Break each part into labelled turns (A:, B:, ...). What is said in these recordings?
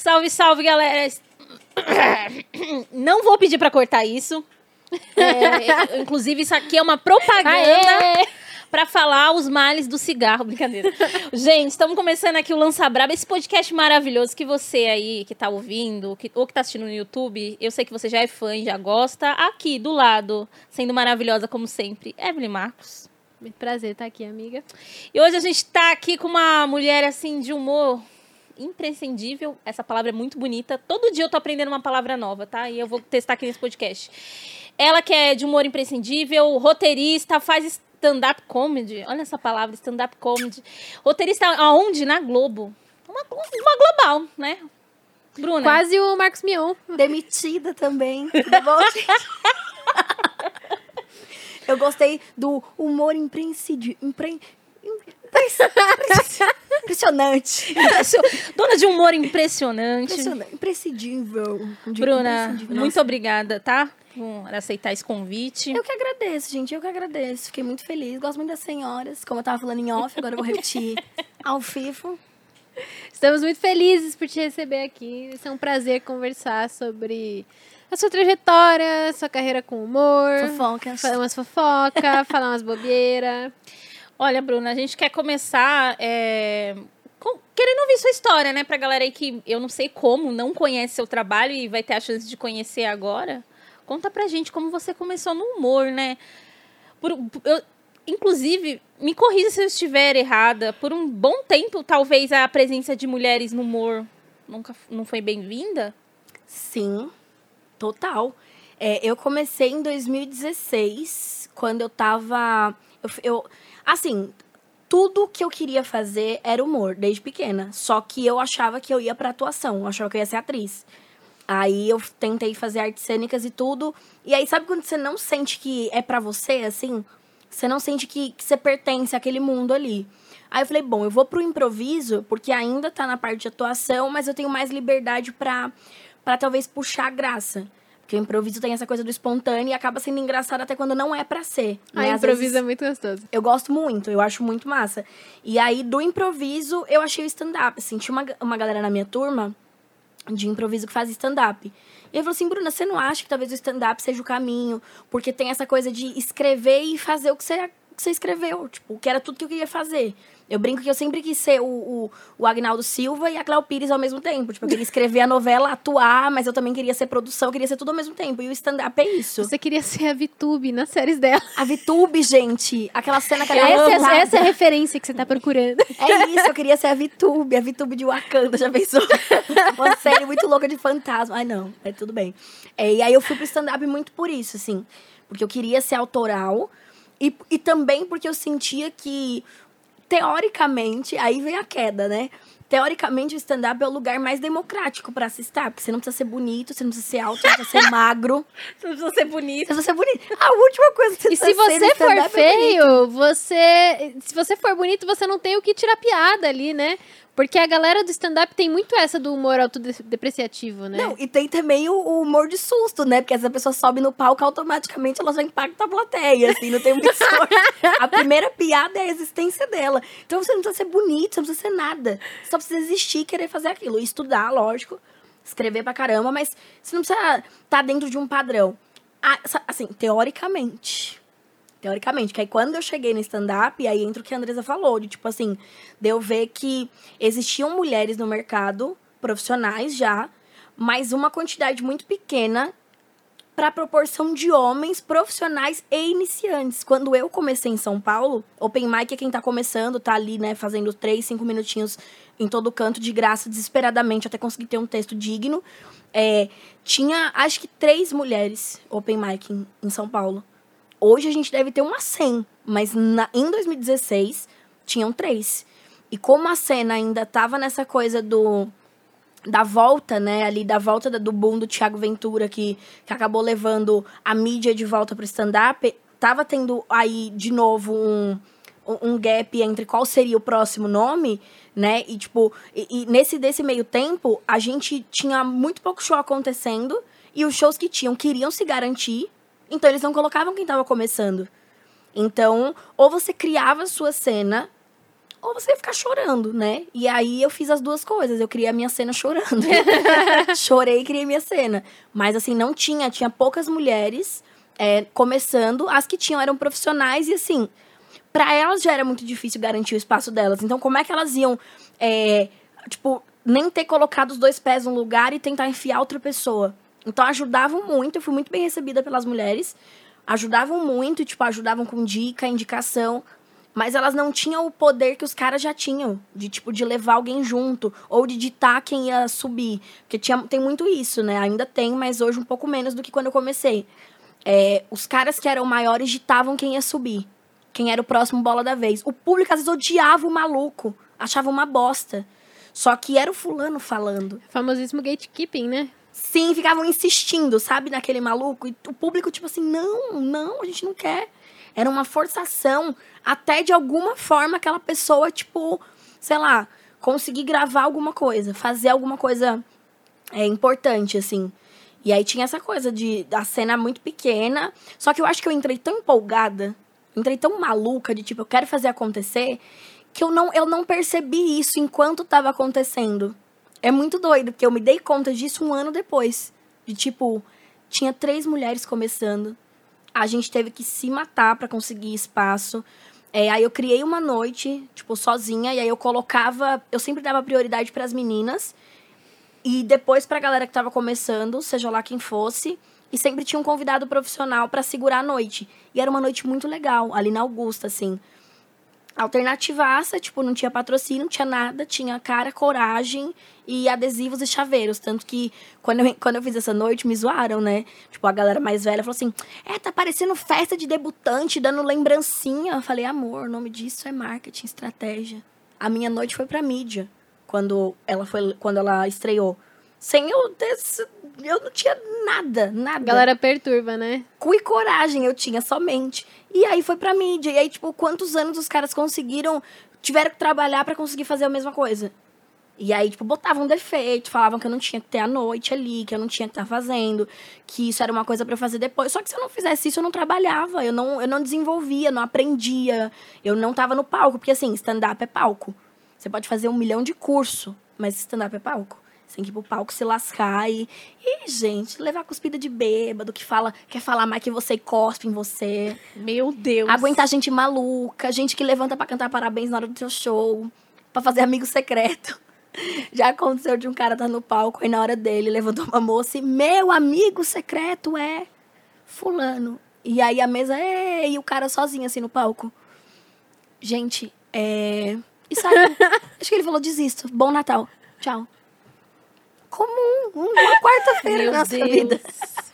A: Salve, salve, galera. Não vou pedir pra cortar isso. É, inclusive, isso aqui é uma propaganda pra falar os males do cigarro. Brincadeira. Gente, estamos começando aqui o Lança Braba, esse podcast maravilhoso que você aí que tá ouvindo, que, ou que tá assistindo no YouTube, eu sei que você já é fã e já gosta. Aqui do lado, sendo maravilhosa como sempre, Evelyn Marcos.
B: Muito prazer estar aqui, amiga.
A: E hoje a gente tá aqui com uma mulher assim de humor imprescindível. Essa palavra é muito bonita. Todo dia eu tô aprendendo uma palavra nova, tá? E eu vou testar aqui nesse podcast. Ela que é de humor imprescindível, roteirista, faz stand-up comedy. Olha essa palavra, stand-up comedy. Roteirista aonde? Na Globo. Uma, uma global, né? Bruna.
B: Quase o Marcos Mion.
C: Demitida também. Tudo bom, gente? Eu gostei do humor imprescindível. Impre... Impressionante.
A: Impressio- Dona de humor impressionante.
C: Impressionante. Imprescindível.
A: Bruna,
C: imprescindível.
A: muito
C: Nossa,
A: obrigada, tá? Por aceitar esse convite.
C: Eu que agradeço, gente. Eu que agradeço. Fiquei muito feliz. Gosto muito das senhoras. Como eu tava falando em off, agora eu vou repetir ao vivo.
B: Estamos muito felizes por te receber aqui. É um prazer conversar sobre a sua trajetória, sua carreira com humor.
C: Fofocas.
B: Falar umas fofoca, falar umas bobeiras.
A: Olha, Bruna, a gente quer começar é, com- querendo ouvir sua história, né? Pra galera aí que eu não sei como, não conhece seu trabalho e vai ter a chance de conhecer agora. Conta pra gente como você começou no humor, né? Por, eu- inclusive, me corrija se eu estiver errada. Por um bom tempo, talvez a presença de mulheres no humor nunca não foi bem-vinda.
C: Sim, total. É, eu comecei em 2016, quando eu tava. Eu, eu- assim, tudo que eu queria fazer era humor, desde pequena. Só que eu achava que eu ia pra atuação, eu achava que eu ia ser atriz. Aí eu tentei fazer artes cênicas e tudo. E aí, sabe quando você não sente que é pra você, assim? Você não sente que, que você pertence àquele mundo ali. Aí eu falei, bom, eu vou pro improviso, porque ainda tá na parte de atuação, mas eu tenho mais liberdade pra, pra talvez puxar a graça. Porque o improviso tem essa coisa do espontâneo e acaba sendo engraçado até quando não é pra ser. Né? Às
B: improviso
C: vezes-
B: é muito gostoso.
C: eu gosto muito, eu acho muito massa. E aí, do improviso, eu achei o stand-up. Assim, tinha uma, uma galera na minha turma de improviso que faz stand-up. E ele falou assim, Bruna, você não acha que talvez o stand-up seja o caminho? Porque tem essa coisa de escrever e fazer o que você, que você escreveu. Tipo, que era tudo que eu queria fazer. Eu brinco que eu sempre quis ser o, o, o Agnaldo Silva e a Cléo Pires ao mesmo tempo. Tipo, eu queria escrever a novela, atuar, mas eu também queria ser produção, eu queria ser tudo ao mesmo tempo. E o stand-up é isso.
B: Você queria ser a VTube nas séries dela.
C: A Vitube, gente. Aquela cena que ela
B: Essa, é, essa é a referência que você tá procurando.
C: É isso, eu queria ser a Vitube, a Vitube de Wakanda, já pensou? Uma série muito louca de fantasma. Ai, não, é tudo bem. É, e aí eu fui pro stand-up muito por isso, assim. Porque eu queria ser autoral e, e também porque eu sentia que, teoricamente, aí vem a queda, né? Teoricamente, o stand-up é o lugar mais democrático pra se estar. Porque você não precisa ser bonito, você não precisa ser alto, você não precisa ser magro.
A: Você não precisa ser bonita.
C: Você precisa ser bonito. A última coisa que você
B: E se
C: precisa ser no
B: você for
C: é bonito.
B: feio, você. Se você for bonito, você não tem o que tirar piada ali, né? Porque a galera do stand-up tem muito essa do humor autodepreciativo, né?
C: Não, e tem também o, o humor de susto, né? Porque essa pessoa sobe no palco, automaticamente ela já impacta a plateia, assim, não tem muito sorte. A primeira piada é a existência dela. Então você não precisa ser bonito, você não precisa ser nada. Você só precisa existir e querer fazer aquilo. E estudar, lógico, escrever pra caramba, mas você não precisa estar dentro de um padrão. Ah, Assim, teoricamente. Teoricamente, que aí quando eu cheguei no stand-up, aí entra o que a Andresa falou, de tipo assim, de eu ver que existiam mulheres no mercado, profissionais já, mas uma quantidade muito pequena para a proporção de homens profissionais e iniciantes. Quando eu comecei em São Paulo, Open Mic é quem tá começando, tá ali, né, fazendo três, cinco minutinhos em todo canto, de graça, desesperadamente, até conseguir ter um texto digno. É, tinha, acho que, três mulheres Open Mic em, em São Paulo. Hoje a gente deve ter umas 100, mas na, em 2016 tinham três. E como a cena ainda tava nessa coisa do da volta, né, ali da volta do boom do Thiago Ventura que, que acabou levando a mídia de volta pro stand-up, tava tendo aí de novo um, um um gap entre qual seria o próximo nome, né? E tipo, e, e nesse desse meio tempo, a gente tinha muito pouco show acontecendo e os shows que tinham queriam se garantir, então eles não colocavam quem tava começando. Então, ou você criava a sua cena, ou você ia ficar chorando, né? E aí eu fiz as duas coisas. Eu criei a minha cena chorando. Chorei e criei minha cena. Mas assim, não tinha, tinha poucas mulheres é, começando. As que tinham eram profissionais e assim, para elas já era muito difícil garantir o espaço delas. Então, como é que elas iam, é, tipo, nem ter colocado os dois pés no lugar e tentar enfiar outra pessoa? Então, ajudavam muito. Eu fui muito bem recebida pelas mulheres. Ajudavam muito, tipo, ajudavam com dica, indicação. Mas elas não tinham o poder que os caras já tinham. De, tipo, de levar alguém junto. Ou de ditar quem ia subir. Porque tinha, tem muito isso, né? Ainda tem, mas hoje um pouco menos do que quando eu comecei. É, os caras que eram maiores ditavam quem ia subir. Quem era o próximo bola da vez. O público às vezes odiava o maluco. Achava uma bosta. Só que era o fulano falando.
B: Famosíssimo gatekeeping, né?
C: Sim, ficavam insistindo, sabe, naquele maluco. E o público, tipo assim, não, não, a gente não quer. Era uma forçação até de alguma forma aquela pessoa, tipo, sei lá, conseguir gravar alguma coisa, fazer alguma coisa é, importante, assim. E aí tinha essa coisa de a cena muito pequena. Só que eu acho que eu entrei tão empolgada, entrei tão maluca de tipo, eu quero fazer acontecer, que eu não, eu não percebi isso enquanto estava acontecendo. É muito doido, porque eu me dei conta disso um ano depois. De tipo, tinha três mulheres começando. A gente teve que se matar para conseguir espaço. É, aí eu criei uma noite, tipo, sozinha, e aí eu colocava. Eu sempre dava prioridade para as meninas. E depois pra galera que tava começando, seja lá quem fosse. E sempre tinha um convidado profissional para segurar a noite. E era uma noite muito legal, ali na Augusta, assim. Alternativaça, tipo, não tinha patrocínio, não tinha nada, tinha cara, coragem e adesivos e chaveiros. Tanto que quando eu, quando eu fiz essa noite, me zoaram, né? Tipo, a galera mais velha falou assim: É, tá parecendo festa de debutante, dando lembrancinha. Eu falei, amor, o nome disso é marketing, estratégia. A minha noite foi pra mídia, quando ela foi, quando ela estreou. Sem eu ter. Eu não tinha nada, nada.
B: Galera perturba, né?
C: cu e coragem eu tinha somente. E aí foi pra mídia. E aí, tipo, quantos anos os caras conseguiram, tiveram que trabalhar pra conseguir fazer a mesma coisa? E aí, tipo, botavam defeito, falavam que eu não tinha que ter a noite ali, que eu não tinha que estar fazendo, que isso era uma coisa pra eu fazer depois. Só que se eu não fizesse isso, eu não trabalhava, eu não, eu não desenvolvia, não aprendia, eu não tava no palco. Porque, assim, stand-up é palco. Você pode fazer um milhão de curso, mas stand-up é palco. Você tem que ir pro palco se lascar e. E, gente, levar cuspida de bêbado, que fala, quer falar mais que você e cospe em você.
A: Meu Deus.
C: Aguentar gente maluca, gente que levanta pra cantar parabéns na hora do seu show, pra fazer amigo secreto. Já aconteceu de um cara estar no palco e na hora dele levantou uma moça e meu amigo secreto é fulano. E aí a mesa é e o cara sozinho assim no palco. Gente, é e saiu. Acho que ele falou desisto. Bom Natal. Tchau. Comum, uma quarta-feira na nossa vida.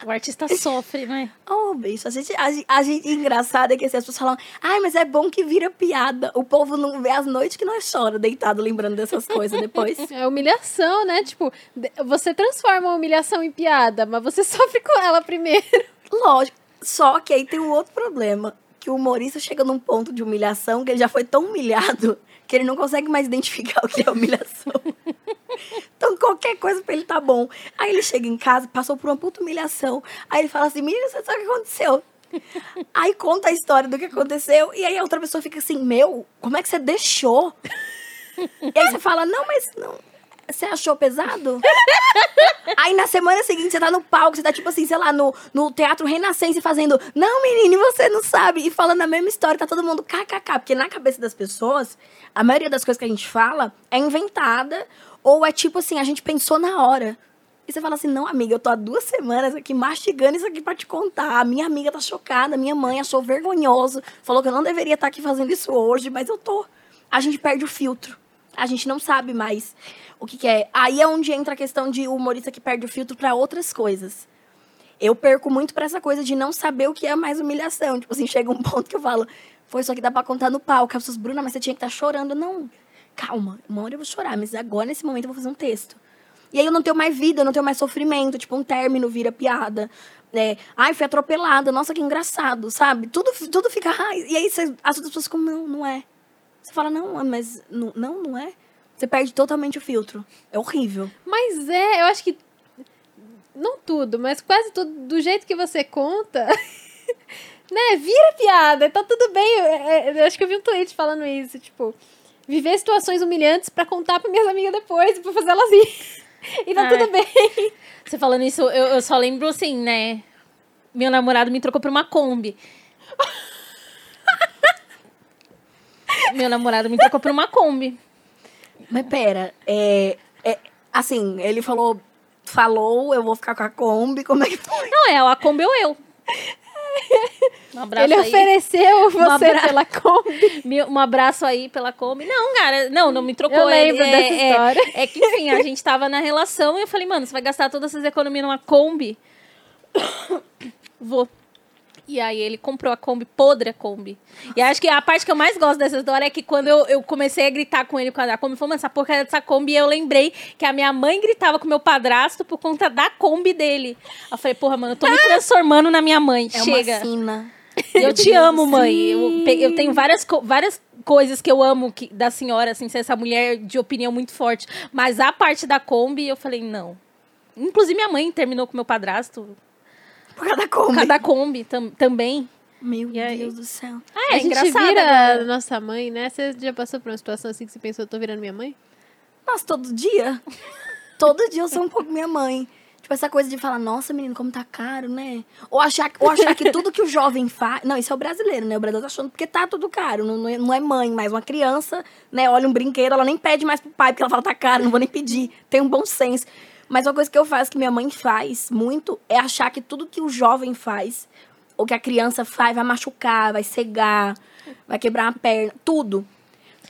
A: O artista sofre, né?
C: Oh, bicho, a gente, a, gente- a gente engraçado é que assim, as pessoas falam, ai, mas é bom que vira piada. O povo não vê as noites que nós chora deitado lembrando dessas coisas depois.
B: É humilhação, né? Tipo, você transforma a humilhação em piada, mas você sofre com ela primeiro.
C: Lógico. Só que aí tem um outro problema. Que o humorista chega num ponto de humilhação que ele já foi tão humilhado que ele não consegue mais identificar o que é humilhação. Então, qualquer coisa pra ele tá bom. Aí ele chega em casa, passou por uma puta humilhação. Aí ele fala assim: menina, você sabe o que aconteceu? Aí conta a história do que aconteceu. E aí a outra pessoa fica assim: meu, como é que você deixou? E aí você fala: não, mas não. Você achou pesado? Aí na semana seguinte você tá no palco, você tá tipo assim, sei lá, no, no Teatro Renascença fazendo, não, menino, você não sabe. E falando a mesma história, tá todo mundo kkk. Porque na cabeça das pessoas, a maioria das coisas que a gente fala é inventada ou é tipo assim, a gente pensou na hora. E você fala assim, não, amiga, eu tô há duas semanas aqui mastigando isso aqui pra te contar. A minha amiga tá chocada, minha mãe achou vergonhoso, falou que eu não deveria estar aqui fazendo isso hoje, mas eu tô. A gente perde o filtro. A gente não sabe mais o que, que é. Aí é onde entra a questão de humorista que perde o filtro pra outras coisas. Eu perco muito pra essa coisa de não saber o que é mais humilhação. Tipo assim, chega um ponto que eu falo, foi isso aqui dá pra contar no palco. As pessoas, Bruna, mas você tinha que estar chorando. Não, calma, uma hora eu vou chorar, mas agora, nesse momento, eu vou fazer um texto. E aí eu não tenho mais vida, eu não tenho mais sofrimento. Tipo, um término vira piada. É, ai, fui atropelada, nossa, que engraçado, sabe? Tudo, tudo fica. Ai, e aí você, as outras pessoas ficam, não, não é. Você fala, não, mas não, não é. Você perde totalmente o filtro. É horrível.
B: Mas é, eu acho que. Não tudo, mas quase tudo, do jeito que você conta. né? Vira piada, tá tudo bem. É, é, eu acho que eu vi um tweet falando isso, tipo. viver situações humilhantes pra contar pra minhas amigas depois, pra fazer elas rir. E tá
A: Ah,
B: tudo bem.
A: Você falando isso, eu, eu só lembro assim, né? Meu namorado me trocou por uma Kombi. Meu namorado me trocou por uma Kombi.
C: Mas pera, é, é, assim, ele falou, falou, eu vou ficar com a Kombi, como é que foi?
A: Não, é a Kombi ou eu. Um abraço
B: Ele
A: aí.
B: ofereceu você
A: abra-
B: pela Kombi.
A: Um abraço aí pela Kombi. Não, cara, não, não me trocou.
B: Eu lembro
A: é,
B: dessa
A: é,
B: história.
A: É, que, enfim, a gente tava na relação e eu falei, mano, você vai gastar todas essas economias numa Kombi? Vou. E aí ele comprou a Kombi, podre a Kombi. E acho que a parte que eu mais gosto dessa história é que quando eu, eu comecei a gritar com ele causa da Kombi, falou, mano, essa porcaria dessa Kombi, e eu lembrei que a minha mãe gritava com meu padrasto por conta da Kombi dele. Eu falei, porra, mano, eu tô me transformando na minha mãe.
C: É
A: Chega. Eu te amo, mãe. Eu, eu tenho várias, várias coisas que eu amo que, da senhora, assim, ser essa mulher de opinião muito forte. Mas a parte da Kombi, eu falei, não. Inclusive, minha mãe terminou com meu padrasto.
C: Por causa da
A: Por
C: Kombi.
A: causa da Kombi tam- também.
C: Meu
A: aí?
C: Deus do céu.
A: Ah, é
B: a gente
A: engraçado.
B: vira
A: agora.
B: nossa mãe, né? Você já passou por uma situação assim que você pensou, eu tô virando minha mãe?
C: Nossa, todo dia. todo dia eu sou um pouco minha mãe. Tipo, essa coisa de falar, nossa, menino, como tá caro, né? Ou achar, ou achar que tudo que o jovem faz. Não, isso é o brasileiro, né? O brasileiro tá achando porque tá tudo caro. Não, não é- não é mãe, mas uma criança, né? Olha um brinquedo, ela nem pede mais pro pai, porque ela fala, tá caro, não vou nem pedir. Tem um bom senso. Mas uma coisa que eu faço, que minha mãe faz muito, é achar que tudo que o jovem faz, ou que a criança faz, vai machucar, vai cegar, vai quebrar uma perna, tudo.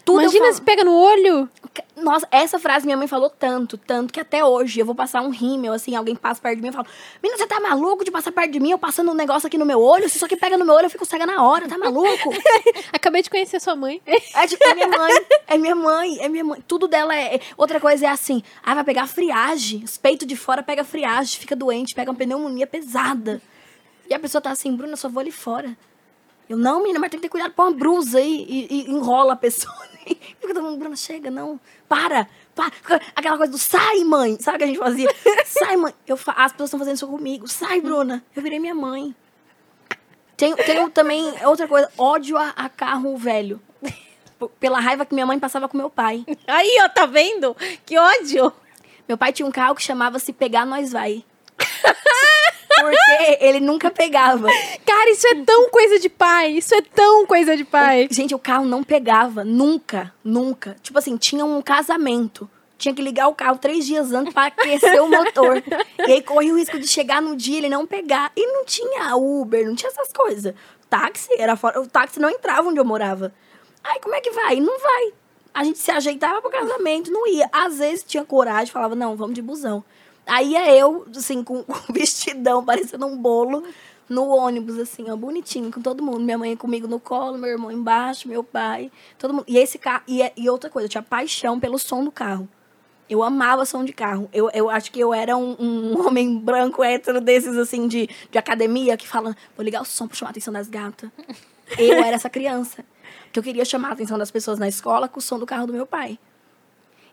C: Tudo
B: Imagina se pega no olho.
C: nossa, essa frase minha mãe falou tanto, tanto, que até hoje eu vou passar um rímel, assim, alguém passa perto de mim e fala: Menina, você tá maluco de passar perto de mim? Eu passando um negócio aqui no meu olho, se isso aqui pega no meu olho, eu fico cega na hora, tá maluco?
B: Acabei de conhecer sua mãe.
C: É tipo, é minha mãe, é minha mãe, é minha mãe. Tudo dela é. é- Outra coisa é assim: ah, vai pegar friagem. Os peitos de fora pega friagem, fica doente, pega uma pneumonia pesada. E a pessoa tá assim, Bruna, só vou ali fora. Eu, não, menina, mas tem que ter cuidado, põe uma brusa aí e, e enrola a pessoa. Fica todo mundo, Bruna, chega, não. Para, para. Aquela coisa do sai, mãe. Sabe o que a gente fazia? Sai, mãe. Eu. As pessoas estão fazendo isso comigo. Sai, Bruna. Eu virei minha mãe. Tenho, tenho também outra coisa, ódio a, a carro velho. P- Pela raiva que minha mãe passava com meu pai.
A: Aí, ó, tá vendo? Que ódio.
C: Meu pai tinha um carro que chamava-se Pegar Nós Vai. Porque ele nunca pegava.
B: Cara, isso é tão coisa de pai. Isso é tão coisa de pai.
C: Gente, o carro não pegava. Nunca, nunca. Tipo assim, tinha um casamento. Tinha que ligar o carro três dias antes para aquecer o motor. E aí corria o risco de chegar no dia e ele não pegar. E não tinha Uber, não tinha essas coisas. Táxi era fora. O táxi não entrava onde eu morava. Ai, como é que vai? Não vai. A gente se ajeitava pro casamento, não ia. Às vezes tinha coragem, falava, não, vamos de busão. Aí ia eu, assim, com vestidão, parecendo um bolo, no ônibus, assim, ó, bonitinho, com todo mundo. Minha mãe comigo no colo, meu irmão embaixo, meu pai, todo mundo. E esse carro, e, e outra coisa, eu tinha paixão pelo som do carro. Eu amava som de carro. Eu, eu acho que eu era um, um homem branco hétero desses, assim, de, de academia, que fala, vou ligar o som pra chamar a atenção das gatas. Eu era essa criança. Que eu queria chamar a atenção das pessoas na escola com o som do carro do meu pai.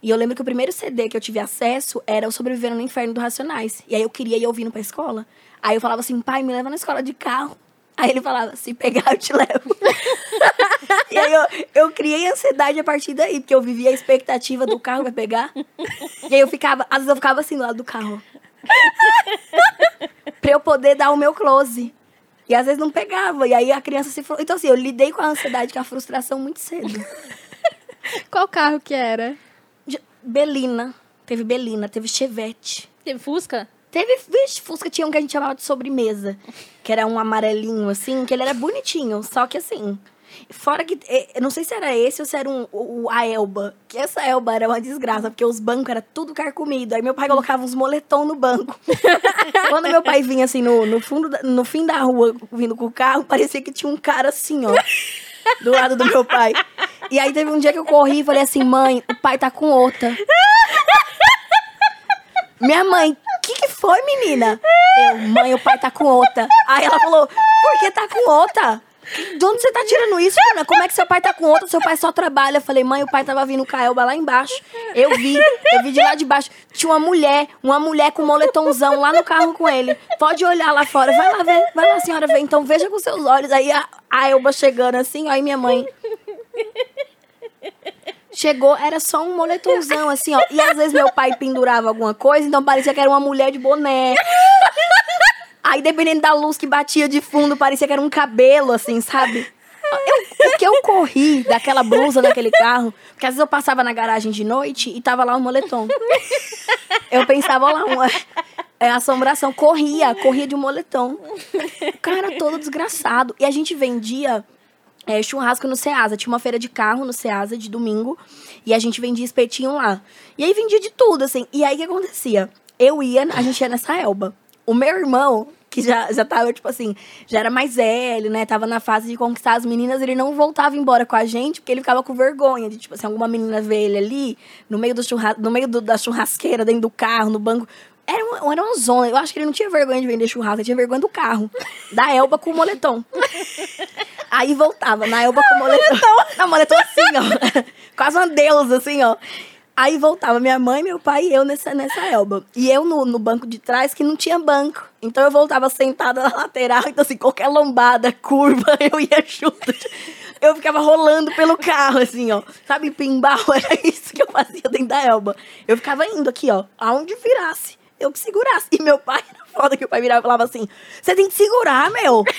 C: E eu lembro que o primeiro CD que eu tive acesso era o Sobrevivendo no Inferno do Racionais. E aí eu queria ir ouvindo pra escola. Aí eu falava assim, pai, me leva na escola de carro. Aí ele falava, se pegar, eu te levo. e aí eu, eu criei ansiedade a partir daí, porque eu vivia a expectativa do carro vai pegar. E aí eu ficava, às vezes eu ficava assim do lado do carro. pra eu poder dar o meu close. E às vezes não pegava. E aí a criança se. Então, assim, eu lidei com a ansiedade, com a frustração muito cedo.
B: Qual carro que era?
C: Belina. Teve Belina, teve Chevette.
A: Teve Fusca?
C: Teve, vixe, Fusca tinha um que a gente chamava de sobremesa. Que era um amarelinho, assim, que ele era bonitinho. Só que assim. Fora que. Eu não sei se era esse ou se era um, o, o- a Elba. Que essa Elba era uma desgraça, porque os bancos eram tudo carcomido. Aí meu pai colocava uns moletom no banco. Quando meu pai vinha assim no, no fundo, da- no fim da rua, vindo com o carro, parecia que tinha um cara assim, ó. Do lado do meu pai. E aí teve um dia que eu corri e falei assim, mãe, o pai tá com outra. Minha mãe, o que, que foi, menina? Eu, mãe, o pai tá com outra. Aí ela falou, por que tá com outra? De onde você tá tirando isso, Ana? Como é que seu pai tá com outra? Seu pai só trabalha. Eu falei, mãe, o pai tava vindo com a Elba lá embaixo. Eu vi, eu vi de lá de baixo. Tinha uma mulher, uma mulher com moletomzão lá no carro com ele. Pode olhar lá fora. Vai lá ver, vai lá, senhora, ver. Então veja com seus olhos. Aí a, a Elba chegando assim, aí minha mãe. Chegou, era só um moletomzão, assim, ó. E às vezes meu pai pendurava alguma coisa, então parecia que era uma mulher de boné. Aí, dependendo da luz que batia de fundo, parecia que era um cabelo, assim, sabe? Eu, o que eu corri daquela blusa naquele carro, porque às vezes eu passava na garagem de noite e tava lá um moletom. Eu pensava lá, uma é, assombração. Corria, corria de um moletom. O cara todo desgraçado. E a gente vendia é, churrasco no Ceasa. Tinha uma feira de carro no Ceasa de domingo. E a gente vendia espetinho lá. E aí vendia de tudo, assim. E aí o que acontecia? Eu ia, a gente ia nessa elba. O meu irmão, que já, já tava, tipo assim, já era mais velho, né? Tava na fase de conquistar as meninas, ele não voltava embora com a gente, porque ele ficava com vergonha de, tipo assim, alguma menina ver ele ali, no meio, do churras, no meio do, da churrasqueira, dentro do carro, no banco. Era uma, era uma zona. Eu acho que ele não tinha vergonha de vender churrasco, ele tinha vergonha do carro. Da Elba com o moletom. Aí voltava, na Elba com o moletom. Na moletom assim, ó. Quase uma deusa, assim, ó. Aí voltava minha mãe, meu pai e eu nessa, nessa elba. E eu no, no banco de trás, que não tinha banco. Então eu voltava sentada na lateral, então assim, qualquer lombada, curva, eu ia junto. Eu ficava rolando pelo carro, assim, ó. Sabe, pimbal? Era isso que eu fazia dentro da elba. Eu ficava indo aqui, ó, aonde virasse eu que segurasse. E meu pai, era foda que o pai virava e falava assim: você tem que segurar, meu.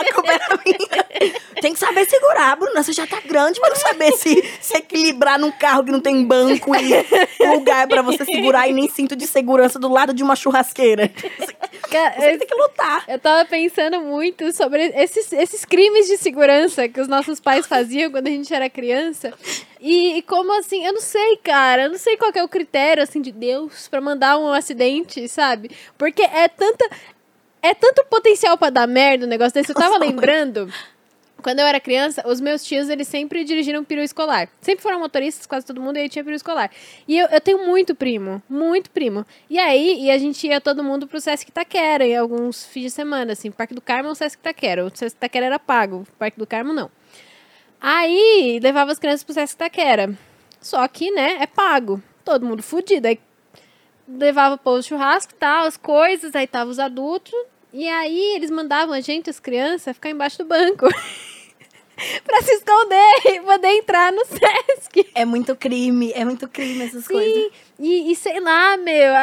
C: a culpa era minha. Tem que saber segurar, Bruna. Você já tá grande pra não saber se, se equilibrar num carro que não tem banco e lugar pra você segurar e nem cinto de segurança do lado de uma churrasqueira.
B: Cara,
C: Você tem que lutar.
B: Eu tava pensando muito sobre esses, esses crimes de segurança que os nossos pais faziam quando a gente era criança. E, e como assim, eu não sei, cara, eu não sei qual é o critério, assim, de Deus pra mandar um acidente, sabe? Porque é tanta. É tanto potencial pra dar merda o negócio desse. Eu tava lembrando. Quando eu era criança, os meus tios, eles sempre dirigiram peru escolar. Sempre foram motoristas, quase todo mundo, e aí tinha peru escolar. E eu, eu tenho muito primo, muito primo. E aí, e a gente ia todo mundo pro Sesc Taquera, em alguns fins de semana, assim. Parque do Carmo ou Sesc Taquera. O Sesc Taquera era pago, o Parque do Carmo não. Aí, levava as crianças pro Sesc Taquera. Só que, né, é pago. Todo mundo fudido. Aí, levava pro churrasco e tal, as coisas, aí tava os adultos. E aí, eles mandavam a gente, as crianças, ficar embaixo do banco. pra se esconder e poder entrar no Sesc.
C: É muito crime, é muito crime essas coisas.
B: Sim, e, e sei lá, meu,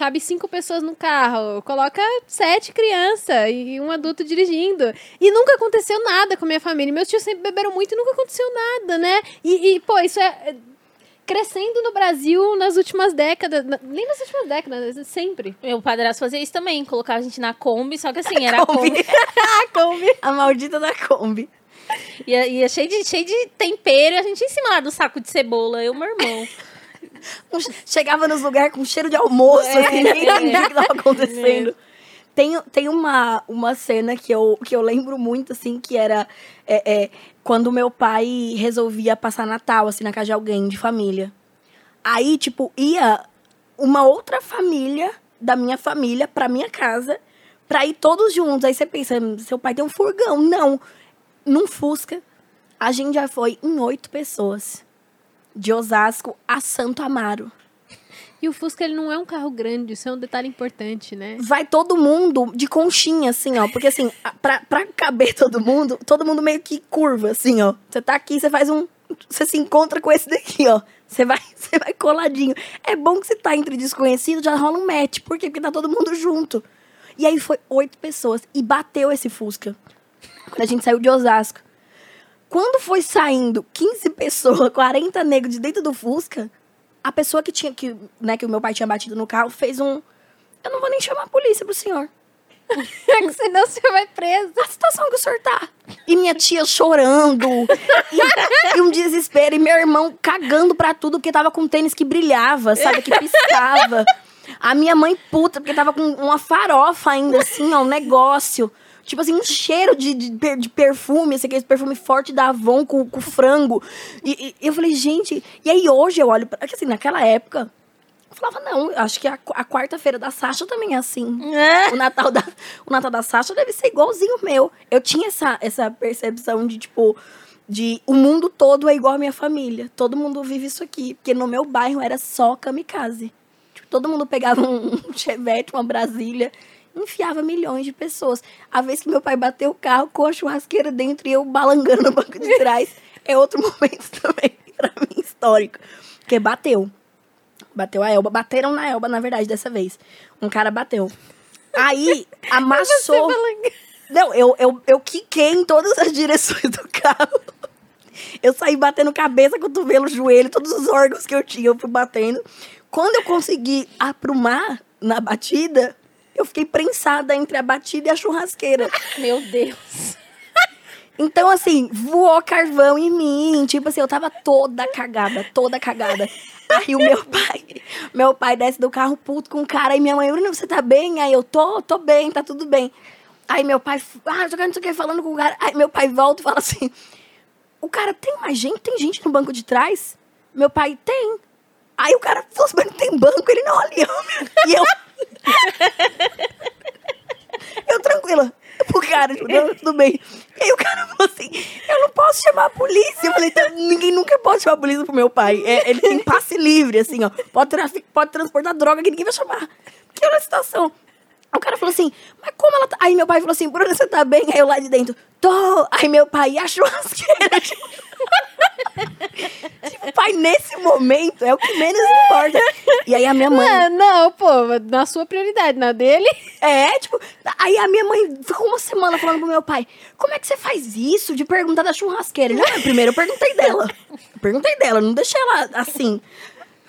B: cabe cinco pessoas no carro, coloca sete crianças e um adulto dirigindo. E nunca aconteceu nada com a minha família. Meus tios sempre beberam muito e nunca aconteceu nada, né? E, e, pô, isso é é crescendo no Brasil nas últimas décadas, nem nas últimas décadas, sempre.
A: Meu padrasto fazia isso também, colocava a gente na Kombi, só que assim, era a
C: Kombi.
B: Ah, Kombi.
C: A maldita da Kombi.
A: Ia, ia cheio, de, cheio de tempero e a gente em cima lá do saco de cebola, eu e meu irmão.
C: Chegava nos lugares com cheiro de almoço,
A: É,
C: assim, ninguém
A: é.
C: entendia o que estava acontecendo. Tem, tem uma, uma cena que eu, que eu lembro muito, assim, que era é, é, quando meu pai resolvia passar Natal, assim, na casa de alguém, de família. Aí, tipo, ia uma outra família da minha família pra minha casa pra ir todos juntos. Aí você pensa, seu pai tem um furgão. Não. Num Fusca, a gente já foi em oito pessoas. De Osasco a Santo Amaro.
B: E o Fusca, ele não é um carro grande, isso é um detalhe importante, né?
C: Vai todo mundo de conchinha, assim, ó. Porque, assim, pra, pra caber todo mundo, todo mundo meio que curva, assim, ó. Você tá aqui, você faz um... Você se encontra com esse daqui, ó. Você vai, você vai coladinho. É bom que você tá entre desconhecidos, já rola um match. Por quê? Porque tá todo mundo junto. E aí foi oito pessoas. E bateu esse Fusca. Quando a gente saiu de Osasco. Quando foi saindo 15 pessoas, 40 negros de dentro do Fusca, a pessoa que tinha, que, né, que o meu pai tinha batido no carro, fez um... Eu não vou nem chamar a polícia pro senhor.
B: Senão você vai preso.
C: A situação que o senhor tá. E minha tia chorando. e, e um desespero. E meu irmão cagando pra tudo, porque tava com tênis que brilhava, sabe? Que piscava. A minha mãe puta, porque tava com uma farofa ainda, assim, ó, um negócio. Tipo assim, um cheiro de, de, de perfume, assim, aquele perfume forte da Avon com, com frango. E, e eu falei, gente... E aí hoje eu olho... Pra, porque assim, naquela época... Eu falava, não, acho que a, a quarta-feira da Sasha também é assim. O Natal da, o Natal da Sasha deve ser igualzinho o meu. Eu tinha essa, essa percepção de, tipo, de o mundo todo é igual a minha família. Todo mundo vive isso aqui. Porque no meu bairro era só kamikaze. Tipo, todo mundo pegava um, um chevette, uma Brasília, enfiava milhões de pessoas. A vez que meu pai bateu o carro com a churrasqueira dentro e eu balangando no banco de trás, é outro momento também. Pra histórico. Porque bateu. Bateu a Elba. Bateram na Elba, na verdade, dessa vez. Um cara bateu. Aí, amassou. Não, eu, eu, eu quiquei em todas as direções do carro. Eu saí batendo cabeça, cotovelo, joelho, todos os órgãos que eu tinha, eu fui batendo. Quando eu consegui aprumar na batida, eu fiquei prensada entre a batida e a churrasqueira.
A: Meu Deus.
C: Então, assim, voou carvão em mim. Tipo assim, eu tava toda cagada, toda cagada. Aí o meu pai, meu pai desce do carro puto com o cara. E minha mãe, Bruno, você tá bem? Aí eu, tô, tô bem, tá tudo bem. Aí meu pai, ah, jogando não sei o que, falando com o cara. Aí meu pai volta e fala assim, o cara, tem mais gente? Tem gente no banco de trás? Meu pai, tem. Aí o cara falou assim, mas não tem banco? Ele, não, ó. E eu... eu tranquila. Pro cara, tudo bem. E aí o cara falou assim, eu não posso chamar a polícia. Eu falei, então, ninguém nunca pode chamar a polícia pro meu pai. É, ele tem passe livre, assim, ó. Pode, trafic, pode transportar droga que ninguém vai chamar. Que era a situação. Aí o cara falou assim, mas como ela tá... Aí meu pai falou assim, Bruna, você tá bem? Aí eu lá de dentro, tô. Aí meu pai, e a churrasqueira? tipo, pai, nesse momento é o que menos importa. E aí a minha mãe...
B: Ah, não, pô, na sua prioridade, na dele.
C: É, tipo, aí a minha mãe ficou uma semana falando pro meu pai, como é que você faz isso de perguntar da churrasqueira? Ele, não, primeiro eu perguntei dela. Perguntei dela, não deixei ela assim.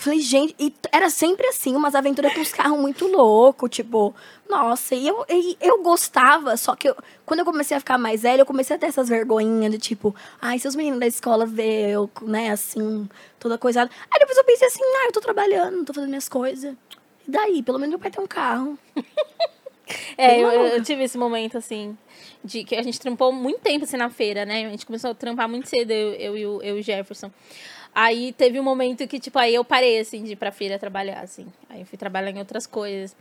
C: Falei, gente, e era sempre assim, umas aventuras com os carros muito loucos, tipo, nossa, e eu, e eu gostava, só que eu, quando eu comecei a ficar mais velha, eu comecei a ter essas vergonhinhas de tipo, ai, se os meninos da escola vê eu, né, assim, toda coisada. Aí depois eu pensei assim, ah, eu tô trabalhando, tô fazendo minhas coisas. E daí? Pelo menos meu pai tem um carro.
A: É, eu, eu tive esse momento, assim, de que a gente trampou muito tempo, assim, na feira, né? A gente começou a trampar muito cedo, eu, eu, eu e o Jefferson. Aí teve um momento que, tipo, aí eu parei, assim, de ir pra feira trabalhar, assim. Aí eu fui trabalhar em outras coisas.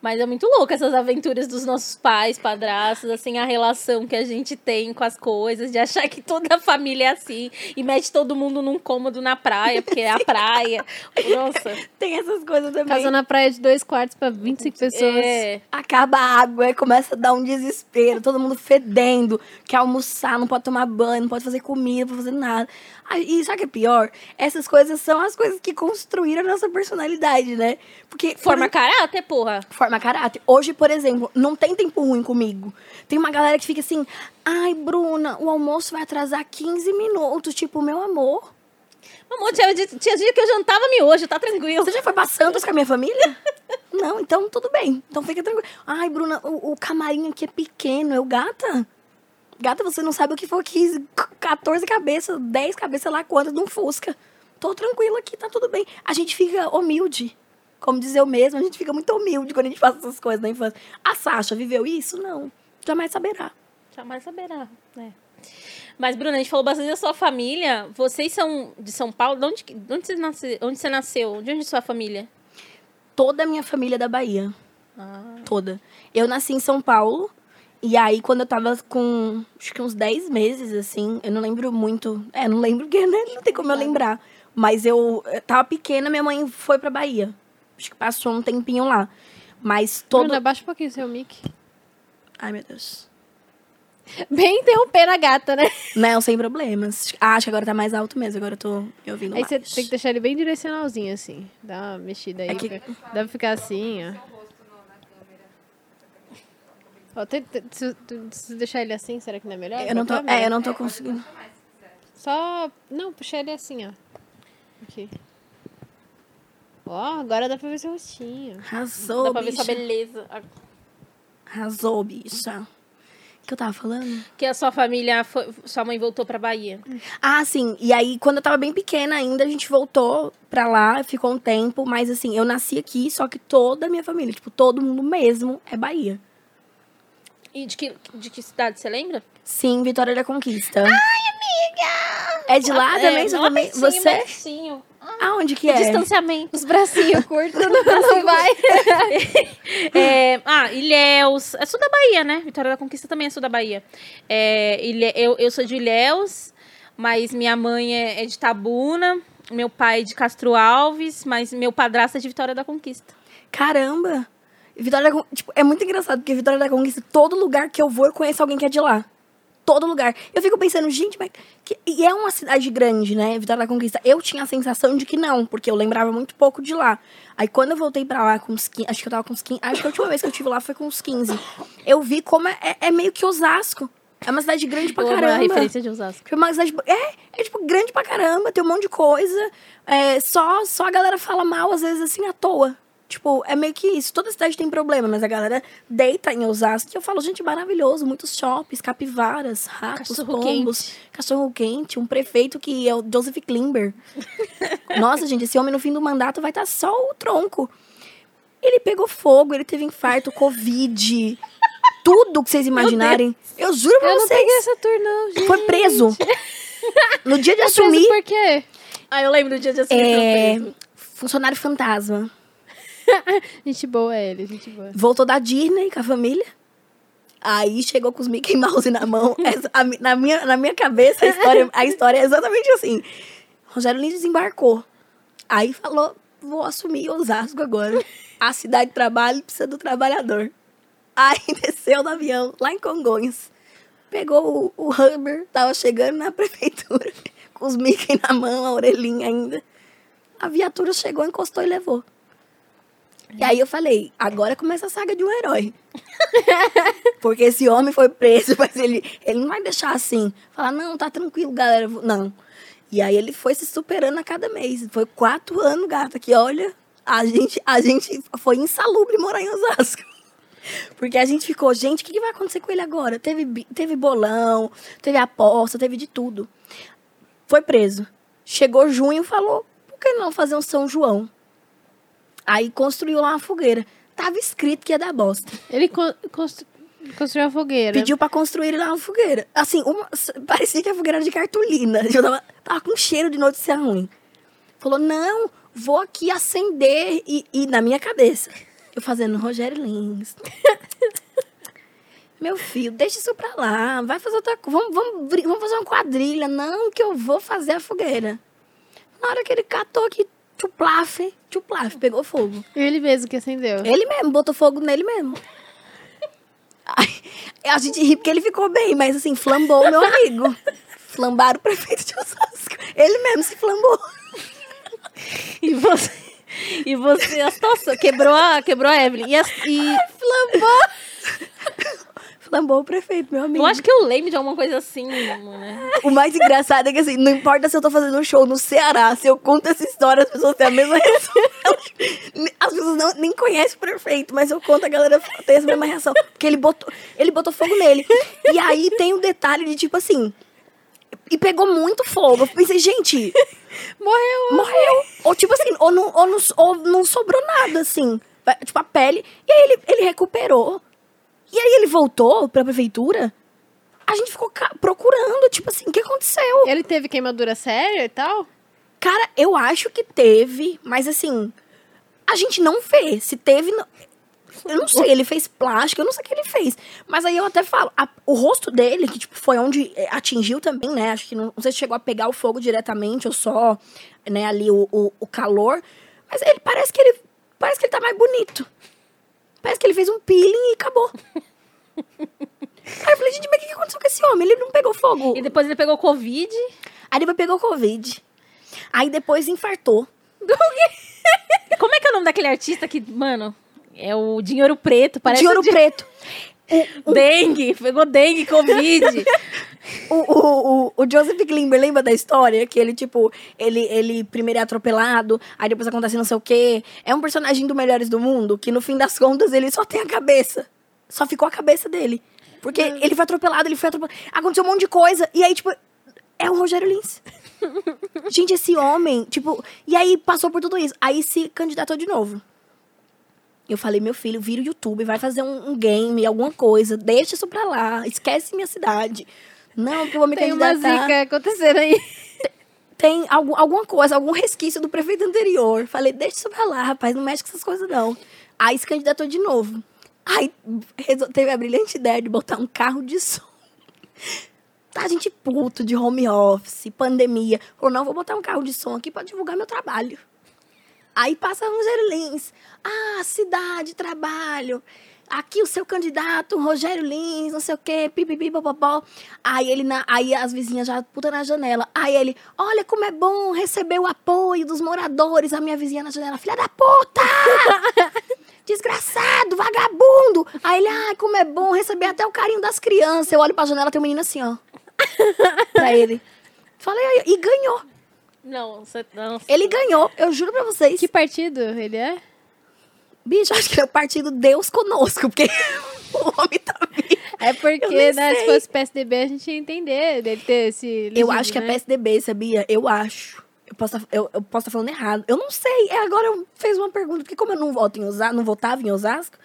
A: Mas é muito louco essas aventuras dos nossos pais, padrastos, assim, a relação que a gente tem com as coisas, de achar que toda a família é assim e mete todo mundo num cômodo na praia, porque é a praia. Nossa.
C: Tem essas coisas também.
B: Casa na praia de dois quartos pra 25 pessoas.
A: É.
C: Acaba a água, aí começa a dar um desespero, todo mundo fedendo, quer almoçar, não pode tomar banho, não pode fazer comida, não pode fazer nada. E sabe o que é pior? Essas coisas são as coisas que construíram a nossa personalidade, né? Porque por
A: Forma caráter, porra.
C: forma caráter. Hoje, por exemplo, não tem tempo ruim comigo. Tem uma galera que fica assim, ai, Bruna, o almoço vai atrasar 15 minutos. Tipo, meu amor,
A: Amor, tinha, tinha dia que eu jantava miojo, tá tranquilo.
C: você já foi pra Santos com a minha família? não, então tudo bem. Então fica tranquilo. Ai, Bruna, o, o camarim aqui é pequeno. Eu, gata, gata, você não sabe o que foi 15, 14 cabeças, 10 cabeças lá quantas um Fusca. Tô tranquila aqui, tá tudo bem. A gente fica humilde. Como dizer eu mesmo, a gente fica muito humilde quando a gente faz essas coisas na infância. A Sasha viveu isso? Não. Jamais saberá.
A: Jamais saberá, né? Mas, Bruna, a gente falou bastante da sua família. Vocês são de São Paulo? De onde, de onde, você, nasce, onde você nasceu? De onde é sua família?
C: Toda a minha família é da Bahia.
A: Ah,
C: toda. Eu nasci em São Paulo. E aí, quando eu tava com, acho que uns 10 meses, assim, eu não lembro muito. É, não lembro porque né, não tem como eu lembrar. Mas eu, eu tava pequena, minha mãe foi pra Bahia. Acho que passou um tempinho lá. Mas todo.
B: Bruna, abaixa um pouquinho seu mic.
C: Ai, meu Deus.
B: Bem interrompendo a gata, né?
C: Não, sem problemas. Ah, acho que agora tá mais alto mesmo. Agora eu tô me ouvindo
B: Aí
C: mais.
B: você tem que deixar ele bem direcionalzinho, assim. Dá uma mexida aí.
C: É que-
B: Dá pra ficar assim, ó. Ó, tem- tem- se, se deixar ele assim, será que não é melhor?
C: Eu não tô, é, eu não tô conseguindo.
B: Só. Não, puxar ele assim, ó. Aqui. Ó, agora dá pra ver seu rostinho.
C: Arrasou,
A: dá pra ver sua
C: bicha.
A: beleza.
C: Arrasou, bicha. O que eu tava falando?
A: Que a sua família, foi, sua mãe voltou pra Bahia.
C: Ah, sim. E aí, quando eu tava bem pequena ainda, a gente voltou pra lá, ficou um tempo. Mas assim, eu nasci aqui, só que toda a minha família, tipo, todo mundo mesmo é Bahia.
A: E de que, de que cidade, você lembra?
C: Sim, Vitória da Conquista. Ai, amiga! É de lá também,
A: é,
C: sua família?
A: nossa,
C: Você?
A: baixinho.
C: Aonde que é?
A: Distanciamento.
B: Os bracinhos curtos não, não vai.
A: É, ah, Ilhéus. É sul da Bahia, né? Vitória da Conquista também é sul da Bahia. É, Ilhe- eu, eu sou de Ilhéus, mas minha mãe é, é de Tabuna. Meu pai é de Castro Alves, mas meu padrasto é de Vitória da Conquista.
C: Caramba! Vitória da Con- tipo, é muito engraçado, porque Vitória da Conquista, todo lugar que eu vou, eu conheço alguém que é de lá. todo lugar. Eu fico pensando, gente, mas. que- E é uma cidade grande, né? Vitória da Conquista. Eu tinha a sensação de que não, porque eu lembrava muito pouco de lá. Aí quando eu voltei pra lá com uns 15. Acho que eu tava com uns 15. Acho que a última vez que eu estive lá foi com uns 15. Eu vi como é, é- é meio que Osasco. É uma cidade grande pra
A: Eu amo a
C: caramba.
A: referência de Osasco.
C: Tipo, uma cidade. É, é tipo grande pra caramba, tem um monte de coisa. É, só, só a galera fala mal, às vezes, assim, à toa. Tipo, é meio que isso. Toda cidade tem problema, mas a galera deita em Osasco. E eu falo, gente, maravilhoso. Muitos shoppings, capivaras, ratos,
A: Cachorro
C: pombos, cachorro quente, um prefeito que é o Joseph Klimber. Nossa, gente, esse homem no fim do mandato vai estar só o tronco. Ele pegou fogo, ele teve infarto, Covid. Tudo que vocês imaginarem. Eu juro pra
B: Eu não
C: vocês.
B: peguei essa tour, não, gente.
C: Foi preso. No dia de
B: preso
C: assumir,
B: por quê?
A: Ah, eu lembro do dia de assumir.
C: é,
A: preso.
C: funcionário fantasma.
B: Gente boa é ele, gente boa.
C: Voltou da Disney com a família. Aí chegou com os Mickey Mouse na mão. Essa- a na, minha, na minha cabeça, a história, a história é exatamente assim. Rogério Lins desembarcou. Aí falou: vou assumir Osasco agora. A cidade de trabalho precisa do trabalhador. Aí desceu do avião, lá em Congonhas. Pegou o, o Hummer, tava chegando na prefeitura, com os Mickey na mão, a orelhinha ainda. A viatura chegou, encostou e levou. E aí eu falei, agora começa a saga de um herói. Porque esse homem foi preso, mas ele, ele não vai deixar assim. Falar, não, tá tranquilo, galera. vou-" Não. E aí ele foi se superando a cada mês. Foi quatro anos, gata, que olha, a gente, a gente foi insalubre morar em Osasco. Porque a gente ficou, gente, o que, que vai acontecer com ele agora? Teve, teve bolão, teve aposta, teve de tudo. Foi preso. Chegou junho falou, por que não fazer um São João? Aí construiu lá uma fogueira. Tava escrito que ia dar bosta.
B: Ele con- constru- construiu a fogueira.
C: Pediu pra construir lá uma fogueira. Assim, uma- parecia que a fogueira era de cartolina. Eu tava, tava com cheiro de notícia ruim. Falou, não, vou aqui acender. E, e na minha cabeça, eu fazendo Rogério Lins. Meu filho, deixa isso pra lá. Vai fazer outra coisa. Vamos, vamos, vamos fazer uma quadrilha. Não, que eu vou fazer a fogueira. Na hora que ele catou aqui, tchuplaf, tchuplaf, pegou fogo.
B: Ele mesmo que acendeu.
C: Ele mesmo, botou fogo nele mesmo. Ai, a gente ri porque ele ficou bem, mas assim, flambou o meu amigo. Flambaram o prefeito de Osasco. Ele mesmo se flambou.
A: E você. E você, a situação, quebrou a, quebrou a Evelyn. E, as- e
C: Flambou. Flambou o prefeito, meu amigo.
A: eu acho que eu lembro de alguma coisa assim, né?
C: O mais engraçado é que assim, não importa se eu tô fazendo um show no Ceará, se eu conto essa história, as pessoas têm a mesma reação. As pessoas não, nem conhecem o prefeito, mas eu conto, a galera tem essa mesma reação. Porque ele botou, ele botou fogo nele. E aí tem o detalhe de tipo assim. E pegou muito fogo. Eu pensei, gente,
B: Morreu.
C: morreu. Ou tipo assim, ou não, ou não, ou não sobrou nada, assim. Tipo, a pele. E aí ele, ele recuperou. E aí ele voltou pra prefeitura. A gente ficou procurando, tipo assim, o que aconteceu?
B: Ele teve queimadura séria e tal?
C: Cara, eu acho que teve, mas assim, a gente não vê. Se teve. não- Eu não sei, ele fez plástico, eu não sei o que ele fez. Mas aí eu até falo, a- o rosto dele, que tipo, foi onde é, atingiu também, né? Acho que não, não sei se chegou a pegar o fogo diretamente ou só, né, ali o, o, o calor. Mas ele parece que ele. Parece que ele tá mais bonito. Parece que ele fez um peeling e acabou. Aí eu falei, gente, mas o que aconteceu com esse homem? Ele não pegou fogo.
A: E depois ele pegou Covid.
C: Aí depois pegou Covid. Aí depois infartou.
A: Como é que é o nome daquele artista que, mano, é o Dinheiro Preto, parece
C: de ouro
A: o. Dengue, pegou dengue, Covid.
C: O, o, o, o Joseph Klimber, lembra da história? Que ele, tipo, ele, ele primeiro é atropelado, aí depois acontece não sei o quê. É um personagem do Melhores do Mundo, que no fim das contas ele só tem a cabeça. Só ficou a cabeça dele. Porque ele foi atropelado, ele foi atropelado. Aconteceu um monte de coisa. E aí, tipo, é o Rogério Lins. Gente, esse homem, tipo. E aí passou por tudo isso. Aí se candidatou de novo. Eu falei, meu filho, vira o YouTube, vai fazer um, um game, alguma coisa. Deixa isso pra lá. Esquece minha cidade. Não, porque eu vou me
B: Tem uma
C: candidatar.
B: zica acontecendo aí.
C: Tem algum, alguma coisa, algum resquício do prefeito anterior. Falei, deixa isso pra lá, rapaz, não mexe com essas coisas, não. Aí se candidatou de novo. Aí teve a brilhante ideia de botar um carro de som. Tá, gente puto de home office, pandemia. Falou, não, vou botar um carro de som aqui pra divulgar meu trabalho. Aí passa Rogério Lins. Ah, cidade, trabalho. Aqui o seu candidato, Rogério Lins, não sei o quê, pipipi, popopó. Aí ele na, aí as vizinhas já puta na janela. Aí ele, olha como é bom receber o apoio dos moradores. A minha vizinha na janela, filha da puta! Desgraçado, vagabundo! Aí ele, ai, como é bom receber até o carinho das crianças. Eu olho pra janela, tem um menino assim, ó. pra ele. Falei, e ganhou.
A: Não, você não.
C: Ele ganhou, eu juro pra vocês.
B: Que partido ele é?
C: Bicho, acho que é o partido Deus conosco, porque o homem tá vivo.
B: É porque, né, se fosse PSDB, a gente ia entender dele ter esse.
C: Eu acho que é
B: né?
C: PSDB, sabia? Eu acho. Eu posso estar eu, eu posso tá falando errado. Eu não sei. É, agora eu fez uma pergunta, porque como eu não voto em Osasco, não votava em Osasco,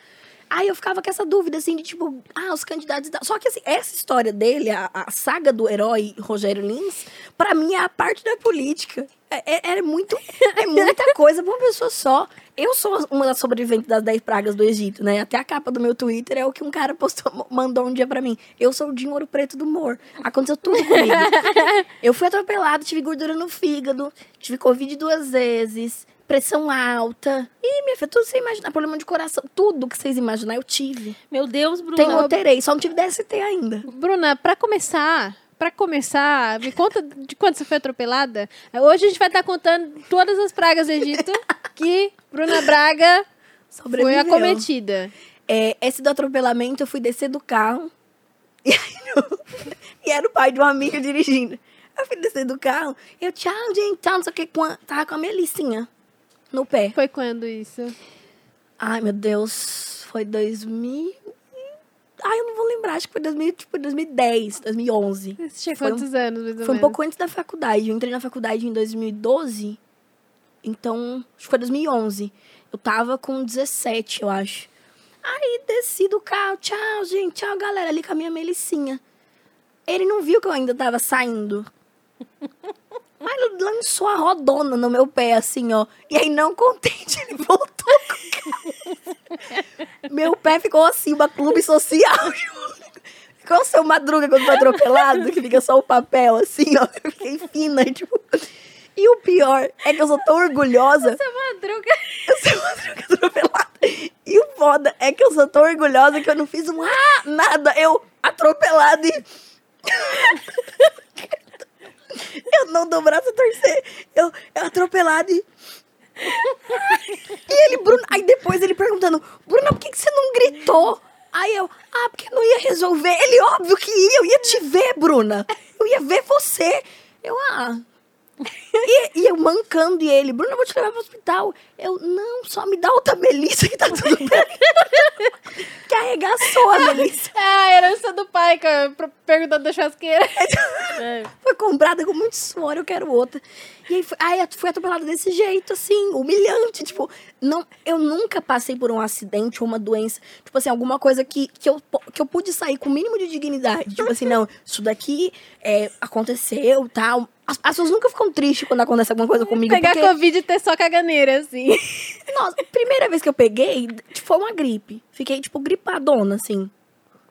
C: aí eu ficava com essa dúvida, assim, de tipo, ah, os candidatos. tal. Só que, assim, essa história dele, a, a saga do herói Rogério Lins, pra mim é a parte da política. É, é, é muito. É muita coisa pra uma pessoa só. Eu sou uma das sobreviventes das 10 pragas do Egito, né? Até a capa do meu Twitter é o que um cara postou, mandou um dia pra mim. Eu sou o Dinho Ouro Preto do humor. Aconteceu tudo comigo. Eu fui atropelada, tive gordura no fígado, tive Covid duas vezes, pressão alta. Ih, minha filha, tudo você imaginar, problema de coração, tudo que vocês imaginar, eu tive.
A: Meu Deus, Bruna.
C: Tenho, eu terei, só não tive DST ainda.
B: Bruna, pra começar, pra começar, me conta de quando você foi atropelada. Hoje a gente vai estar contando todas as pragas do Egito que Bruna Braga foi
C: Sobreviveu.
B: acometida.
C: É, esse do atropelamento, eu fui descer do carro. E, aí, eu- e era o pai de um amigo dirigindo. Eu fui descer do carro. Eu, tchau, gente, tchau, não sei o que. com a- Tava com a Melicinha no pé.
B: Foi quando isso?
C: Ai, meu Deus. Foi 2000. Ai, eu não vou lembrar. Acho que foi 2000, tipo, 2010, 2011.
B: Você tinha
C: Foi um-
B: quantos anos, mais ou
C: Foi um
B: menos?
C: pouco antes da faculdade. Eu entrei na faculdade em 2012. Então, acho que foi 2011. Eu tava com 17, eu acho. Aí desci do carro. Tchau, gente. Tchau, galera. Ali com a minha Melicinha. Ele não viu que eu ainda tava saindo. Mas lançou a rodona no meu pé, assim, ó. E aí, não contente, ele voltou com o carro. Meu pé ficou assim, uma clube social. Ficou o seu madruga quando foi atropelado, que fica só o papel, assim, ó. Eu fiquei fina, tipo. E o pior é que eu sou tão orgulhosa.
B: Madruga.
C: Eu sou madruga atropelada. E o foda é que eu sou tão orgulhosa que eu não fiz um ah, nada. Eu atropelada e. eu não dou braço a torcer. Eu, eu atropelada e. E ele, Bruno. Aí depois ele perguntando: Bruna, por que, que você não gritou? Aí eu, ah, porque não ia resolver. Ele, óbvio que ia, eu ia te ver, Bruna. Eu ia ver você. Eu, ah. E, e eu mancando e ele, Bruna, eu vou te levar pro hospital. Eu, não, só me dá outra Melissa que tá tudo bem. que arregaçou a Melissa.
B: Ah, a herança do pai, que eu pro- perguntando da churrasqueira.
A: É.
C: Foi comprada com muito suor, eu quero outra. E aí, foi- aí eu fui atropelada desse jeito, assim, humilhante. Tipo, não, eu nunca passei por um acidente ou uma doença. Tipo assim, alguma coisa que, que, eu, que eu pude sair com o mínimo de dignidade. Tipo assim, não, isso daqui é, aconteceu, tal. As, as pessoas nunca ficam tristes quando acontece alguma coisa comigo.
B: Pegar
C: porque...
B: Covid e ter só caganeira, assim.
C: Nossa, a primeira vez que eu peguei, tipo, foi uma gripe. Fiquei, tipo, gripadona, assim.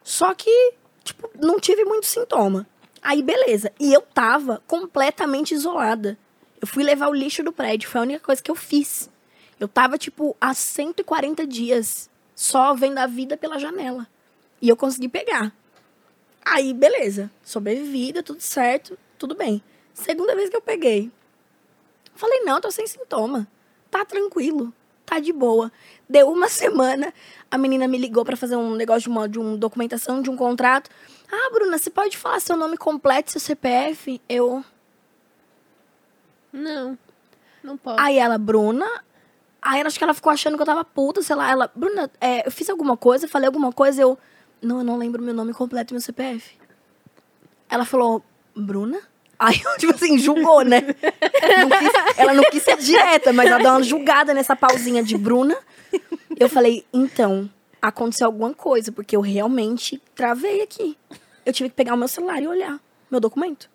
C: Só que, tipo, não tive muito sintoma. Aí, beleza. E eu tava completamente isolada. Eu fui levar o lixo do prédio, foi a única coisa que eu fiz. Eu tava, tipo, há 140 dias só vendo a vida pela janela. E eu consegui pegar. Aí, beleza. Sobrevivi, deu tudo certo, tudo bem. Segunda vez que eu peguei. Falei, não, tô sem sintoma. Tá tranquilo, tá de boa. Deu uma semana, a menina me ligou pra fazer um negócio de uma, de uma documentação, de um contrato. Ah, Bruna, você pode falar seu nome completo, seu CPF? Eu.
B: Não, não posso.
C: Aí ela, Bruna. Aí ela, acho que ela ficou achando que eu tava puta, sei lá. Ela, Bruna, é, eu fiz alguma coisa, falei alguma coisa, eu. Não, eu não lembro meu nome completo e meu CPF. Ela falou, Bruna? Aí tipo assim, julgou, né? Não quis- ela não quis ser direta, mas ela deu uma julgada nessa pausinha de Bruna. Eu falei, então, aconteceu alguma coisa, porque eu realmente travei aqui. Eu tive que pegar o meu celular e olhar meu documento.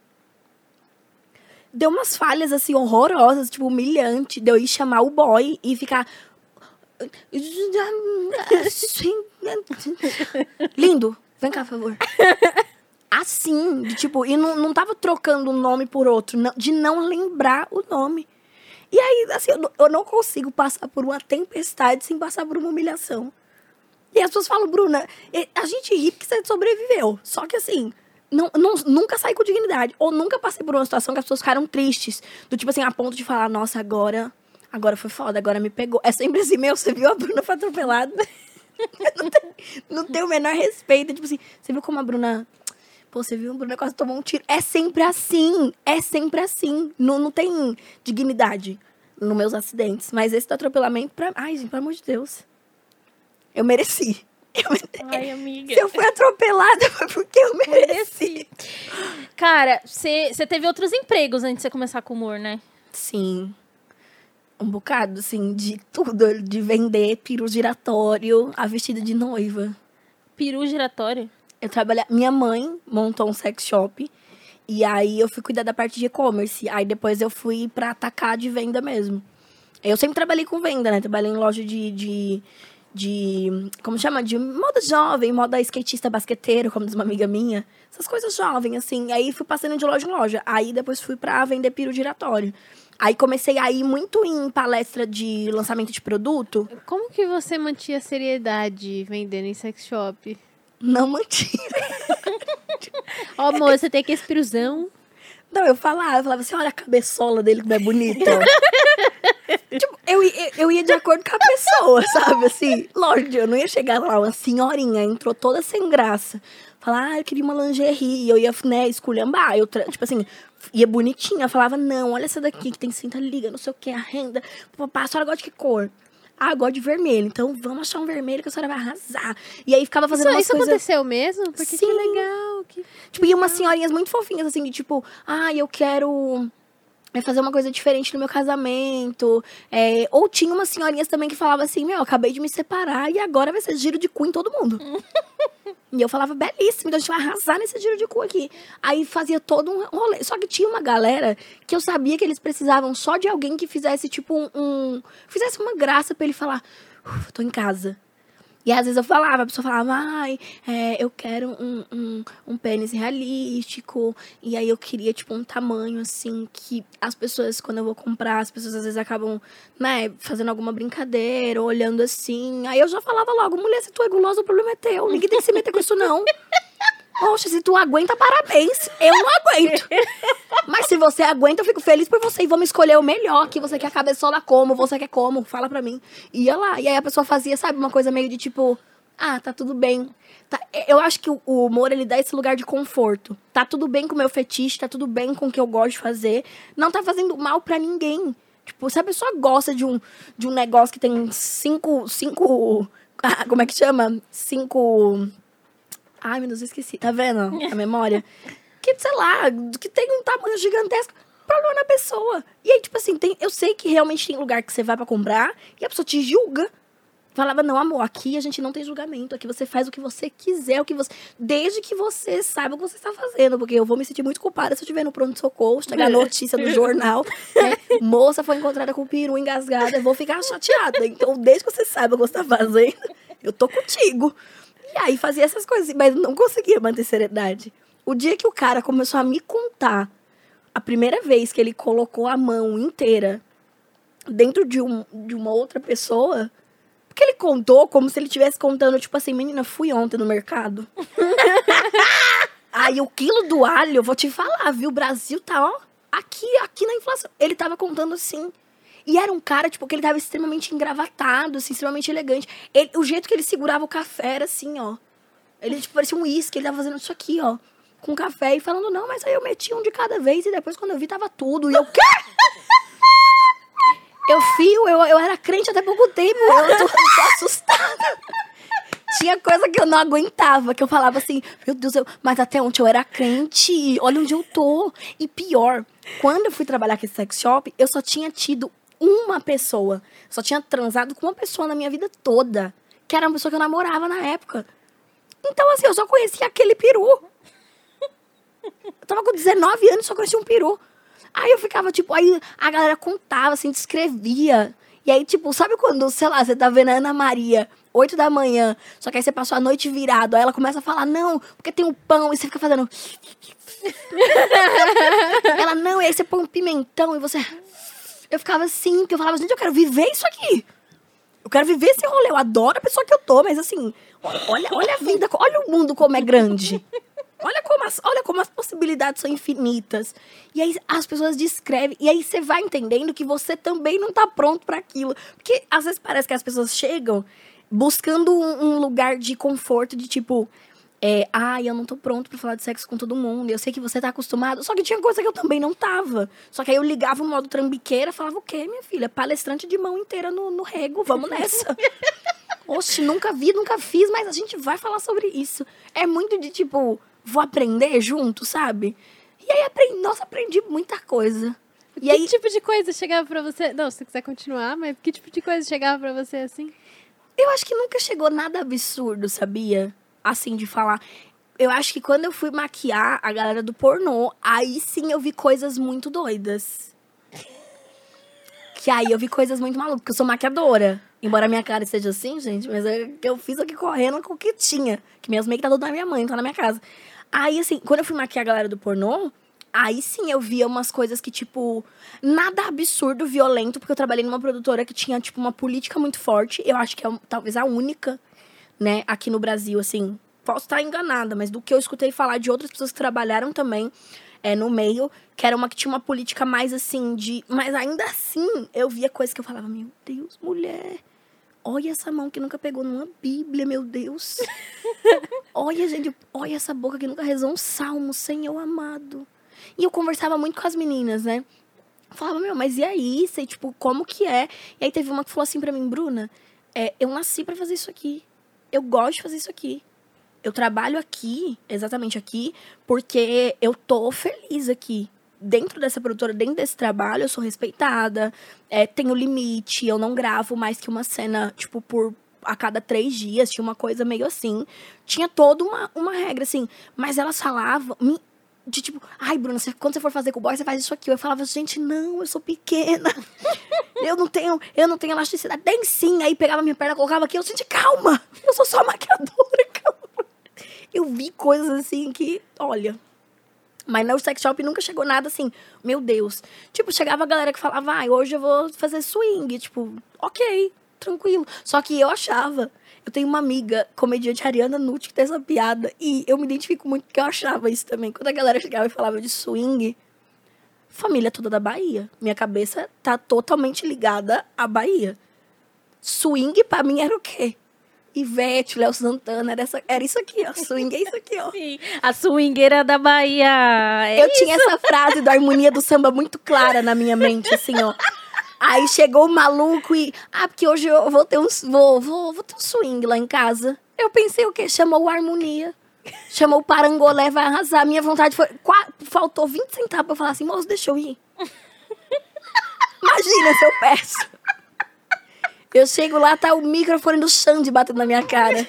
C: Deu umas falhas, assim, horrorosas, tipo, humilhante. Deu ir chamar o boy e ficar. Lindo, vem cá, por favor. Assim, de, tipo, e não, não tava trocando um nome por outro, não- de não lembrar o nome. E aí, assim, eu não, eu não consigo passar por uma tempestade sem passar por uma humilhação. E as pessoas falam, Bruna, a gente ri porque você sobreviveu. Só que assim, não, não- nunca saí com dignidade. Ou nunca passei por uma situação que as pessoas ficaram tristes. Do tipo assim, a ponto de falar, nossa, agora. Agora foi foda, agora me pegou. É sempre assim, meu, você viu a Bruna foi atropelada? não, tem, não tem o menor respeito. Tipo assim, você viu como a Bruna. Pô, você viu Bruna quase tomou um tiro. É sempre assim. É sempre assim. Não, não tem dignidade nos meus acidentes. Mas esse do atropelamento, pra... ai, gente, pelo amor de Deus. Eu mereci. Eu mereci.
A: Ai, amiga.
C: Se eu fui atropelada, foi porque eu mereci.
A: Cara, você teve outros empregos antes de você começar com humor, né?
C: Sim. Um bocado, assim, de tudo. De vender peru giratório a vestida de noiva.
A: Peru giratório.
C: Eu trabalhei... Minha mãe montou um sex shop. E aí eu fui cuidar da parte de e-commerce. Aí depois eu fui pra atacar de venda mesmo. Eu sempre trabalhei com venda, né? Trabalhei em loja de... de de como chama de moda jovem moda skatista basqueteiro como diz uma amiga minha essas coisas jovens assim aí fui passando de loja em loja aí depois fui pra vender piro giratório aí comecei a ir muito em palestra de lançamento de produto
B: Como que você mantinha seriedade vendendo em sex shop?
C: Não mantinha
B: Ó, amor, você tem aqui esse piruzão.
C: Não, eu falava, eu falava assim, olha a cabeçola dele como é bonita. tipo, eu, ia- eu ia de acordo com a pessoa, sabe? Assim, lógico, eu não ia chegar lá, uma senhorinha entrou toda sem graça. Falar, ah, eu queria uma lingerie. E eu ia, né, esculhambar. Eu, tipo assim, ia bonitinha. Eu falava, não, olha essa daqui que tem cinta liga, não sei o que, a renda. Papá, a senhora gosta de que cor? Ah, gosto de vermelho. Então vamos achar um vermelho que a senhora vai arrasar. E aí ficava fazendo
B: Isso, isso
C: coisas...
B: aconteceu mesmo? Porque que
C: Sim.
B: legal. Que...
C: Tipo, e umas senhorinhas muito fofinhas, assim, de tipo, ah, eu quero é, fazer uma coisa diferente no meu casamento. É, ou tinha umas senhorinhas também que falavam assim, meu, eu acabei de me separar e agora vai ser giro de cu em todo mundo. e eu falava, belíssimo, então a gente vai arrasar nesse giro de cu aqui. Aí fazia todo um rolê. Só que tinha uma galera que eu sabia que eles precisavam só de alguém que fizesse, tipo, um. um- fizesse uma graça pra ele falar, "Uf, tô em casa. E às vezes eu falava, a pessoa falava, ai, é, eu quero um, um, um pênis realístico. E aí eu queria, tipo, um tamanho, assim, que as pessoas, quando eu vou comprar, as pessoas às vezes acabam, né, fazendo alguma brincadeira, olhando assim. Aí eu já falava logo, mulher, se tu é gulosa, o problema é teu. Ninguém tem que se meter com isso, não. Poxa, se tu aguenta, parabéns. Eu não aguento. Mas se você aguenta, eu fico feliz por você. E vamos escolher o melhor, que você quer a cabeçola como, você quer como, fala pra mim. Ia lá. E aí a pessoa fazia, sabe, uma coisa meio de tipo, ah, tá tudo bem. Tá- eu acho que o humor, ele dá esse lugar de conforto. Tá tudo bem com o meu fetiche, tá tudo bem com o que eu gosto de fazer. Não tá fazendo mal pra ninguém. Tipo, se a pessoa gosta de um, de um negócio que tem cinco, cinco, ah, como é que chama? Cinco... Ai, meu Deus, eu esqueci. Tá vendo a memória? Que, sei lá, que tem um tamanho gigantesco. Problema na pessoa. E aí, tipo assim, tem, eu sei que realmente tem lugar que você vai pra comprar e a pessoa te julga. Falava, não, amor, aqui a gente não tem julgamento. Aqui você faz o que você quiser, o que você. Desde que você saiba o que você está fazendo. Porque eu vou me sentir muito culpada se eu estiver no pronto-socorro, chegar a notícia do jornal, né? Moça foi encontrada com peru engasgada, eu vou ficar chateada. Então, desde que você saiba o que você está fazendo, eu tô contigo. E aí fazia essas coisas, mas não conseguia manter seriedade. O dia que o cara começou a me contar a primeira vez que ele colocou a mão inteira dentro de, um, de uma outra pessoa, porque ele contou como se ele estivesse contando, tipo assim, menina, fui ontem no mercado. Aí o quilo do alho, eu vou te falar, viu? O Brasil tá, ó, aqui, aqui na inflação. Ele tava contando assim. E era um cara, tipo, que ele tava extremamente engravatado, assim, extremamente elegante. Ele- o jeito que ele segurava o café era assim, ó. Ele, tipo, parecia um uísque, ele tava fazendo isso aqui, ó. Com café e falando, não, mas aí eu meti um de cada vez e depois quando eu vi tava tudo. E eu, quê? Eu, fio, eu, eu era crente até pouco tempo. Eu tô, eu tô assustada. Tinha coisa que eu não aguentava, que eu falava assim, meu Deus, eu- mas até ontem eu era crente, olha onde eu tô. E pior, quando eu fui trabalhar aqui no sex shop, eu só tinha tido uma pessoa. Só tinha transado com uma pessoa na minha vida toda. Que era uma pessoa que eu namorava na época. Então, assim, eu só conhecia aquele peru. Eu tava com 19 anos e só conhecia um peru. Aí eu ficava, tipo, aí a galera contava, assim, descrevia. E aí, tipo, sabe quando, sei lá, você tá vendo a Ana Maria, 8 da manhã, só que aí você passou a noite virado, aí ela começa a falar, não, porque tem um pão, e você fica fazendo. ela, não, e aí você põe um pimentão e você. Eu ficava assim, porque eu falava, gente, eu quero viver isso aqui. Eu quero viver esse rolê. Eu adoro a pessoa que eu tô, mas assim, olha, olha a vida, olha o mundo como é grande. Olha como, as, olha como as possibilidades são infinitas. E aí as pessoas descrevem. E aí você vai entendendo que você também não tá pronto para aquilo. Porque às vezes parece que as pessoas chegam buscando um, um lugar de conforto, de tipo. É, ai, eu não tô pronto pra falar de sexo com todo mundo. Eu sei que você tá acostumado. Só que tinha coisa que eu também não tava. Só que aí eu ligava o modo trambiqueira falava, o quê, minha filha? Palestrante de mão inteira no, no rego, vamos nessa. Oxe, nunca vi, nunca fiz, mas a gente vai falar sobre isso. É muito de tipo, vou aprender junto, sabe? E aí aprendi, nossa, aprendi muita coisa. E
B: que
C: aí,
B: tipo de coisa chegava pra você? Não, se você quiser continuar, mas que tipo de coisa chegava pra você assim?
C: eu acho que nunca chegou nada absurdo, sabia? Assim, de falar. Eu acho que quando eu fui maquiar a galera do pornô, aí sim eu vi coisas muito doidas. Que aí eu vi coisas muito malucas, porque eu sou maquiadora. Embora minha cara esteja assim, gente, mas é que eu fiz aqui correndo com o que tinha. Que minhas make tá tudo na minha mãe, tá na minha casa. Aí, assim, quando eu fui maquiar a galera do pornô, aí sim eu via umas coisas que, tipo, nada absurdo, violento, porque eu trabalhei numa produtora que tinha, tipo, uma política muito forte. Eu acho que é talvez a única, né, aqui no Brasil, assim. Posso estar enganada, mas do que eu escutei falar de outras pessoas que trabalharam também é, no meio, que era uma que tinha uma política mais assim de. Mas ainda assim, eu via coisas que eu falava, meu Deus, mulher. Olha essa mão que nunca pegou numa Bíblia, meu Deus. olha, gente, olha essa boca que nunca rezou um salmo, Senhor amado. E eu conversava muito com as meninas, né? Falava, meu, mas e aí? Sei, tipo, como que é? E aí teve uma que falou assim pra mim, Bruna, é, eu nasci pra fazer isso aqui. Eu gosto de fazer isso aqui. Eu trabalho aqui, exatamente aqui, porque eu tô feliz aqui. Dentro dessa produtora, dentro desse trabalho, eu sou respeitada, é, tenho limite, eu não gravo mais que uma cena, tipo, por a cada três dias, tinha uma coisa meio assim. Tinha toda uma, uma regra, assim. Mas elas falavam, de tipo, ai, Bruna, você- quando você for fazer com o boy, você faz isso aqui. Eu falava, gente, não, eu sou pequena. eu não tenho, eu não tenho elasticidade. Tem sim. Aí pegava minha perna, colocava aqui, eu, gente, calma. Eu sou só maquiadora, calma. Eu vi coisas assim que, olha. Mas no sex shop nunca chegou nada assim, meu Deus. Tipo, chegava a galera que falava, ai, hoje eu vou fazer swing. Tipo, ok, tranquilo. Só que eu achava. Eu tenho uma amiga, comediante Ariana Nutt, que tem essa piada. E eu me identifico muito porque eu achava isso também. Quando a galera chegava e falava de swing, família toda da Bahia. Minha cabeça tá totalmente ligada à Bahia. Swing pra mim era o quê? Ivete, Léo Santana, era, essa, era isso aqui, ó. Swing é isso aqui, ó.
A: Sim, a swingueira da Bahia. É
C: Eu tinha essa frase da harmonia do samba muito clara na minha mente, assim, ó. Aí chegou o maluco e. Ah, porque hoje eu vou ter um, vou, vou, vou ter um swing lá em casa. Eu pensei o quê? Chamou o harmonia. Chamou o parangolé, vai arrasar. Minha vontade foi. qua- faltou 20 centavos pra eu falar assim, moço, deixa eu ir. Imagina se eu peço. Eu chego lá, tá o microfone do Xande batendo na minha cara.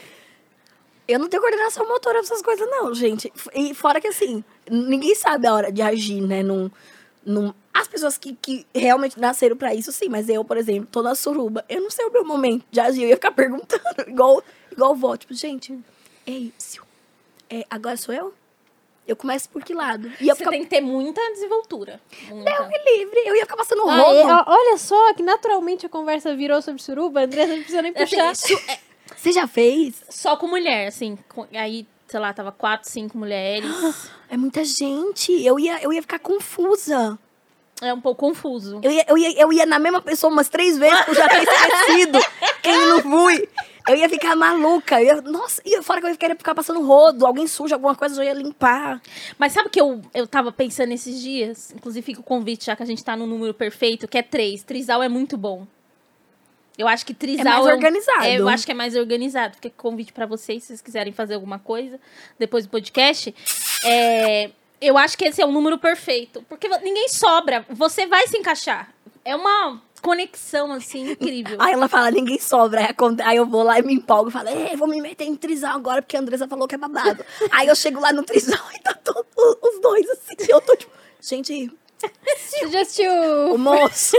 C: Eu não tenho coordenação motora pra essas coisas, não, gente. E fora que, assim, ninguém sabe a hora de agir, né? Num, num... As pessoas que, que realmente nasceram pra isso, sim. Mas eu, por exemplo, tô na suruba. Eu não sei o meu momento de agir. Eu ia ficar perguntando, igual, igual vó. Tipo, gente, ei, Psyu, é, agora sou eu? Eu começo por que lado? E
A: Você
C: ficar
A: tem que ter muita desenvoltura. Muita.
C: Deus me livre. Eu ia ficar passando
B: Ah,
C: rodo.
B: é, olha só que naturalmente a conversa virou sobre suruba. André não precisa nem
A: Assim,
B: puxar.
A: isso é
C: Você já fez?
A: só com mulher, assim. com- aí, sei lá, tava quatro, cinco mulheres.
C: É muita gente. Eu ia, eu ia ficar confusa.
A: É um pouco confuso.
C: Eu ia, eu, ia, eu ia na mesma pessoa umas três vezes, porque eu já tinha esquecido quem não fui. Eu ia ficar maluca. Eu ia, nossa, e fora que eu ia ficar passando rodo. Alguém suja alguma coisa, eu ia limpar.
A: Mas sabe o que eu, eu tava pensando esses dias? Inclusive, fica o convite, já que a gente tá no número perfeito, que é três. Trisal é muito bom. Eu acho que trisal...
C: É mais organizado.
A: é, eu acho que é mais organizado. Fica convite pra vocês, se vocês quiserem fazer alguma coisa depois do podcast. É, eu acho que esse é o número perfeito. Porque ninguém sobra. Você vai se encaixar. É uma conexão, assim, incrível.
C: Aí ela fala, ninguém sobra. Aí, eu vou lá e me empolgo e falo, "É, vou me meter em trisal agora, porque a Andressa falou que é babado. aí eu chego lá no trisal e tá todo, os dois assim. Eu tô tipo, gente,
B: Você já assistiu
C: o moço.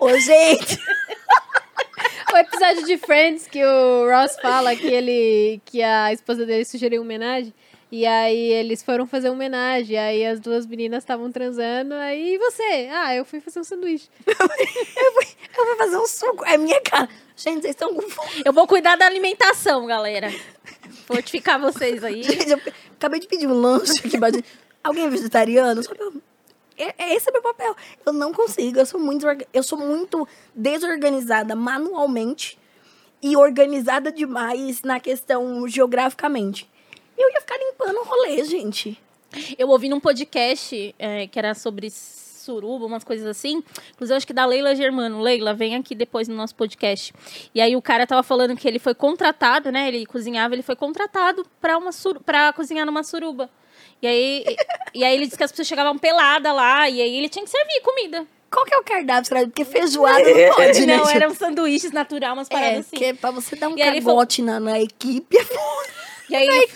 C: Ô, gente.
B: o episódio de Friends que o Ross fala que ele que a esposa dele sugeriu homenagem? E aí eles foram fazer uma homenagem, aí as duas meninas estavam transando, aí você? Ah, eu fui fazer um sanduíche.
C: Eu vou fazer um suco. É minha cara. Gente, vocês estão com fome.
A: Eu vou cuidar da alimentação, galera. Fortificar vocês aí.
C: Gente, eu acabei de pedir um lanche aqui. Alguém é vegetariano? Só eu... é, é esse é meu papel. Eu não consigo. Eu sou muito, eu sou muito desorganizada manualmente e organizada demais na questão geograficamente. Eu ia ficar limpando o rolê, gente.
A: Eu ouvi num podcast é, que era sobre suruba, umas coisas assim. Inclusive, acho que da Leila Germano. Leila, vem aqui depois no nosso podcast. E aí o cara tava falando que ele foi contratado, né? Ele cozinhava, ele foi contratado pra, uma sur pra cozinhar numa suruba. E aí, e, e aí ele disse que as pessoas chegavam peladas lá, e aí ele tinha que servir comida.
C: Qual que é o cardápio? Porque feijoada não pode, né?
A: Não, eram sanduíches natural, umas
C: É,
A: paradas assim.
C: porque pra você dar um
A: E ele falou-
C: cagote na, na equipe é foda.
A: E aí ele,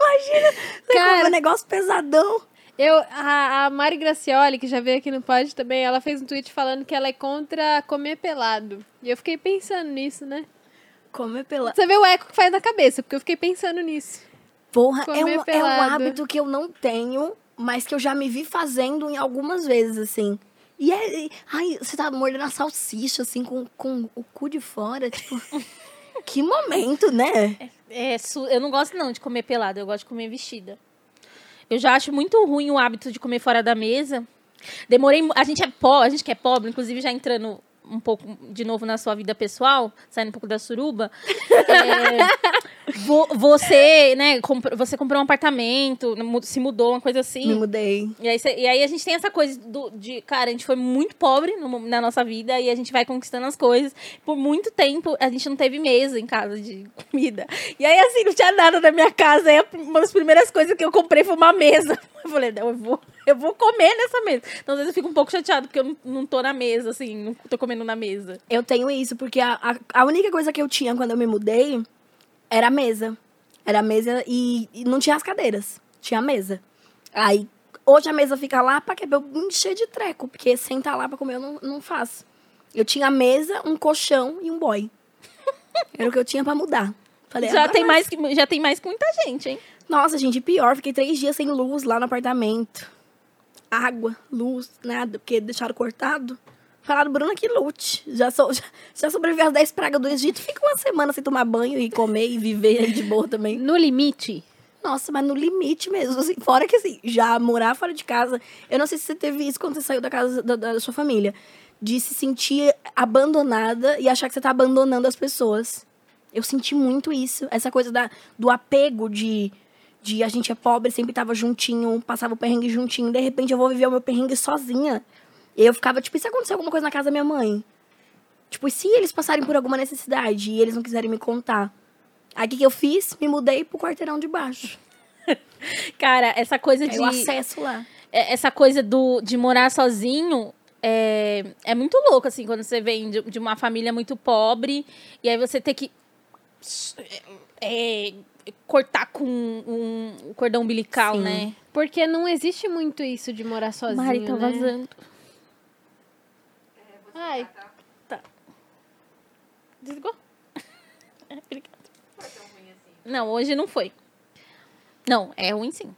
C: Imagina, você
B: Cara.
C: um negócio pesadão.
B: Eu, a, a Mari Gracioli, que já veio aqui no pod também, ela fez um tweet falando que ela é contra comer pelado. E eu fiquei pensando nisso, né?
C: Comer pela...
B: Você vê o eco que faz na cabeça, porque eu fiquei pensando nisso.
C: Porra, é um, é um
B: pelado.
C: hábito que eu não tenho, mas que eu já me vi fazendo em algumas vezes, assim. E é. e- Ai, você tá mordendo a salsicha, assim, com, com o cu de fora, tipo. que momento, né?
A: É, su- eu não gosto não de comer pelado, eu gosto de comer vestida. Eu já acho muito ruim o hábito de comer fora da mesa. Demorei, a gente é pobre, a gente que é pobre, inclusive já entrando um pouco de novo na sua vida pessoal, saindo um pouco da suruba. é, vo- você, né, você comprou um apartamento, mu- se mudou, uma coisa assim.
C: Me mudei.
A: E aí, cê- e aí a gente tem essa coisa do, de, cara, a gente foi muito pobre no na nossa vida e a gente vai conquistando as coisas. Por muito tempo a gente não teve mesa em casa de comida. E aí, assim, não tinha nada na minha casa. Aí uma das primeiras coisas que eu comprei foi uma mesa. Eu falei, não, eu vou, eu vou comer nessa mesa. Então, às vezes eu fico um pouco chateado porque eu não, não tô na mesa, assim, não tô comendo na mesa.
C: Eu tenho isso, porque a, a, a única coisa que eu tinha quando eu me mudei era a mesa. Era a mesa e, e não tinha as cadeiras. Tinha a mesa. Aí, hoje a mesa fica lá pra quebrar eu me encher de treco, porque sentar lá pra comer eu não, não faço. Eu tinha a mesa, um colchão e um boy. Era o que eu tinha pra mudar. Falei,
A: já, tem
C: vai
A: mais que, já tem mais que muita gente, hein?
C: Nossa, gente, pior, fiquei três dias sem luz lá no apartamento. Água, luz, nada, porque deixaram cortado. Falaram, Bruna, que lute. Já, sou, já, já sobreviveu às 10 pragas do Egito, fica uma semana sem tomar banho e comer e viver aí de boa também.
B: No limite.
C: Nossa, mas no limite mesmo. Assim, fora que assim, já morar fora de casa. Eu não sei se você teve isso quando você saiu da casa da, da sua família. De se sentir abandonada e achar que você tá abandonando as pessoas. Eu senti muito isso. Essa coisa da, do apego de, de a gente é pobre, sempre tava juntinho, passava o perrengue juntinho. De repente eu vou viver o meu perrengue sozinha. E eu ficava, tipo, e se acontecer alguma coisa na casa da minha mãe? Tipo, e se eles passarem por alguma necessidade e eles não quiserem me contar? Aí o que, que eu fiz? Me mudei pro quarteirão de baixo.
A: Cara, essa coisa de.
C: eu acesso lá.
A: é- essa coisa do, de morar sozinho é, é muito louco, assim, quando você vem de, de uma família muito pobre e aí você tem que é, cortar com um, um cordão umbilical,
C: Sim.
A: né?
B: Porque não existe muito isso de morar sozinho,
A: Mari tá
B: né?
A: vazando.
B: Ai,
A: Desligou? É, obrigada. Não, hoje não foi. Não, é ruim sim.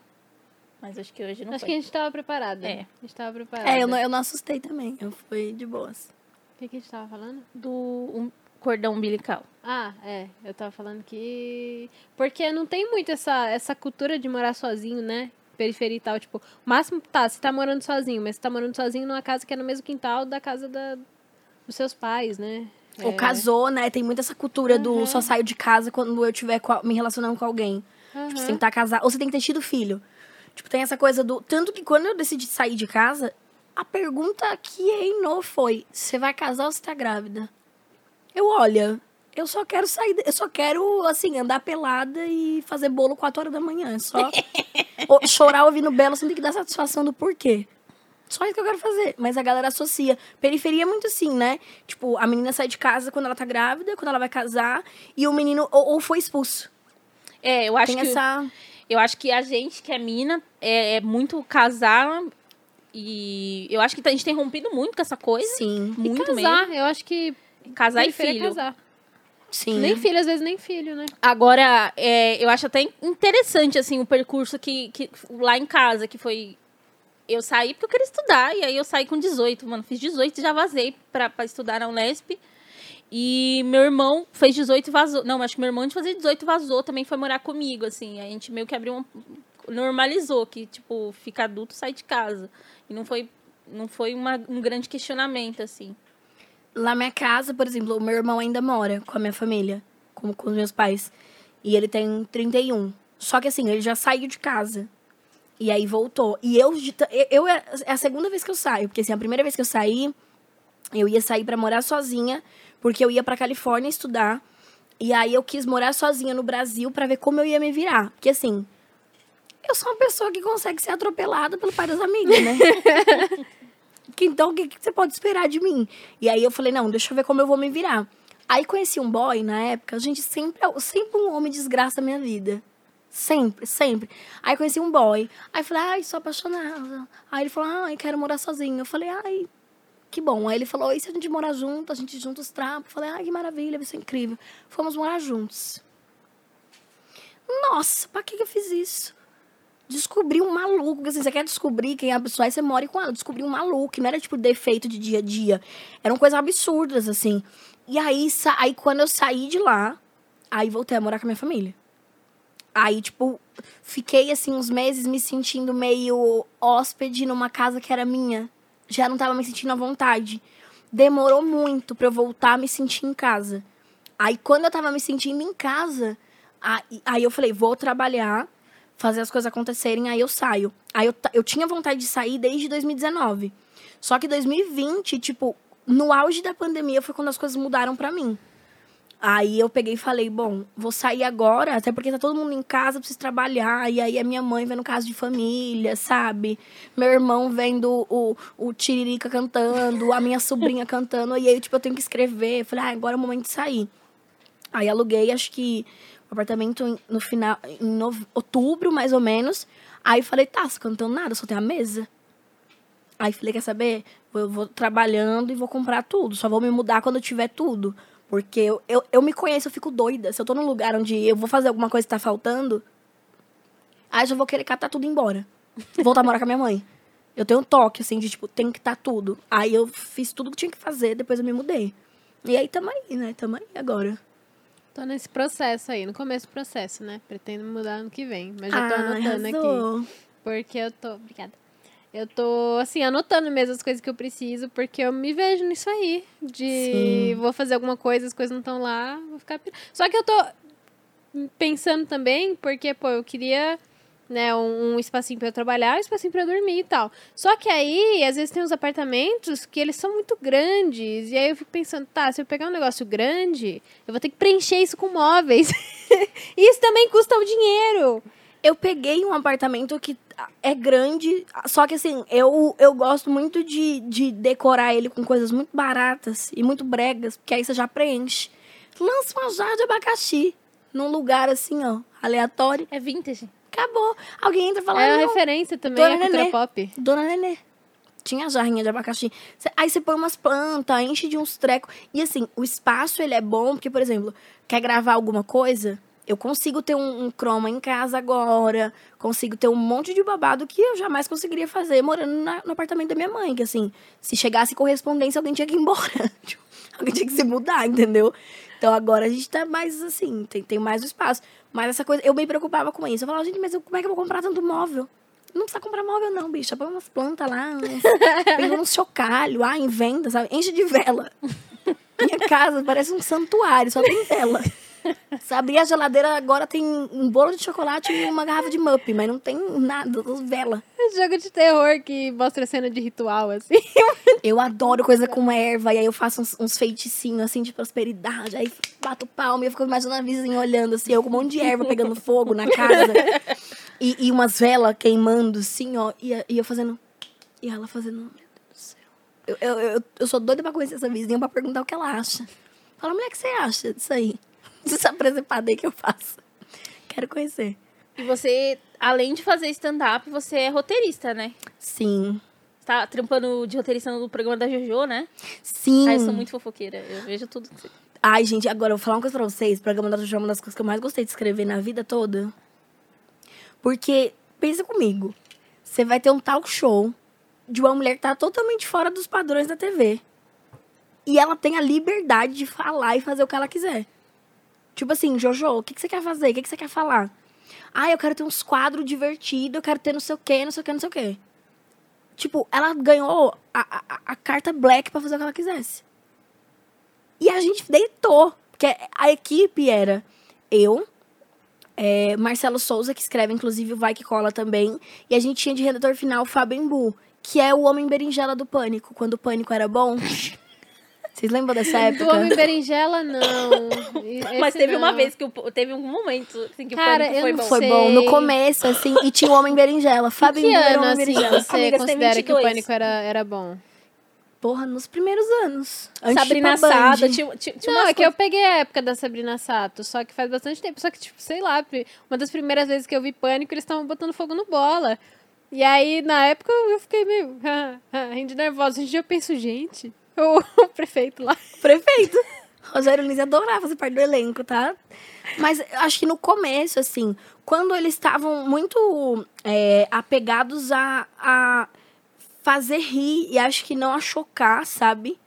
A: Mas acho que hoje não
B: acho
A: foi.
B: que a gente tava preparada.
A: É.
B: A gente tava preparada.
C: É, eu não, eu não assustei também. Eu fui de boas.
B: O que, que a gente tava falando?
A: Do um cordão umbilical.
B: Ah, é. Eu tava falando que. Porque não tem muito essa, essa cultura de morar sozinho, né? Periferia e tal. Tipo, o máximo, tá, você tá morando sozinho, mas você tá morando sozinho numa casa que é no mesmo quintal da casa da, dos seus pais, né?
C: Ou
B: É.
C: casou, né? Tem muito essa cultura do só saio de casa quando eu a- me relacionando com alguém.
B: Aham.
C: Tipo, você tem que estar casado. Ou você tem que ter tido filho. Tipo, tem essa coisa do. Tanto que quando eu decidi sair de casa, a pergunta que reinou foi: você vai casar ou você tá grávida? Eu, olha, eu só quero sair. Eu só quero, assim, andar pelada e fazer bolo 4 horas da manhã. É Só chorar ouvindo Belo sem ter que dar satisfação do porquê. Só isso que eu quero fazer. Mas a galera associa. Periferia é muito assim, né? Tipo, a menina sai de casa quando ela tá grávida, quando ela vai casar, e o menino ou, ou foi expulso.
A: É, eu acho
C: Tem
A: que.
C: essa.
A: Eu acho que a gente que é mina é, é muito casar e eu acho que a gente tem rompido muito com essa coisa.
C: Sim.
B: E
A: Muito
B: casar,
A: mesmo.
B: eu acho que
A: Casar e
B: é
A: filho.
B: casar.
C: Sim.
B: Nem filho, às vezes nem filho, né?
A: Agora, é, eu acho até interessante, assim, o percurso que, que lá em casa, que foi... Eu saí porque eu queria estudar, e aí eu saí com 18, mano. Fiz 18 e já vazei pra, pra estudar na Unesp. E meu irmão fez 18 e vazou. Não, acho que meu irmão de fazer 18 vazou, também foi morar comigo, assim. A gente meio que abriu um... Normalizou que, tipo, fica adulto, sai de casa. E não foi, não foi uma, um grande questionamento, assim.
C: Lá minha casa, por exemplo, o meu irmão ainda mora com a minha família, com, com os meus pais. E ele tem 31. Só que assim, ele já saiu de casa. E aí voltou. E eu, eu, é é a segunda vez que eu saio. Porque assim, a primeira vez que eu saí, eu ia sair pra morar sozinha, porque eu ia pra Califórnia estudar. E aí eu quis morar sozinha no Brasil pra ver como eu ia me virar. Porque assim, eu sou uma pessoa que consegue ser atropelada pelo pai das amigas, né? Então, o que, que você pode esperar de mim? E aí eu falei, não, deixa eu ver como eu vou me virar. Aí conheci um boy na época, gente, sempre, sempre um homem desgraça a minha vida. Sempre, sempre. Aí conheci um boy. Aí falei, ai, sou apaixonada. Aí ele falou, ai, quero morar sozinho. Eu falei, ai, que bom. Aí ele falou, e se a gente morar junto, a gente junta os trapos? Eu falei, ai, que maravilha, vai ser incrível. Fomos morar juntos. Nossa, pra que, que eu fiz isso? Descobri um maluco, assim, você quer descobrir quem é a pessoa, aí você mora com ela. Descobri um maluco, não era tipo defeito de dia a dia. Eram coisas absurdas, assim. E aí, aí quando eu saí de lá, aí voltei a morar com a minha família. Aí, tipo, fiquei assim uns meses me sentindo meio hóspede numa casa que era minha. Já não tava me sentindo à vontade. Demorou muito pra eu voltar a me sentir em casa. Aí, quando eu tava me sentindo em casa, aí, aí eu falei, vou trabalhar, fazer as coisas acontecerem, aí eu saio. Aí eu, eu tinha vontade de sair desde 2019. Só que 2020, tipo, no auge da pandemia foi quando as coisas mudaram pra mim. Aí eu peguei e falei, bom, vou sair agora, até porque tá todo mundo em casa, preciso trabalhar. E aí a minha mãe vendo caso de família, sabe? Meu irmão vendo o, o Tiririca cantando, a minha sobrinha cantando. E aí, tipo, eu tenho que escrever. Falei, ah, agora é o momento de sair. Aí aluguei, acho que apartamento no final, em outubro, mais ou menos. Aí falei, tá, você cantando nada, só tem a mesa. Aí falei, quer saber? Eu vou trabalhando e vou comprar tudo. Só vou me mudar quando eu tiver tudo. Porque eu, eu, eu me conheço, eu fico doida. Se eu tô num lugar onde eu vou fazer alguma coisa que tá faltando, aí eu já vou querer catar tudo embora. Voltar a morar com a minha mãe. Eu tenho um toque, assim, de tipo, tem que estar tudo. Aí eu fiz tudo que tinha que fazer, depois eu me mudei. E aí tamo aí, né? Tamo aí agora.
B: Tô nesse processo aí, no começo do processo, né? Pretendo mudar ano que vem, mas já tô
C: Ah,
B: anotando aqui.
C: arrasou.
B: Porque eu tô. Obrigada. Eu tô, assim, anotando mesmo as coisas que eu preciso, porque eu me vejo nisso aí. De
C: Sim.
B: vou fazer alguma coisa, as coisas não estão lá, vou ficar. Só que eu tô pensando também, porque, pô, eu queria. Né, um, um espacinho pra eu trabalhar, um espacinho pra eu dormir e tal. Só que aí, às vezes tem uns apartamentos que eles são muito grandes. E aí eu fico pensando, tá, se eu pegar um negócio grande, eu vou ter que preencher isso com móveis. e isso também custa um dinheiro.
C: Eu peguei um apartamento que é grande, só que assim, eu, eu gosto muito de, de decorar ele com coisas muito baratas e muito bregas, porque aí você já preenche. Lança uma jarra de abacaxi num lugar assim, ó, aleatório.
A: É vintage.
C: Acabou. Alguém entra e fala,
B: É uma
C: "Não,
B: referência também
C: Dona
B: à
C: Nenê.
B: pop.
C: Dona Nenê. Tinha jarrinha de abacaxi. Aí você põe umas plantas, enche de uns trecos. E assim, o espaço ele é bom, porque, por exemplo, quer gravar alguma coisa? Eu consigo ter um, um croma em casa agora. Consigo ter um monte de babado que eu jamais conseguiria fazer morando na- no apartamento da minha mãe. Que assim, se chegasse correspondência, alguém tinha que ir embora. Tipo, alguém tinha que se mudar, entendeu? Então agora a gente tá mais assim, tem, tem mais espaço. Mas essa coisa, eu me preocupava com isso. Eu falava, gente, mas eu- como é que eu vou comprar tanto móvel? Não precisa comprar móvel, não, bicha. Põe umas plantas lá, pega uns chocalho, ah, em venda, sabe? Enche de vela. Minha casa parece um santuário, só tem vela. Se abrir a geladeira, agora tem um bolo de chocolate e uma garrafa de mup, mas não tem nada, vela.
B: Jogo de terror que mostra cena de ritual, assim.
C: Eu adoro coisa com erva, e aí eu faço uns, uns feiticinhos, assim, de prosperidade. Aí bato palma e eu fico imaginando a vizinha olhando, assim, eu com um monte de erva pegando fogo na casa. E, e umas velas queimando, assim, ó. E, e eu fazendo... E ela fazendo... Meu Deus do céu. Eu, eu, eu, eu sou doida pra conhecer essa vizinha pra perguntar o que ela acha. Fala, mulher, o que você acha disso aí? Dessa presepada aí que eu faço. Quero conhecer.
A: E você, além de fazer stand-up, você é roteirista, né?
C: Sim.
A: Você tá trampando de roteirista no programa da Jojo, né?
C: Sim.
A: Ah, eu sou muito fofoqueira. Eu vejo tudo. que você-
C: Ai, gente, agora eu vou falar uma coisa pra vocês. O programa da Xuxa é uma das coisas que eu mais gostei de escrever na vida toda. Porque, pensa comigo. Você vai ter um talk show de uma mulher que tá totalmente fora dos padrões da TV. E ela tem a liberdade de falar e fazer o que ela quiser. Tipo assim, Jojo, o que, que você quer fazer? O que, que você quer falar? Ah, eu quero ter uns quadros divertidos, eu quero ter não sei o quê, não sei o quê, não sei o quê. Tipo, ela ganhou a, a, a carta black pra fazer o que ela quisesse. E a gente deitou. Porque a equipe era eu, é, Marcelo Souza, que escreve, inclusive, o Vai Que Cola também. E a gente tinha de redator final Fábio Embu, que é o homem berinjela do Pânico, quando o Pânico era bom. Vocês lembram dessa época?
B: Do Homem Berinjela, não. Esse
A: Mas teve uma
B: não.
A: vez que o, teve um momento assim, que
B: Cara,
A: o pânico
B: eu
A: foi
B: não
A: bom.
C: Foi bom. No começo, assim, e tinha o Homem Berinjela. Fábio
B: Que ano,
C: Homem
B: assim,
C: Berinjela.
B: você considera que o
A: 22.
B: Pânico era, era bom?
C: Porra, nos primeiros anos. Antes
A: Sabrina. Sada, tinha, tinha, tinha
B: Não,
A: umas
B: é que eu peguei a época da Sabrina Sato, só que faz bastante tempo. Só que, tipo, sei lá, uma das primeiras vezes que eu vi Pânico, eles estavam botando fogo no bola. E aí, na época, eu fiquei meio rindo nervosa. Hoje em dia eu penso, gente, o prefeito lá.
C: Prefeito. Rogério Luiz adorava fazer parte do elenco, tá? Mas acho que no começo, assim, quando eles estavam muito é, apegados a, a fazer rir e acho que não a chocar, sabe?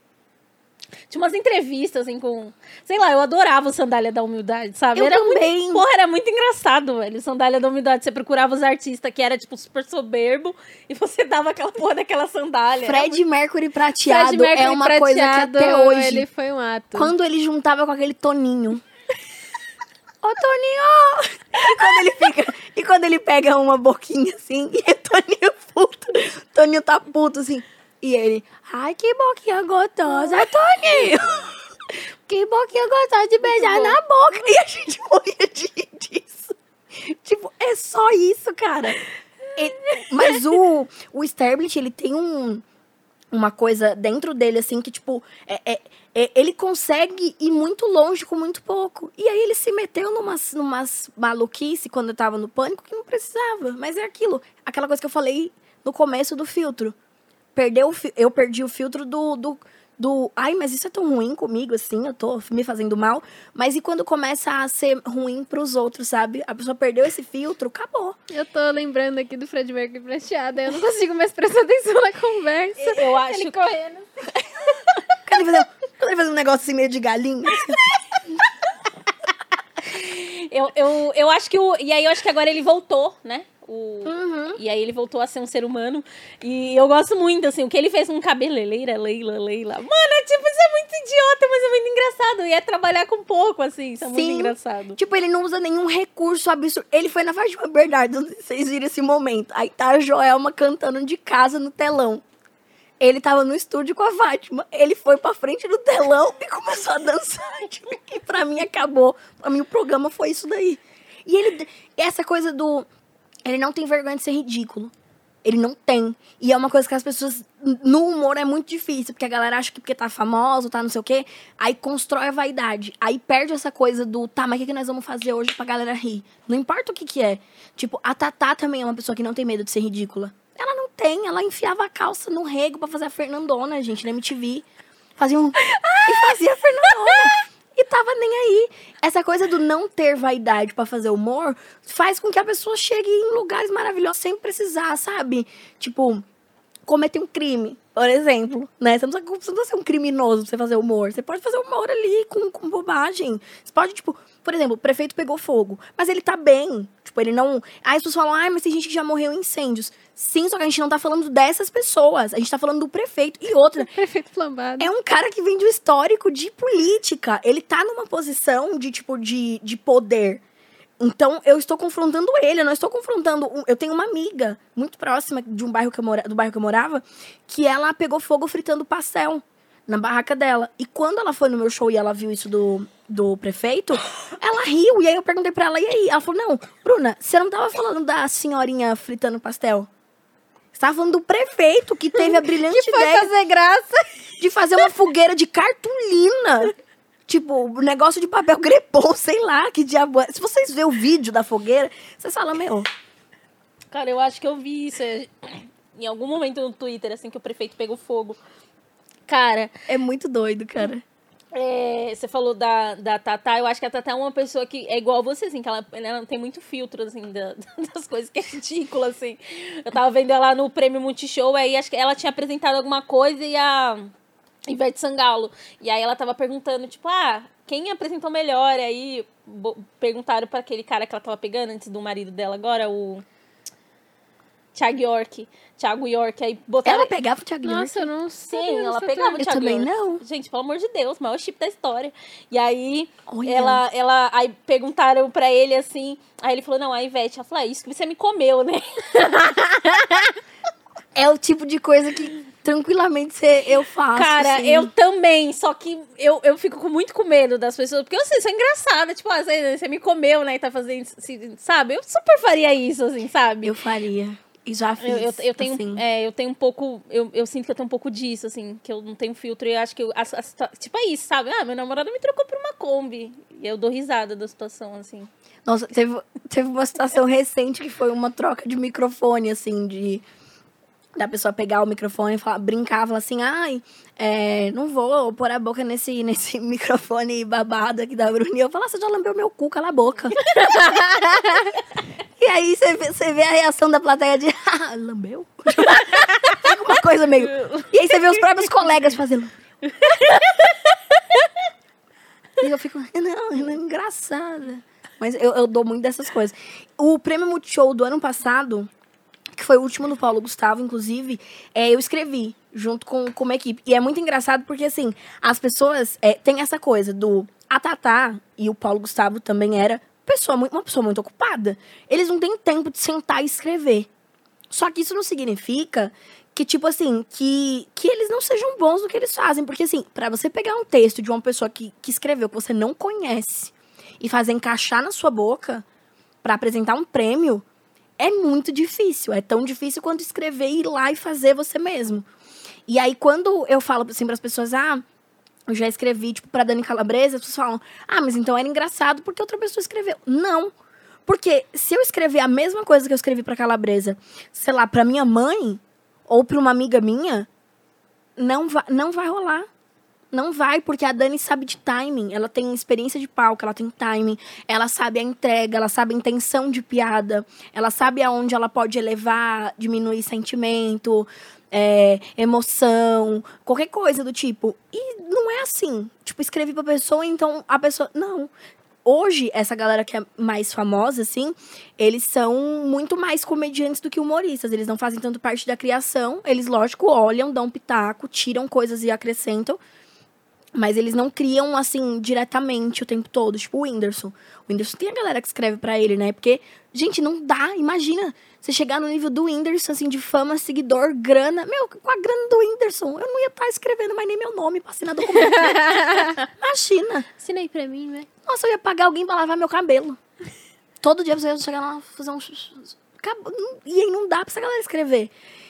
A: Tinha umas entrevistas, assim, com. Sei lá, eu adorava o Sandália da Humildade, sabe?
C: Eu
A: era
C: também.
A: Muito, porra, era muito engraçado, velho. Sandália da Humildade. Você procurava os artistas que era, tipo, super soberbo e você dava aquela porra daquela sandália.
C: Fred Mercury prateado
B: Fred Mercury
C: é uma coisa que
B: prateado,
C: até hoje.
B: Ele foi um ato.
C: Quando ele juntava com aquele Toninho. Ô, Toninho! E quando ele fica. E quando ele pega uma boquinha assim, e o Toninho puto. Toninho tá puto assim. E ele. Ai, que boquinha gostosa, Toninho! Que boquinha gostosa de beijar na boca. E a gente morria de disso. Tipo, é só isso, cara. Ele- mas o, o Sterblit, ele tem um uma coisa dentro dele, assim, que, tipo, é, é- é- ele consegue ir muito longe com muito pouco. E aí ele se meteu numas, numas maluquice quando eu tava no pânico que não precisava. Mas é aquilo, aquela coisa que eu falei no começo do filtro. Perdeu eu perdi o filtro do, do, do. Ai, mas isso é tão ruim comigo, assim, eu tô me fazendo mal. Mas e quando começa a ser ruim pros outros, sabe? A pessoa perdeu esse filtro, acabou.
B: Eu tô lembrando aqui do Fred Mercury prateado, aí eu não consigo mais prestar atenção na conversa.
A: Eu acho
B: Ele correndo.
C: Quando ele fazer, quando ele fazer um negócio assim meio de galinha.
A: Eu, eu, eu acho que o. E aí eu acho que agora ele voltou, né? O,
C: Uhum.
A: E aí ele voltou a ser um ser humano. E eu gosto muito, assim, o que ele fez com cabeleireira, Leila, Leila. Mano, é tipo, isso é muito idiota, mas é muito engraçado. E é trabalhar com pouco, assim, isso é muito
C: Sim.
A: engraçado.
C: Tipo, ele não usa nenhum recurso absurdo. Ele foi na Fátima Bernardo, vocês viram esse momento. Aí tá a Joelma cantando de casa no telão. Ele tava no estúdio com a Fátima. Ele foi pra frente do telão e começou a dançar. Tipo, e pra mim acabou. Pra mim o programa foi isso daí. E ele. Essa coisa do. Ele não tem vergonha de ser ridículo. Ele não tem. E é uma coisa que as pessoas. No humor é muito difícil, porque a galera acha que porque tá famoso, tá não sei o quê, aí constrói a vaidade. Aí perde essa coisa do, tá, mas o que, que nós vamos fazer hoje pra galera rir? Não importa o que que é. Tipo, a Tatá também é uma pessoa que não tem medo de ser ridícula. Ela não tem, ela enfiava a calça no rego pra fazer a Fernandona, gente, na MTV. Fazia um. e fazia a Fernandona. E tava nem aí. Essa coisa do não ter vaidade pra fazer humor faz com que a pessoa chegue em lugares maravilhosos sem precisar, sabe? Tipo, cometer um crime, por exemplo, né? Você não precisa, você não precisa ser um criminoso pra você fazer humor. Você pode fazer humor ali com, com bobagem. Você pode, tipo, por exemplo, o prefeito pegou fogo, mas ele tá bem. Tipo, ele não. Aí as pessoas falam, ai, mas tem gente que já morreu em incêndios. Sim, só que a gente não tá falando dessas pessoas. A gente tá falando do prefeito. E outra,
B: Prefeito flambado.
C: é um cara que vem de um histórico de política. Ele tá numa posição de, tipo, de, de poder. Então, eu estou confrontando ele, eu não estou confrontando. um- eu tenho uma amiga muito próxima de um bairro que eu mora, do bairro que eu morava, que ela pegou fogo fritando pastel na barraca dela. E quando ela foi no meu show e ela viu isso do, do prefeito, ela riu. E aí eu perguntei pra ela, e aí? Ela falou: Não, Bruna, você não tava falando da senhorinha fritando pastel? Você tava falando do prefeito que teve a brilhante
B: Que foi
C: ideia
B: fazer graça.
C: de fazer uma fogueira de cartolina. Tipo, o negócio de papel grepom, sei lá, que diabo é. Se vocês verem o vídeo da fogueira, vocês falam, meu,
A: Cara, eu acho que eu vi isso é, em algum momento no Twitter, assim, que o prefeito pegou fogo. Cara,
C: é muito doido, cara.
A: É, você falou da, da Tatá, eu acho que a Tatá é uma pessoa que é igual a você, assim, que ela, ela não tem muito filtro, assim, da- das coisas que é ridícula, assim. Eu tava vendo ela no Prêmio Multishow, aí acho que ela tinha apresentado alguma coisa e a Ivete Sangalo. E aí ela tava perguntando, tipo, ah, quem apresentou melhor? Aí bo- perguntaram pra aquele cara que ela tava pegando antes do marido dela agora, o Thiago York. Thiago York, aí botaram...
C: Ela pegava o Thiago York?
B: Nossa, eu não sei.
A: Sim, ela pegava o
C: Eu
A: Thiago
C: também
A: York.
C: não.
A: Gente, pelo amor de Deus, maior chip da história. E aí,
C: Olha.
A: ela, ela, aí perguntaram pra ele assim, aí ele falou, não, a Ivete, ela falou, é isso que você me comeu, né?
C: É o tipo de coisa que tranquilamente você, eu faço.
A: Cara,
C: assim.
A: eu também, só que eu, eu fico com muito com medo das pessoas, porque eu sei, isso é engraçado, tipo, ah, você, você me comeu, né, e tá fazendo, assim, sabe? Eu super faria isso, assim, sabe?
C: Eu faria. E já fiz.
A: Eu, eu, eu tenho,
C: assim.
A: é, eu tenho um pouco, eu, eu sinto que eu tenho um pouco disso, assim, que eu não tenho filtro e eu acho que, eu, a- a tipo, é isso, sabe? Ah, meu namorado me trocou por uma Kombi, e eu dou risada da situação, assim.
C: Nossa, teve, teve uma situação recente que foi uma troca de microfone, assim, de. Da pessoa pegar o microfone e falar, brincar, falar assim, ai, é, não vou pôr a boca nesse, nesse microfone babado aqui da Bruni. Eu falo, ah, você já lambeu meu cu, cala a boca. e aí você vê, a reação da plateia de, ah, lambeu? Fica coisa meio. E aí você vê os próprios colegas fazendo. E eu fico, não, ela é engraçada. Mas eu, eu dou muito dessas coisas. O prêmio Multishow do ano passado, que foi o último do Paulo Gustavo, inclusive, é, eu escrevi junto com, com uma equipe. E é muito engraçado porque, assim, as pessoas é, têm essa coisa do. A Tatá e o Paulo Gustavo também era pessoa, uma pessoa muito ocupada. Eles não têm tempo de sentar e escrever. Só que isso não significa que, tipo assim, que, que eles não sejam bons no que eles fazem. Porque, assim, pra você pegar um texto de uma pessoa que, que escreveu que você não conhece e fazer encaixar na sua boca pra apresentar um prêmio, é muito difícil. É tão difícil quanto escrever e ir lá e fazer você mesmo. E aí, quando eu falo assim pras pessoas, ah, eu já escrevi, tipo, pra Dani Calabresa, as pessoas falam, ah, mas então era engraçado porque outra pessoa escreveu. Não. Porque se eu escrever a mesma coisa que eu escrevi pra Calabresa, sei lá, pra minha mãe ou pra uma amiga minha, não vai, não vai rolar. Não vai, porque a Dani sabe de timing. Ela tem experiência de palco, ela tem timing. Ela sabe a entrega, ela sabe a intenção de piada. Ela sabe aonde ela pode elevar, diminuir sentimento, é, emoção, qualquer coisa do tipo. E não é assim. Tipo, escrevi pra pessoa, então a pessoa. Não. Hoje, essa galera que é mais famosa, assim, eles são muito mais comediantes do que humoristas. Eles não fazem tanto parte da criação. Eles, lógico, olham, dão pitaco, tiram coisas e acrescentam. Mas eles não criam, assim, diretamente o tempo todo. Tipo o Whindersson. O Whindersson tem a galera que escreve pra ele, né? Porque, gente, não dá. Imagina você chegar no nível do Whindersson, assim, de fama, seguidor, grana. Meu, com a grana do Whindersson, eu não ia estar escrevendo mais nem meu nome pra assinar documento. Imagina.
B: Assina aí pra mim, velho.
C: Nossa, eu ia pagar alguém pra lavar meu cabelo. Todo dia você ia chegar lá fazer um. E aí não dá pra essa galera escrever.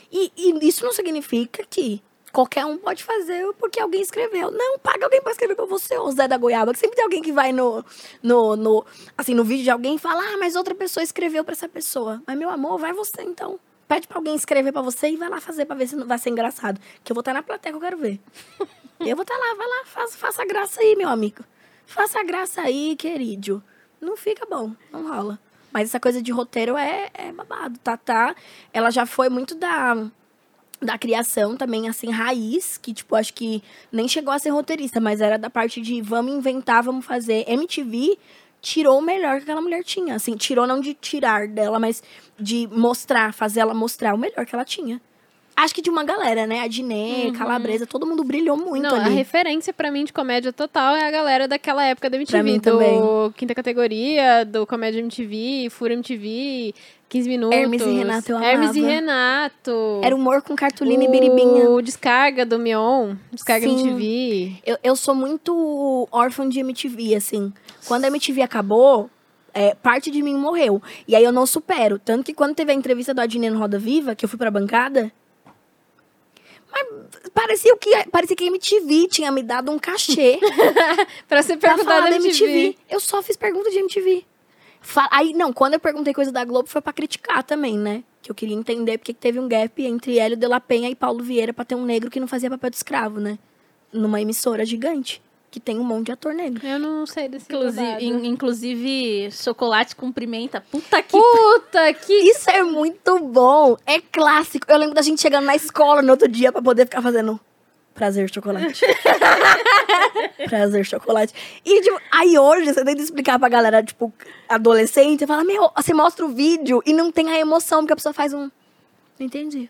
C: E, e isso não significa que qualquer um pode fazer porque alguém escreveu. Não, paga alguém pra escrever pra você, ô Zé da Goiaba. Que sempre tem alguém que vai no, no, no, assim, no vídeo de alguém e fala, ah, mas outra pessoa escreveu pra essa pessoa. Mas, meu amor, vai você então. Pede pra alguém escrever pra você e vai lá fazer pra ver se não vai ser engraçado. Que eu vou estar na plateia que eu quero ver. eu vou estar lá, vai lá, faça, faça a graça aí, meu amigo. Faça a graça aí, querido. Não fica bom, não rola. Mas essa coisa de roteiro é, é babado. Tatá, ela já foi muito da, da criação também, assim, raiz, que, tipo, acho que nem chegou a ser roteirista, mas era da parte de vamos inventar, vamos fazer. MTV tirou o melhor que aquela mulher tinha. Assim, tirou não de tirar dela, mas de mostrar, fazer ela mostrar o melhor que ela tinha. Acho que de uma galera, né? A Diné, Calabresa, todo mundo brilhou muito
B: Não, a
C: ali.
B: referência pra mim de comédia total é a galera daquela época da MTV.
C: mim
B: do
C: também.
B: Quinta Categoria, do Comédia MTV, Fura MTV, 15 Minutos.
C: Hermes e Renato eu
B: Hermes e
C: amava.
B: Renato.
C: Era humor com cartolina e biribinha.
B: O Descarga do Mion. Descarga
C: Sim.
B: MTV.
C: Eu, eu sou muito órfã de MTV, assim. Quando a MTV acabou, é, parte de mim morreu. E aí eu não supero. Tanto que quando teve a entrevista do Adnet no Roda Viva, que eu fui pra bancada. Mas parecia que parecia que a MTV tinha me dado um cachê
B: Pra ser perguntada da MTV.
C: MTV. Eu só fiz pergunta de MTV. Fa- Aí, não, quando eu perguntei coisa da Globo foi pra criticar também, né? Que eu queria entender porque que teve um gap entre Hélio de la Penha e Paulo Vieira pra ter um negro que não fazia papel de escravo, né? Numa emissora gigante. Que tem um monte de ator negro.
B: Eu não sei desse
A: Inclusive, in- inclusive, chocolate com pimenta. Puta que
B: Puta, que...
C: Isso é muito bom. É clássico. Eu lembro da gente chegando na escola no outro dia pra poder ficar fazendo prazer chocolate. prazer chocolate. E tipo, aí hoje você tem que explicar pra galera, tipo, adolescente, você fala, meu, você mostra o vídeo e não tem a emoção, porque a pessoa faz um. Não entendi.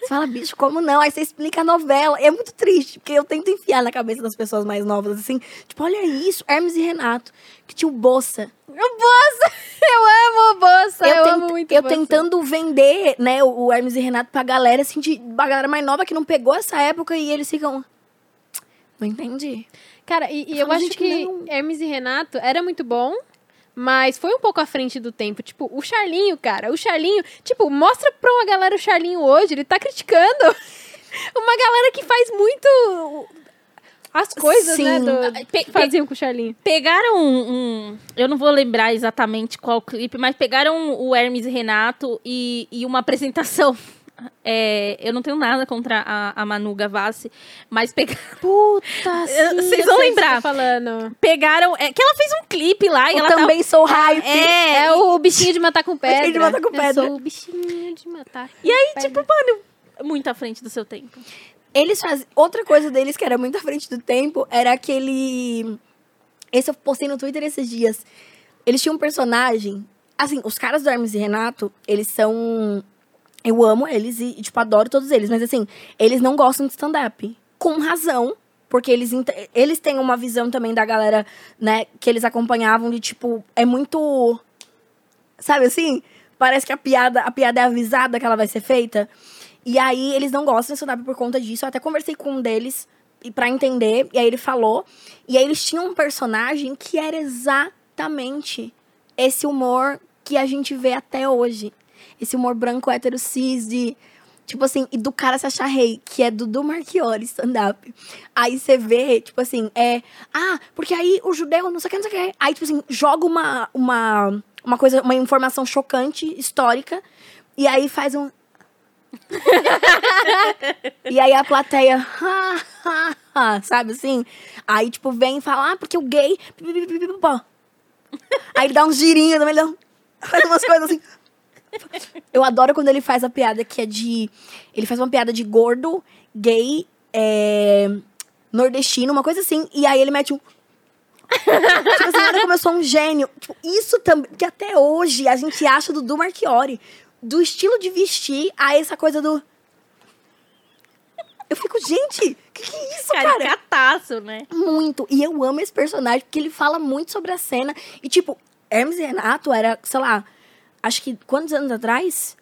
C: você fala, bicho, como não? Aí você explica a novela. E é muito triste, porque eu tento enfiar na cabeça das pessoas mais novas, assim, tipo, olha isso, Hermes e Renato, que tinha o Bossa.
B: O Bossa! Eu amo o Bossa! Eu,
C: eu,
B: amo muito
C: eu
B: Bossa.
C: tentando vender, né, o Hermes e Renato pra galera, assim, de, pra galera mais nova que não pegou essa época e eles ficam. Não entendi.
B: Cara, e, e eu
C: falo,
B: acho que
C: não.
B: Hermes e Renato era muito bom, mas foi um pouco à frente do tempo. Tipo, o Charlinho, cara, o Charlinho, tipo, mostra pra uma galera o Charlinho hoje, ele tá criticando uma galera que faz muito as coisas, né,
C: Sim.
B: do,
A: Pe-
B: faziam com o Charlinho.
A: Pegaram um, um- Eu não vou lembrar exatamente qual clipe, mas pegaram o Hermes e Renato e, e uma apresentação. É, eu não tenho nada contra a, a Manu Gavassi, mas pegaram.
C: Puta,
B: Sim,
A: vocês
B: eu
A: vão
B: sei o que
A: lembrar.
B: tá falando.
A: Pegaram. É, que ela fez um clipe lá e
C: Eu
A: ela tá-
C: também sou hype.
A: É,
B: É o bichinho de matar com pedra.
C: Bichinho de matar com pedra.
B: Eu sou o bichinho de matar com
A: E aí,
B: pedra.
A: tipo, mano, muito à frente do seu tempo.
C: Eles fazem. Outra coisa deles que era muito à frente do tempo era aquele. Esse eu postei no Twitter esses dias. Eles tinham um personagem. Assim, os caras do Hermes e Renato, eles são. Eu amo eles e, tipo, adoro todos eles. Mas, assim, eles não gostam de stand-up. Com razão. Porque eles, eles têm uma visão também da galera, né, que eles acompanhavam de, tipo, é muito. Sabe assim? Parece que a piada, a piada é avisada que ela vai ser feita. E aí eles não gostam de stand-up por conta disso. Eu até conversei com um deles e para entender, e aí ele falou. E aí eles tinham um personagem que era exatamente esse humor que a gente vê até hoje. Esse humor branco, hétero, cis, de. Tipo assim, e do cara se achar rei, que é Dudu Marchiori, stand-up. Aí você vê, tipo assim, é. Ah, porque aí o judeu, não sei o que, não sei o que. Aí, tipo assim, joga uma, uma, uma coisa, uma informação chocante, histórica, e aí faz um. e aí a plateia. "Ha, ha, ha", sabe assim? Aí, tipo, vem e fala, ah, porque o gay. Aí ele dá girinhos também, ele dá um- faz umas coisas assim. Eu adoro quando ele faz a piada que é de. Ele faz uma piada de gordo, gay, é, nordestino, uma coisa assim. E aí ele mete um. tipo assim, eu sou um gênio. Tipo, isso também. Que até hoje a gente acha do Dudu Marchiori. Do estilo de vestir a essa coisa do. Eu fico, gente, que que é isso, cara?
A: Caricataço, né?
C: Muito. E eu amo esse personagem, porque ele fala muito sobre a cena. E, tipo, Hermes e Renato era, sei lá, acho que quantos anos atrás?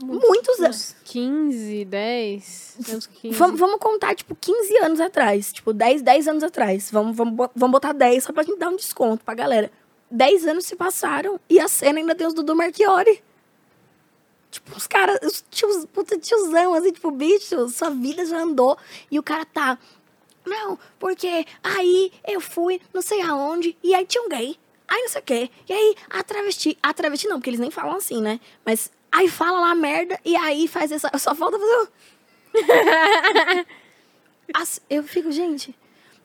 C: Muitos anos.
B: Uns 15, 10. Uns 15.
C: Vamos, vamos contar, tipo, 15 anos atrás. Tipo, 10, 10 anos atrás. Vamos, vamos, vamos botar 10 só pra gente dar um desconto pra galera. 10 anos se passaram e a cena ainda tem os Dudu Marchiori. Tipo, os caras, os tios, puta tiozão, assim, tipo, bicho, sua vida já andou. E o cara tá. Não, porque aí eu fui não sei aonde, e aí tinha um gay. Aí não sei o quê. E aí a travesti. A travesti não, porque eles nem falam assim, né? Mas aí fala lá merda, e aí faz essa. Só falta fazer. As- eu fico, gente.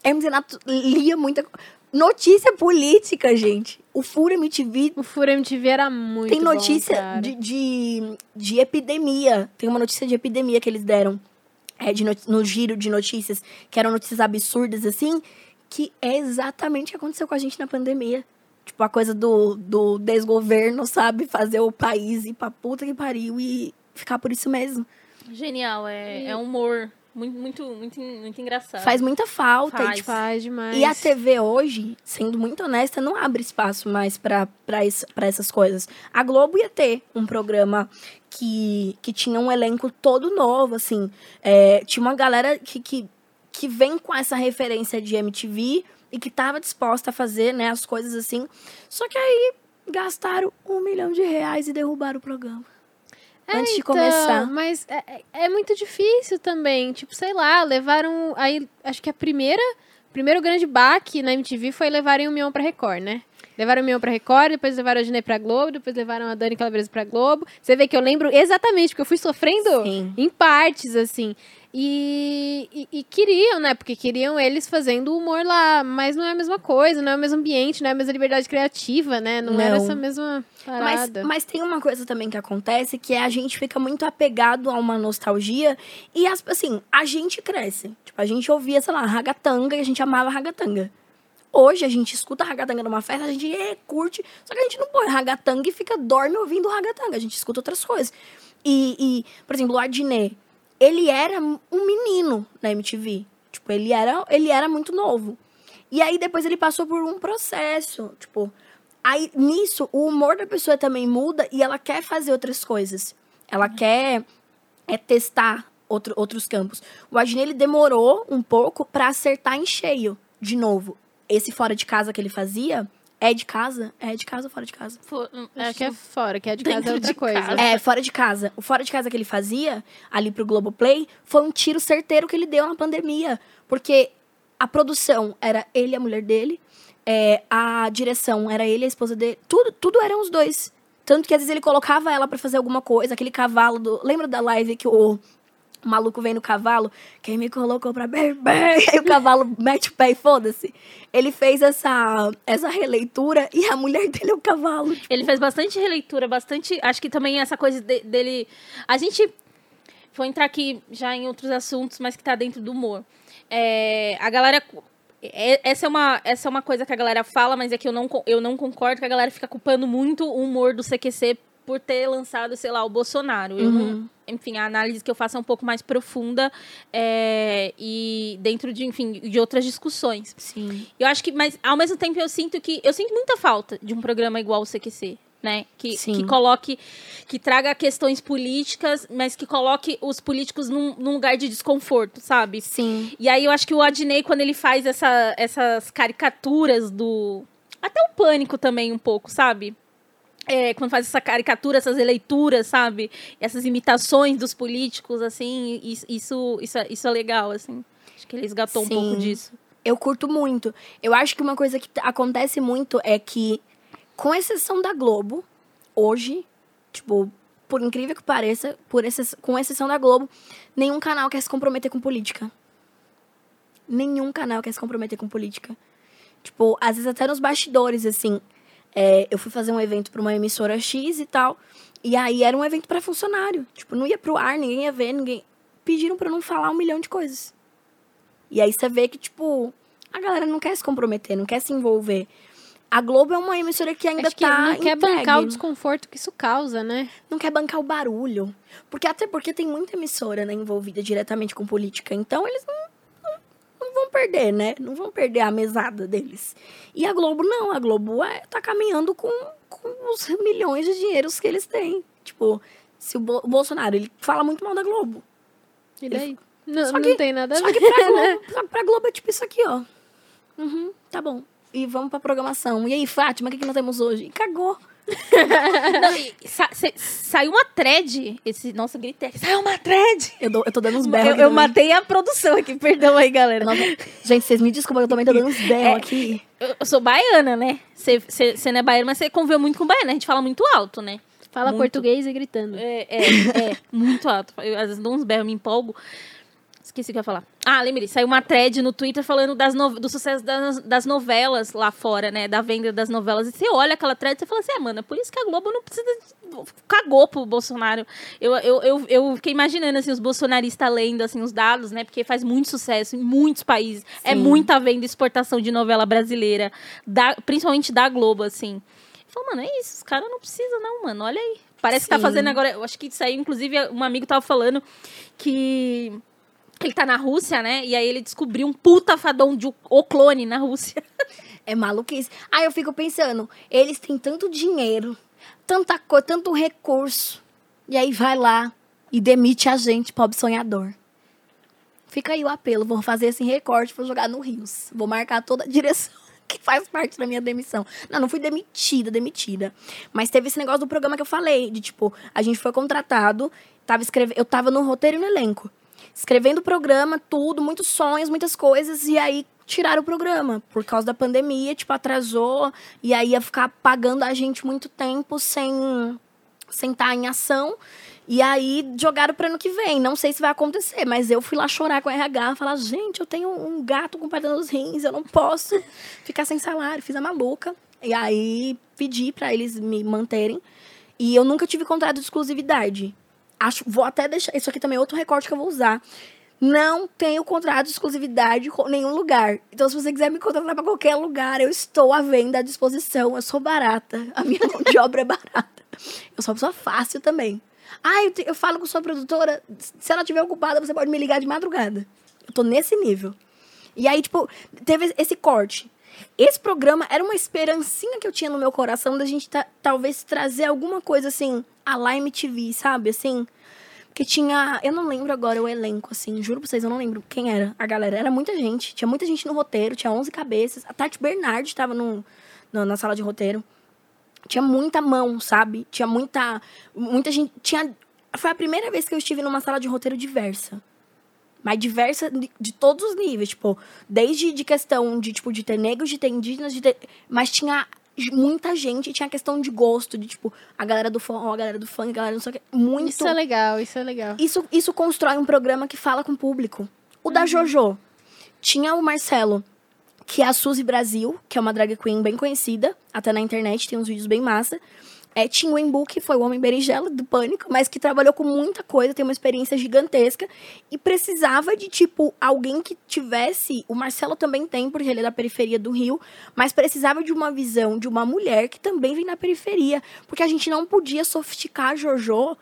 C: Hermes Renato lia muita. Notícia política, gente. O Furo MTV
B: O Fura MTV era muito
C: tem
B: bom,
C: notícia
B: cara.
C: de, de, de epidemia. Tem uma notícia de epidemia que eles deram é, de not- no giro de notícias, que eram notícias absurdas, assim, que é exatamente o que aconteceu com a gente na pandemia. Tipo, a coisa do, do desgoverno, sabe? Fazer o país ir pra puta que pariu e ficar por isso mesmo.
A: Genial, é, é um humor muito, muito, muito, muito engraçado.
C: Faz muita falta. e,
A: Faz.
C: tipo,
B: Faz demais.
C: E a TV hoje, sendo muito honesta, não abre espaço mais pra essas coisas. A Globo ia ter um programa que, que tinha um elenco todo novo, assim. É, tinha uma galera que, que, que vem com essa referência de MTV e que tava disposta a fazer, né, as coisas assim. Só que aí gastaram um milhão de reais e derrubaram o programa. antes de
B: Então,
C: começar.
B: Mas é, é- é muito difícil também. Tipo, sei lá, levaram. Aí, acho que a primeira. Primeiro grande baque na MTV foi levarem o Mion pra Record, né? Levaram o Mion pra Record, depois levaram a Ginê pra Globo, depois levaram a Dani Calabresa pra Globo. Você vê que eu lembro exatamente, porque eu fui sofrendo
C: Sim.
B: em partes, assim. E, e, e queriam, né? Porque queriam eles fazendo humor lá, mas não é a mesma coisa, não é o mesmo ambiente, não é a mesma liberdade criativa, né? Não, era
C: Não.
B: essa mesma
C: Mas,
B: parada.
C: mas tem uma coisa também que acontece, que é a gente fica muito apegado a uma nostalgia. E, as- assim, a gente cresce. Tipo, a gente ouvia, sei lá, ragatanga e a gente amava ragatanga. Hoje a gente escuta ragatanga numa festa, a gente "Ê, curte. Só que a gente não põe ragatanga e fica dorme ouvindo ragatanga. A gente escuta outras coisas. E, e, por exemplo, o Adnet, ele era um menino na MTV. Tipo, ele era, ele era muito novo. E aí depois ele passou por um processo, tipo, aí nisso o humor da pessoa também muda e ela quer fazer outras coisas. Ela quer é testar outro, outros campos. O Adnet ele demorou um pouco pra acertar em cheio de novo. Esse fora de casa que ele fazia é de casa, é de casa ou fora de casa?
A: Fo-
B: É que é fora, que é de casa é outra
A: de
B: coisa.
A: casa.
C: É, fora de casa. O fora de casa que ele fazia, ali pro Globoplay, foi um tiro certeiro que ele deu na pandemia. Porque a produção era ele e a mulher dele, é, a direção era ele e a esposa dele. Tudo, tudo eram os dois. Tanto que às vezes ele colocava ela pra fazer alguma coisa, aquele cavalo do. Lembra da live que o maluco vem no cavalo? Quem me colocou pra beber? Aí o cavalo mete o pé e foda-se. Ele fez essa, essa releitura e a mulher dele é o cavalo.
A: Ele fez bastante releitura, bastante. Acho que também essa coisa de- dele. A gente. Vou entrar aqui já em outros assuntos, mas que tá dentro do humor. É, a galera. é- Essa é, uma, essa é uma coisa que a galera fala, mas é que eu não, eu não concordo que a galera fica culpando muito o humor do CQC por ter lançado, sei lá, o Bolsonaro. Eu não- enfim, a análise que eu faço é um pouco mais profunda é, e dentro de, enfim, de outras discussões.
C: Sim.
A: Eu acho que, mas ao mesmo tempo eu sinto que. Eu sinto muita falta de um programa igual o CQC. Né? Que,
C: Sim.
A: que coloque, que traga questões políticas, mas que coloque os políticos num, num lugar de desconforto, sabe?
C: Sim.
A: E aí eu acho que o Adnei, quando ele faz essa- essas caricaturas do. Até o pânico também, um pouco, sabe? É, quando faz essa caricatura, essas releituras, sabe? Essas imitações dos políticos, assim, is- isso, isso, é- isso é legal, assim. Acho que ele resgatou um
C: Sim.
A: pouco disso.
C: Eu curto muito. Eu acho que uma coisa que acontece muito é que, com exceção da Globo, hoje, tipo, por incrível que pareça, por exce- com exceção da Globo, nenhum canal quer se comprometer com política. Nenhum canal quer se comprometer com política. Tipo, às vezes até nos bastidores, assim. É, eu fui fazer um evento pra uma emissora X e tal. E aí era um evento pra funcionário. Tipo, não ia pro ar, ninguém ia ver, ninguém. Pediram pra eu não falar um milhão de coisas. E aí você vê que, tipo, a galera não quer se comprometer, não quer se envolver. A Globo é uma emissora que ainda
B: Acho que
C: tá
B: não quer
C: entregue.
B: bancar o desconforto que isso causa, né?
C: Não quer bancar o barulho. Porque até porque tem muita emissora, né, envolvida diretamente com política. Então eles não vão perder, né? Não vão perder a mesada deles. E a Globo não. A Globo é, tá caminhando com, com os milhões de dinheiros que eles têm. Tipo, se o, Bo- o Bolsonaro, ele fala muito mal da Globo.
B: E daí? Não,
C: Só
B: não
C: que-
B: tem nada a
C: Só
B: ver.
C: que pra
B: né?
C: Globo, só que pra Globo é tipo isso aqui, ó. Uhum, tá bom. E vamos pra programação. E aí, Fátima, o que, que nós temos hoje? E cagou.
A: Não, e sa- saiu uma thread. Esse, nossa, gritei. aqui, Saiu uma thread!
C: Eu, dou- eu tô dando uns berros.
A: Eu,
C: aqui
A: eu matei a produção aqui, perdão aí, galera.
C: Não, gente, vocês me desculpem, eu também tô dando uns berros
A: É.
C: aqui.
A: Eu, eu sou baiana, né? Você não é baiana, mas você conviveu muito com baiana. A gente fala muito alto, né?
B: Fala
A: Muito.
B: português e gritando.
A: É, é, é, muito alto. Eu, às vezes dou uns berros, me empolgo. Esqueci o que eu ia falar. Ah, lembrei. Saiu uma thread no Twitter falando das no- do sucesso das, das novelas lá fora, né? Da venda das novelas. E você olha aquela thread e você fala assim, ah, mano, é por isso que a Globo não precisa... Cagou pro Bolsonaro. Eu, eu, eu, eu fiquei imaginando, assim, os bolsonaristas lendo, assim, os dados, né? Porque faz muito sucesso em muitos países. É
C: Sim.
A: muita venda e exportação de novela brasileira. Da, principalmente da Globo, assim. Falou, mano, é isso, os caras não precisam, não, mano. Olha aí. Parece que tá
C: Sim.
A: fazendo agora. Eu acho que isso aí, inclusive, um amigo tava falando que. Ele tá na Rússia, né? E aí ele descobriu um puta fadão de o- clone na Rússia.
C: É maluquice. Aí eu fico pensando, eles têm tanto dinheiro, tanta coisa, tanto recurso. E aí vai lá e demite a gente, pobre sonhador. Fica aí o apelo, vou fazer esse recorte, vou jogar no Rios. Vou marcar toda a direção que faz parte da minha demissão. Não, não fui demitida, demitida. Mas teve esse negócio do programa que eu falei, de tipo, a gente foi contratado, tava escreve... eu tava no roteiro e no elenco. Escrevendo o programa, tudo, muitos sonhos, muitas coisas, e aí tiraram o programa. Por causa da pandemia, tipo, atrasou, e aí ia ficar pagando a gente muito tempo sem sem estar em ação. E aí jogaram para ano que vem. Não sei se vai acontecer, mas eu fui lá chorar com a RH, falar: gente, eu tenho um gato com pedra nos rins, eu não posso ficar sem salário. Fiz a maluca. E aí pedi para eles me manterem. E eu nunca tive contrato de exclusividade. Acho, vou até deixar. Isso aqui também é outro recorte que eu vou usar. Não tenho contrato de exclusividade com nenhum lugar. Então, se você quiser me contratar para qualquer lugar, eu estou à venda, à disposição. Eu sou barata. A minha mão de obra é barata. Eu sou uma pessoa fácil também. Ah, eu, te- eu falo com sua produtora. Se ela estiver ocupada, você pode me ligar de madrugada. Eu tô nesse nível. E aí, tipo, teve esse corte. Esse programa era uma esperancinha que eu tinha no meu coração da gente ta- talvez trazer alguma coisa assim, a lá MTV, sabe? Assim. Porque tinha. Eu não lembro agora o elenco, assim. Juro pra vocês, eu não lembro quem era a galera. Era muita gente. Tinha muita gente no roteiro, tinha 11 cabeças. A Tati Bernard tava no, no- na sala de roteiro. Tinha muita mão, sabe? Tinha muita. Muita gente. Tinha. Foi a primeira vez que eu estive numa sala de roteiro diversa. Mas diversa de, de todos os níveis, tipo, desde de questão de, tipo, de ter negros, de ter indígenas, de ter... Mas tinha muita gente, tinha questão de gosto, de, tipo, a galera do forró, a galera do funk, a galera não sei o que. Muito.
B: Isso é legal, isso é legal.
C: Isso, isso constrói um programa que fala com o público. O da Jojo. Tinha o Marcelo, que é a Suzy Brasil, que é uma drag queen bem conhecida, até na internet, tem uns vídeos bem massa. É, tinha o Embu, que foi o Homem Berinjela do Pânico, mas que trabalhou com muita coisa, tem uma experiência gigantesca. E precisava de, tipo, alguém que tivesse. O Marcelo também tem, porque ele é da periferia do Rio, mas precisava de uma visão de uma mulher que também vem da periferia. Porque a gente não podia sofisticar a Jojo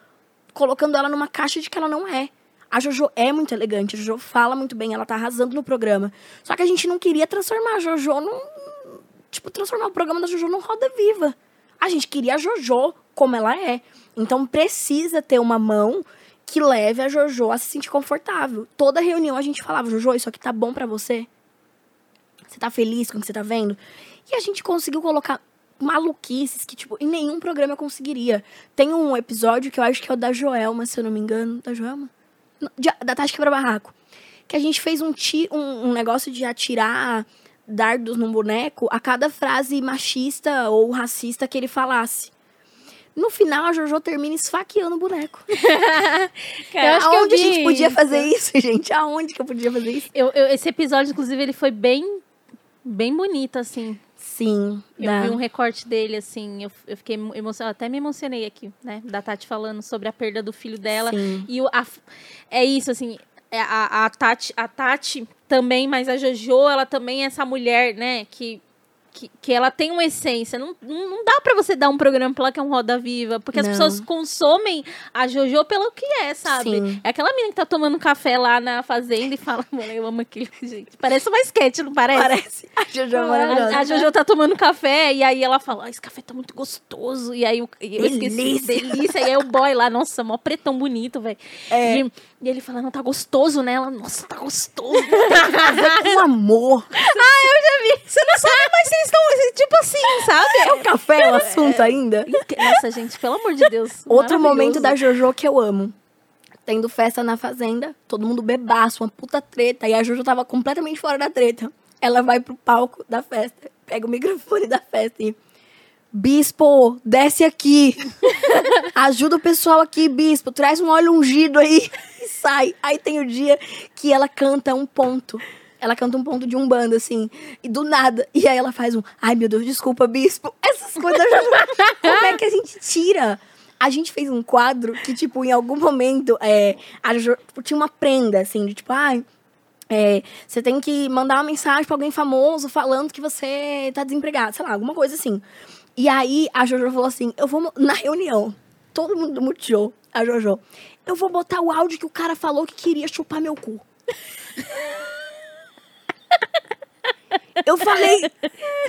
C: colocando ela numa caixa de que ela não é. A Jojo é muito elegante, a Jojo fala muito bem, ela tá arrasando no programa. Só que a gente não queria transformar a Jojo num. Tipo, transformar o programa da Jojo num roda viva. A gente queria a Jojo como ela é. Então precisa ter uma mão que leve a Jojo a se sentir confortável. Toda reunião a gente falava, Jojo, isso aqui tá bom pra você? Você tá feliz com o que você tá vendo? E a gente conseguiu colocar maluquices que, tipo, em nenhum programa eu conseguiria. Tem um episódio que eu acho que é o da Joelma, se eu não me engano. Da Joelma? Não, de- da Tati Quebra Barraco. Que a gente fez um, ti, um, um negócio de atirar dardos num boneco a cada frase machista ou racista que ele falasse. No final, a Jojo termina esfaqueando o boneco.
B: Eu
C: Aonde a gente podia fazer isso, gente? Aonde que eu podia fazer isso?
A: Eu, eu- esse episódio, inclusive, ele foi bem, bem bonito, assim.
C: Sim.
A: Eu
C: dá.
A: vi um recorte dele, assim, eu, eu fiquei emocionada, até me emocionei aqui, né? Da Tati falando sobre a perda do filho dela.
C: Sim.
A: E o, a- é isso, assim, a, a, Tati, a Tati também, mas a Jojo, ela também é essa mulher, né? Que, que, que ela tem uma essência. Não, não, dá pra você dar um programa pra ela que é um Roda Viva, porque as
C: Não.
A: pessoas consomem a Jojo pelo que é, sabe?
C: Sim.
A: É aquela menina que tá tomando café lá na fazenda e fala, mano, eu amo aquele gente. Parece uma sketch, não parece?
C: Parece. A Jojo é
A: A,
C: maravilhosa.
A: a Jojo tá tomando café e aí ela fala: ah, esse café tá muito gostoso. E aí o- e eu esqueci,
C: Delícia.
A: E aí o boy lá, nossa, mó pretão bonito, velho.
C: É.
A: E, e ele fala: não, tá gostoso, né? Ela, nossa, tá gostoso.
C: Fazer com amor.
A: Você não sabe, mas vocês estão, tipo assim, sabe?
C: É o café o assunto ainda?
A: Nossa, gente, pelo amor de Deus.
C: Outro momento da Jojo que eu amo. Tendo festa na fazenda, todo mundo bebaço, uma puta treta. E a Jojo tava completamente fora da treta. Ela vai pro palco da festa, pega o microfone da festa e. Bispo, desce aqui. Ajuda o pessoal aqui, bispo. Traz um óleo ungido aí e sai. Aí tem o dia que ela canta um ponto. Ela canta um ponto de um bando, assim. E do nada. E aí ela faz um. Ai, meu Deus, desculpa, bispo. Essas coisas. Como é que a gente tira? A gente fez um quadro que, tipo, em algum momento, é, a Jo- tinha uma prenda, assim, de tipo, ai. é, você tem que mandar uma mensagem pra alguém famoso falando que você tá desempregado, sei lá, alguma coisa assim. E aí a Jojo falou assim: eu vou na reunião, todo mundo do Multishow, a Jojo, eu vou botar o áudio que o cara falou que queria chupar meu cu. eu falei,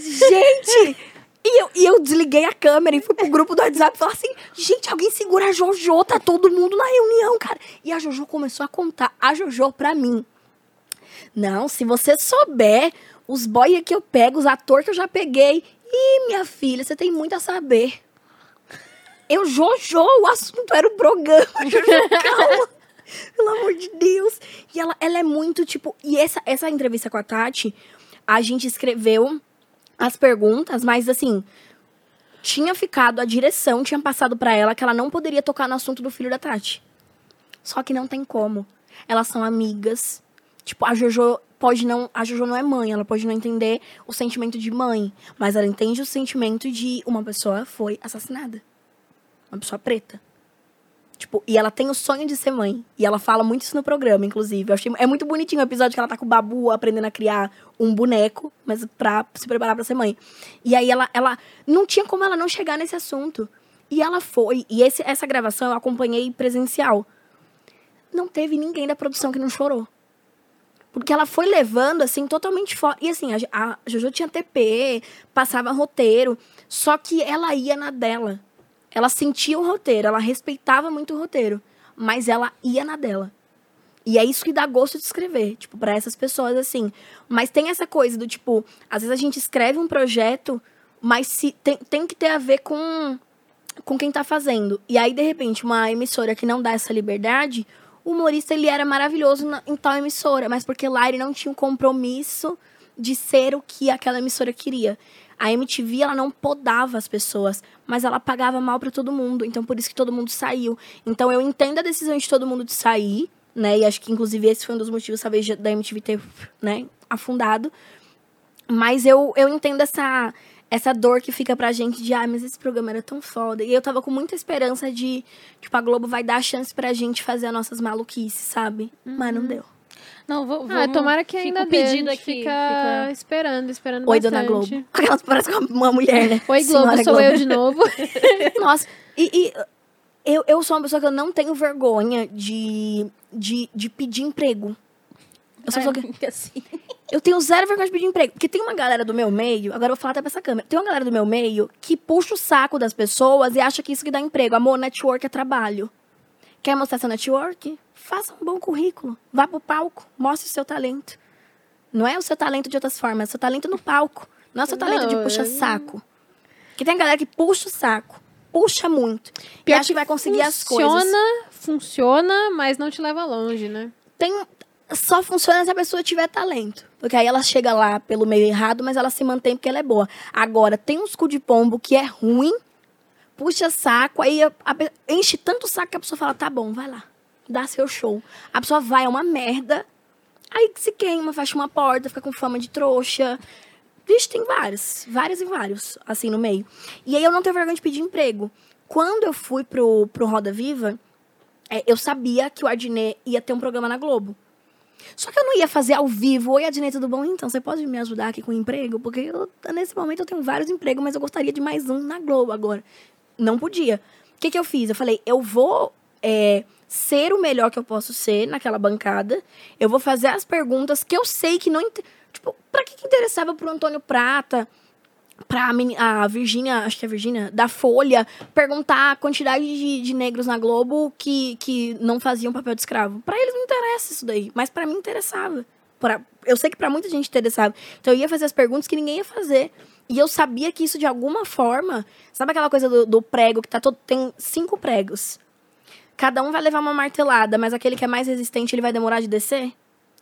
C: gente! E eu, e eu desliguei a câmera e fui pro grupo do WhatsApp falei assim: gente, alguém segura a Jojo, tá todo mundo na reunião, cara. E a Jojo começou a contar. A Jojo, pra mim, não, se você souber os boy que eu pego, os atores que eu já peguei. Ih, minha filha, você tem muito a saber. Eu, Jojo, o assunto era o programa. Jojo, calma. Pelo amor de Deus. E ela, ela é muito, tipo... E essa, essa entrevista com a Tati, a gente escreveu as perguntas, mas assim... tinha ficado, a direção tinha passado pra ela que ela não poderia tocar no assunto do filho da Tati. Só que não tem como. Elas são amigas. Tipo, a Jojo pode não. A Jojo não é mãe, ela pode não entender o sentimento de mãe. Mas ela entende o sentimento de uma pessoa foi assassinada. Uma pessoa preta. Tipo, e ela tem o sonho de ser mãe. E ela fala muito isso no programa, inclusive. Eu achei, é muito bonitinho o episódio que ela tá com o Babu aprendendo a criar um boneco, mas pra se preparar pra ser mãe. E aí ela, ela não tinha como ela não chegar nesse assunto. E ela foi. E esse, essa gravação eu acompanhei presencial. Não teve ninguém da produção que não chorou. Porque ela foi levando, assim, totalmente fora. E assim, a, a Jojo tinha TP, passava roteiro. Só que ela ia na dela. Ela sentia o roteiro, ela respeitava muito o roteiro. Mas ela ia na dela. E é isso que dá gosto de escrever, tipo, para essas pessoas, assim. Mas tem essa coisa do tipo, às vezes a gente escreve um projeto, mas se tem, tem que ter a ver com, com quem tá fazendo. E aí, de repente, uma emissora que não dá essa liberdade, o humorista ele era maravilhoso na, em tal emissora, mas porque lá ele não tinha um compromisso de ser o que aquela emissora queria. A MTV ela não podava as pessoas, mas ela pagava mal para todo mundo, então por isso que todo mundo saiu. Então eu entendo a decisão de todo mundo de sair, né? E acho que inclusive esse foi um dos motivos talvez da MTV ter, né, afundado. Mas eu, eu entendo essa essa dor que fica pra gente de, ah, mas esse programa era tão foda. E eu tava com muita esperança de, tipo, a Globo vai dar a chance pra gente fazer as nossas maluquices, sabe? Uhum. Mas não deu.
A: Não, vou,
B: ah, tomara que ainda dê. pedido aqui. Fica, fica, esperando, esperando
C: Oi,
B: bastante.
C: Dona Globo. Aquela parece uma mulher, né?
B: Oi, Globo, Senhora sou Globo. eu de novo.
C: Nossa, e, e, eu, eu sou uma pessoa que eu não tenho vergonha de, de, de pedir emprego. Eu sou Ai, que... assim. Eu tenho zero vergonha de pedir emprego. Porque tem uma galera do meu meio, agora eu vou falar até pra essa câmera. Tem uma galera do meu meio que puxa o saco das pessoas e acha que isso que dá emprego. Amor, network é trabalho. Quer mostrar seu network? Faça um bom currículo. Vá pro palco, mostre o seu talento. Não é o seu talento de outras formas, é o seu talento no palco. Não é o seu talento não, de puxa-saco. Que tem galera que puxa o saco. Puxa muito. Pior e acha que vai conseguir as coisas.
B: Funciona, funciona, mas não te leva longe, né?
C: Tem, só funciona se a pessoa tiver talento. Porque aí ela chega lá pelo meio errado, mas ela se mantém porque ela é boa. Agora, tem uns cu de pombo que é ruim, puxa saco, aí a, a, enche tanto saco que a pessoa fala, tá bom, vai lá, dá seu show. A pessoa vai, é uma merda, aí se queima, fecha uma porta, fica com fama de trouxa. Vixe, tem vários, vários e vários, assim, no meio. E aí eu não tenho vergonha de pedir emprego. Quando eu fui pro, pro Roda Viva, é, eu sabia que o Adnet ia ter um programa na Globo. Só que eu não ia fazer ao vivo. Oi, Adnei, tudo bom? Então, você pode me ajudar aqui com o emprego? Porque eu, nesse momento eu tenho vários empregos, mas eu gostaria de mais um na Globo agora. Não podia. O que, que eu fiz? Eu falei, eu vou é, ser o melhor que eu posso ser naquela bancada. Eu vou fazer as perguntas que eu sei que não... Tipo, pra que, que interessava pro Antônio Prata? pra a Virgínia, acho que é a Virgínia, da Folha, perguntar a quantidade de, de, negros na Globo que, que não faziam papel de escravo. Para eles não interessa isso daí, mas para mim interessava. Pra, eu sei que para muita gente interessava. Então eu ia fazer as perguntas que ninguém ia fazer. E eu sabia que isso de alguma forma. Sabe aquela coisa do, do prego que tá todo. Tem cinco pregos. Cada um vai levar uma martelada, mas aquele que é mais resistente ele vai demorar de descer?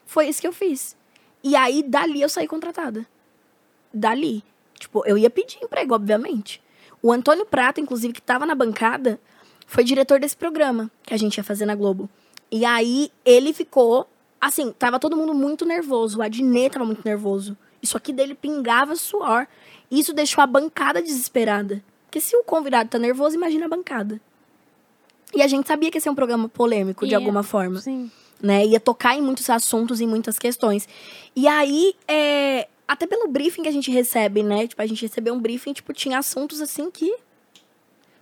C: Foi isso que eu fiz. E aí, dali eu saí contratada. Dali. Tipo, eu ia pedir emprego, obviamente. O Antônio Prata, inclusive, que estava na bancada, foi diretor desse programa que a gente ia fazer na Globo. E aí ele ficou. Assim, tava todo mundo muito nervoso. O Adnet tava muito nervoso. Isso aqui dele pingava suor. Isso deixou a bancada desesperada. Porque se o convidado tá nervoso, imagina a bancada. E a gente sabia que ia ser um programa polêmico, de alguma forma.
B: Sim.
C: Né? Ia tocar em muitos assuntos, em muitas questões. E aí, é, até pelo briefing que a gente recebe, né? Tipo, a gente recebeu um briefing, tipo, tinha assuntos assim que.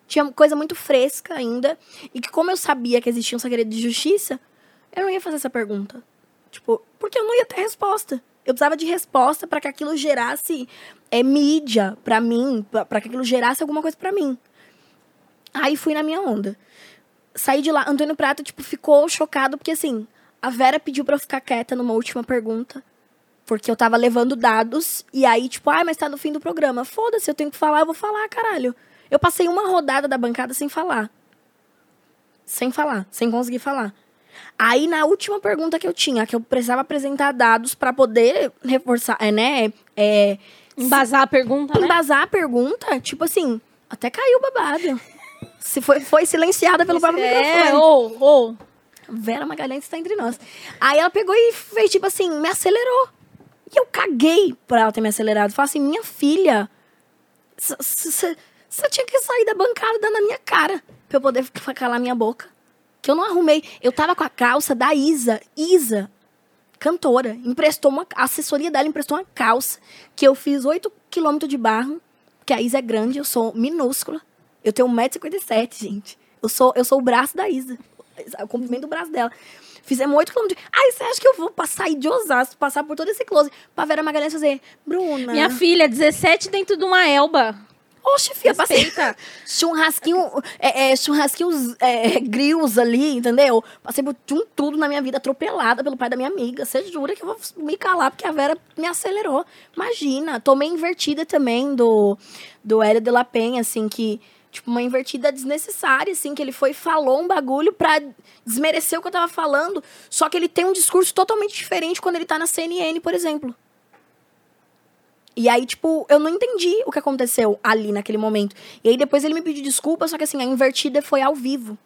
C: Tinha coisa muito fresca ainda. E que, como eu sabia que existia um segredo de justiça, eu não ia fazer essa pergunta. Tipo, porque eu não ia ter resposta. Eu precisava de resposta para que aquilo gerasse é, mídia para mim, para que aquilo gerasse alguma coisa para mim. Aí fui na minha onda. Saí de lá, Antônio Prata, tipo, ficou chocado, porque assim, a Vera pediu pra eu ficar quieta numa última pergunta. Porque eu tava levando dados e aí, tipo, ah, mas tá no fim do programa. Foda-se, eu tenho que falar, eu vou falar, caralho. Eu passei uma rodada da bancada sem falar. Sem falar, sem conseguir falar. Aí, na última pergunta que eu tinha, que eu precisava apresentar dados para poder reforçar, é, né? É,
A: embasar a pergunta,
C: Embasar né? a pergunta, tipo assim, Até caiu o babado. Se foi, foi silenciada pelo próprio
A: É,
C: microfone.
A: ou, ou.
C: Vera Magalhães está entre nós. Aí ela pegou e fez, tipo assim, me acelerou. E eu caguei pra ela ter me acelerado. Falei assim, minha filha, você tinha que sair da bancada dar na minha cara pra eu poder calar minha boca. Que eu não arrumei. Eu tava com a calça da Isa. Isa, cantora, emprestou uma. A assessoria dela emprestou uma calça que eu fiz 8 quilômetros de barro. Que a Isa é grande, eu sou minúscula. Eu tenho 1,57m, gente. Eu sou, eu sou o braço da Isa. O comprimento do braço dela. Fizemos 8 quilômetros. de- Aí você acha que eu vou passar aí de Osasco, passar por todo esse close pra Vera Magalhães fazer. Bruna.
A: Minha filha, 17 dentro de uma elba.
C: Oxe, filha, passei churrasquinho, é, é, churrasquinhos é, grills ali, entendeu? Passei por tum- tudo na minha vida, atropelada pelo pai da minha amiga. Você jura que eu vou me calar porque a Vera me acelerou? Imagina, tomei invertida também do, do Hélio de la Penha, assim, que... Tipo, uma invertida desnecessária, assim, que ele foi falou um bagulho pra desmerecer o que eu tava falando. Só que ele tem um discurso totalmente diferente quando ele tá na CNN, por exemplo. E aí, tipo, eu não entendi o que aconteceu ali naquele momento. E aí depois ele me pediu desculpa, só que assim, a invertida foi ao vivo.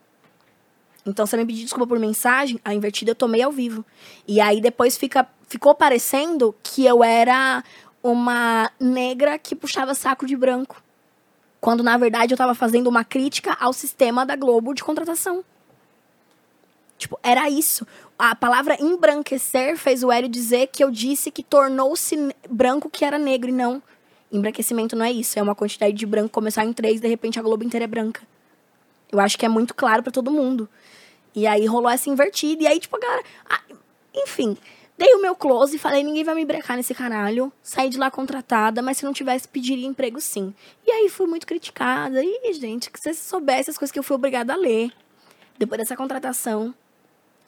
C: Então, se ele me pedir desculpa por mensagem, a invertida eu tomei ao vivo. E aí depois fica, ficou parecendo que eu era uma negra que puxava saco de branco. Quando, na verdade, eu tava fazendo uma crítica ao sistema da Globo de contratação. Tipo, era isso. A palavra embranquecer fez o Hélio dizer que eu disse que tornou-se branco que era negro. E não. Embranquecimento não é isso. É uma quantidade de branco começar em três, de repente a Globo inteira é branca. Eu acho que é muito claro pra todo mundo. E aí rolou essa invertida. E aí, tipo, a galera. ah, enfim, dei o meu close e falei: ninguém vai me brecar nesse caralho. Saí de lá contratada, mas se não tivesse, pediria emprego sim. E aí fui muito criticada. E, gente, que vocês soubessem as coisas que eu fui obrigada a ler. Depois dessa contratação.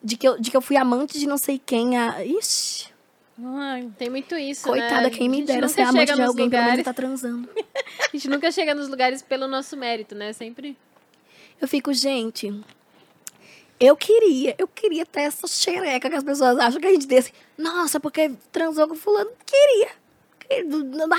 C: De que eu, de que eu fui amante de não sei quem. A... Ixi,
A: Ai,
B: Tem muito isso,
C: coitada,
B: né?
C: quem me dera ser amante de alguém, pelo menos
B: lugares-
C: tá transando.
B: A gente nunca chega nos lugares pelo nosso mérito, né? Sempre.
C: Eu fico, gente. Eu queria, eu queria ter essa xereca que as pessoas acham que a gente assim. Nossa, porque transou com fulano. Queria.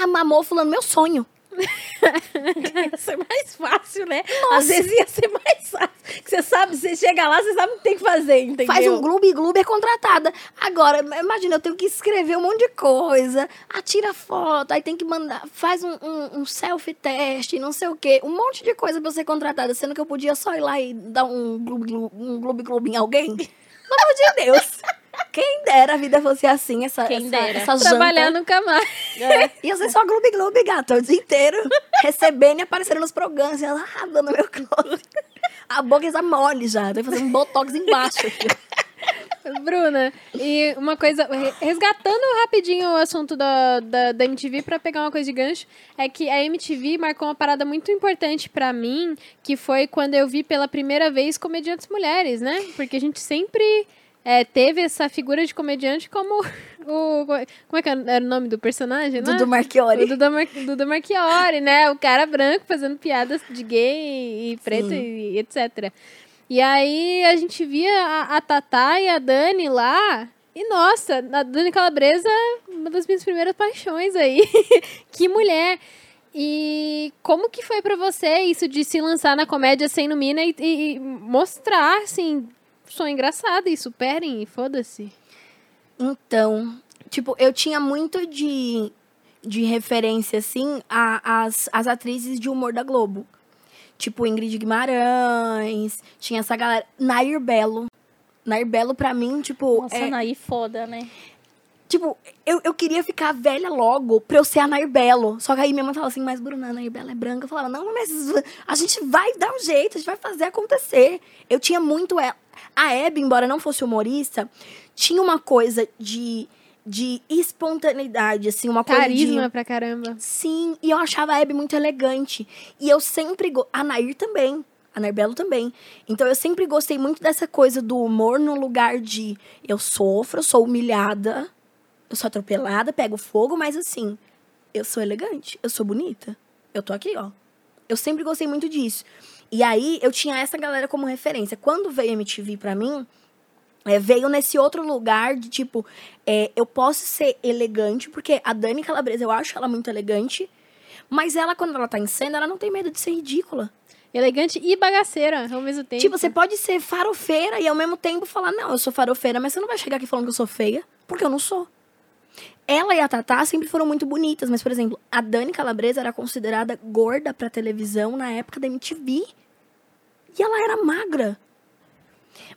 C: Mamou fulano, meu sonho.
A: Ia ser mais fácil, né? Às vezes ia ser mais fácil. Você sabe, você chega lá, você sabe o que tem que fazer, entendeu?
C: Faz um gloob gloob é contratada. Agora, imagina, eu tenho que escrever um monte de coisa. Atira foto, aí tem que mandar. Faz um, um, um selfie teste, não sei o quê. Um monte de coisa pra eu ser contratada. Sendo que eu podia só ir lá e dar um gloob gloob, um gloob gloob em alguém. Pelo amor de Deus. Quem dera a vida fosse assim, essa,
A: Quem
C: essa,
A: dera.
C: essa janta.
B: Trabalhar nunca mais.
C: Ia ser só gloob gloob, gata, o dia inteiro. recebendo e aparecendo nos programas. E ela ah, dando meu close. A boca já mole já. Tem que fazer um botox embaixo aqui.
B: Bruna, e uma coisa, re- resgatando rapidinho o assunto da, da, da MTV pra pegar uma coisa de gancho, é que a MTV marcou uma parada muito importante pra mim, que foi quando eu vi pela primeira vez comediantes mulheres, né? Porque a gente sempre é, teve essa figura de comediante como o. Como é que era o nome do personagem? né?
C: Dudu Marchiori.
B: O Dudu, Mar Dudu Marchiori, né? O cara branco fazendo piadas de gay e preto
C: Sim.
B: e etc. E aí a gente via a, a Tatá e a Dani lá. E nossa, a Dani Calabresa, uma das minhas primeiras paixões aí. que mulher! E como que foi pra você isso de se lançar na comédia sendo mina e, e- e mostrar, assim, sou engraçada e superem e foda-se?
C: Então, tipo, eu tinha muito de, de referência, assim, a, as, as atrizes de humor da Globo. Tipo, Ingrid Guimarães, tinha essa galera. Nair Belo. Nair Belo, pra mim, tipo.
A: Nossa,
C: é-
A: Anaí foda, né?
C: Tipo, eu, eu queria ficar velha logo pra eu ser a Nair Belo. Só que aí minha mãe falava assim, mas Bruna, a Nair Belo é branca. Eu falava, não, mas a gente vai dar um jeito, a gente vai fazer acontecer. Eu tinha muito ela. A Hebe, embora não fosse humorista, tinha uma coisa de, de espontaneidade, assim, uma coisa
B: Carisma
C: de...
B: pra caramba.
C: Sim, e eu achava a Hebe muito elegante. E eu sempre... Go... A Nair também. A Nair Belo também. Então, eu sempre gostei muito dessa coisa do humor no lugar de... Eu sofro, eu sou humilhada, eu sou atropelada, pego fogo, mas assim... Eu sou elegante, eu sou bonita. Eu tô aqui, ó. Eu sempre gostei muito disso. E aí, eu tinha essa galera como referência. Quando veio a MTV pra mim... é, veio nesse outro lugar de tipo, é, eu posso ser elegante, porque a Dani Calabresa, eu acho ela muito elegante, Mas ela, quando ela tá em cena, ela não tem medo de ser ridícula.
B: Elegante e bagaceira ao mesmo tempo.
C: Tipo, você pode ser farofeira e ao mesmo tempo falar, não, eu sou farofeira, mas você não vai chegar aqui falando que eu sou feia, porque eu não sou. Ela e a Tatá sempre foram muito bonitas, mas, por exemplo, a Dani Calabresa era considerada gorda pra televisão na época da MTV. E ela era magra.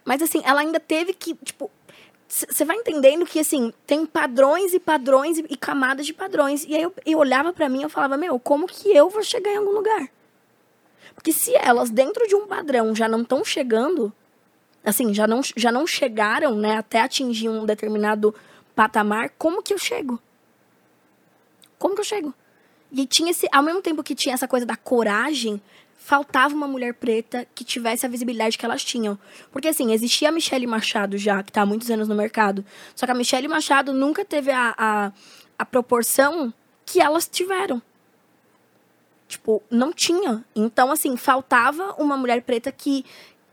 C: Mas, assim, ela ainda teve que, tipo. Você vai entendendo que, assim, tem padrões e padrões e, e camadas de padrões. E aí eu, eu olhava pra mim e eu falava, meu, como que eu vou chegar em algum lugar? Porque se elas, dentro de um padrão, já não estão chegando, assim, já não, já não chegaram, né, até atingir um determinado patamar, como que eu chego? Como que eu chego? E tinha esse, ao mesmo tempo que tinha essa coisa da coragem, faltava uma mulher preta que tivesse a visibilidade que elas tinham. Porque assim, existia a Michelle Machado já, que tá há muitos anos no mercado. Só que a Michelle Machado nunca teve a, a, a proporção que elas tiveram. Tipo, não tinha. Então, assim, faltava uma mulher preta que,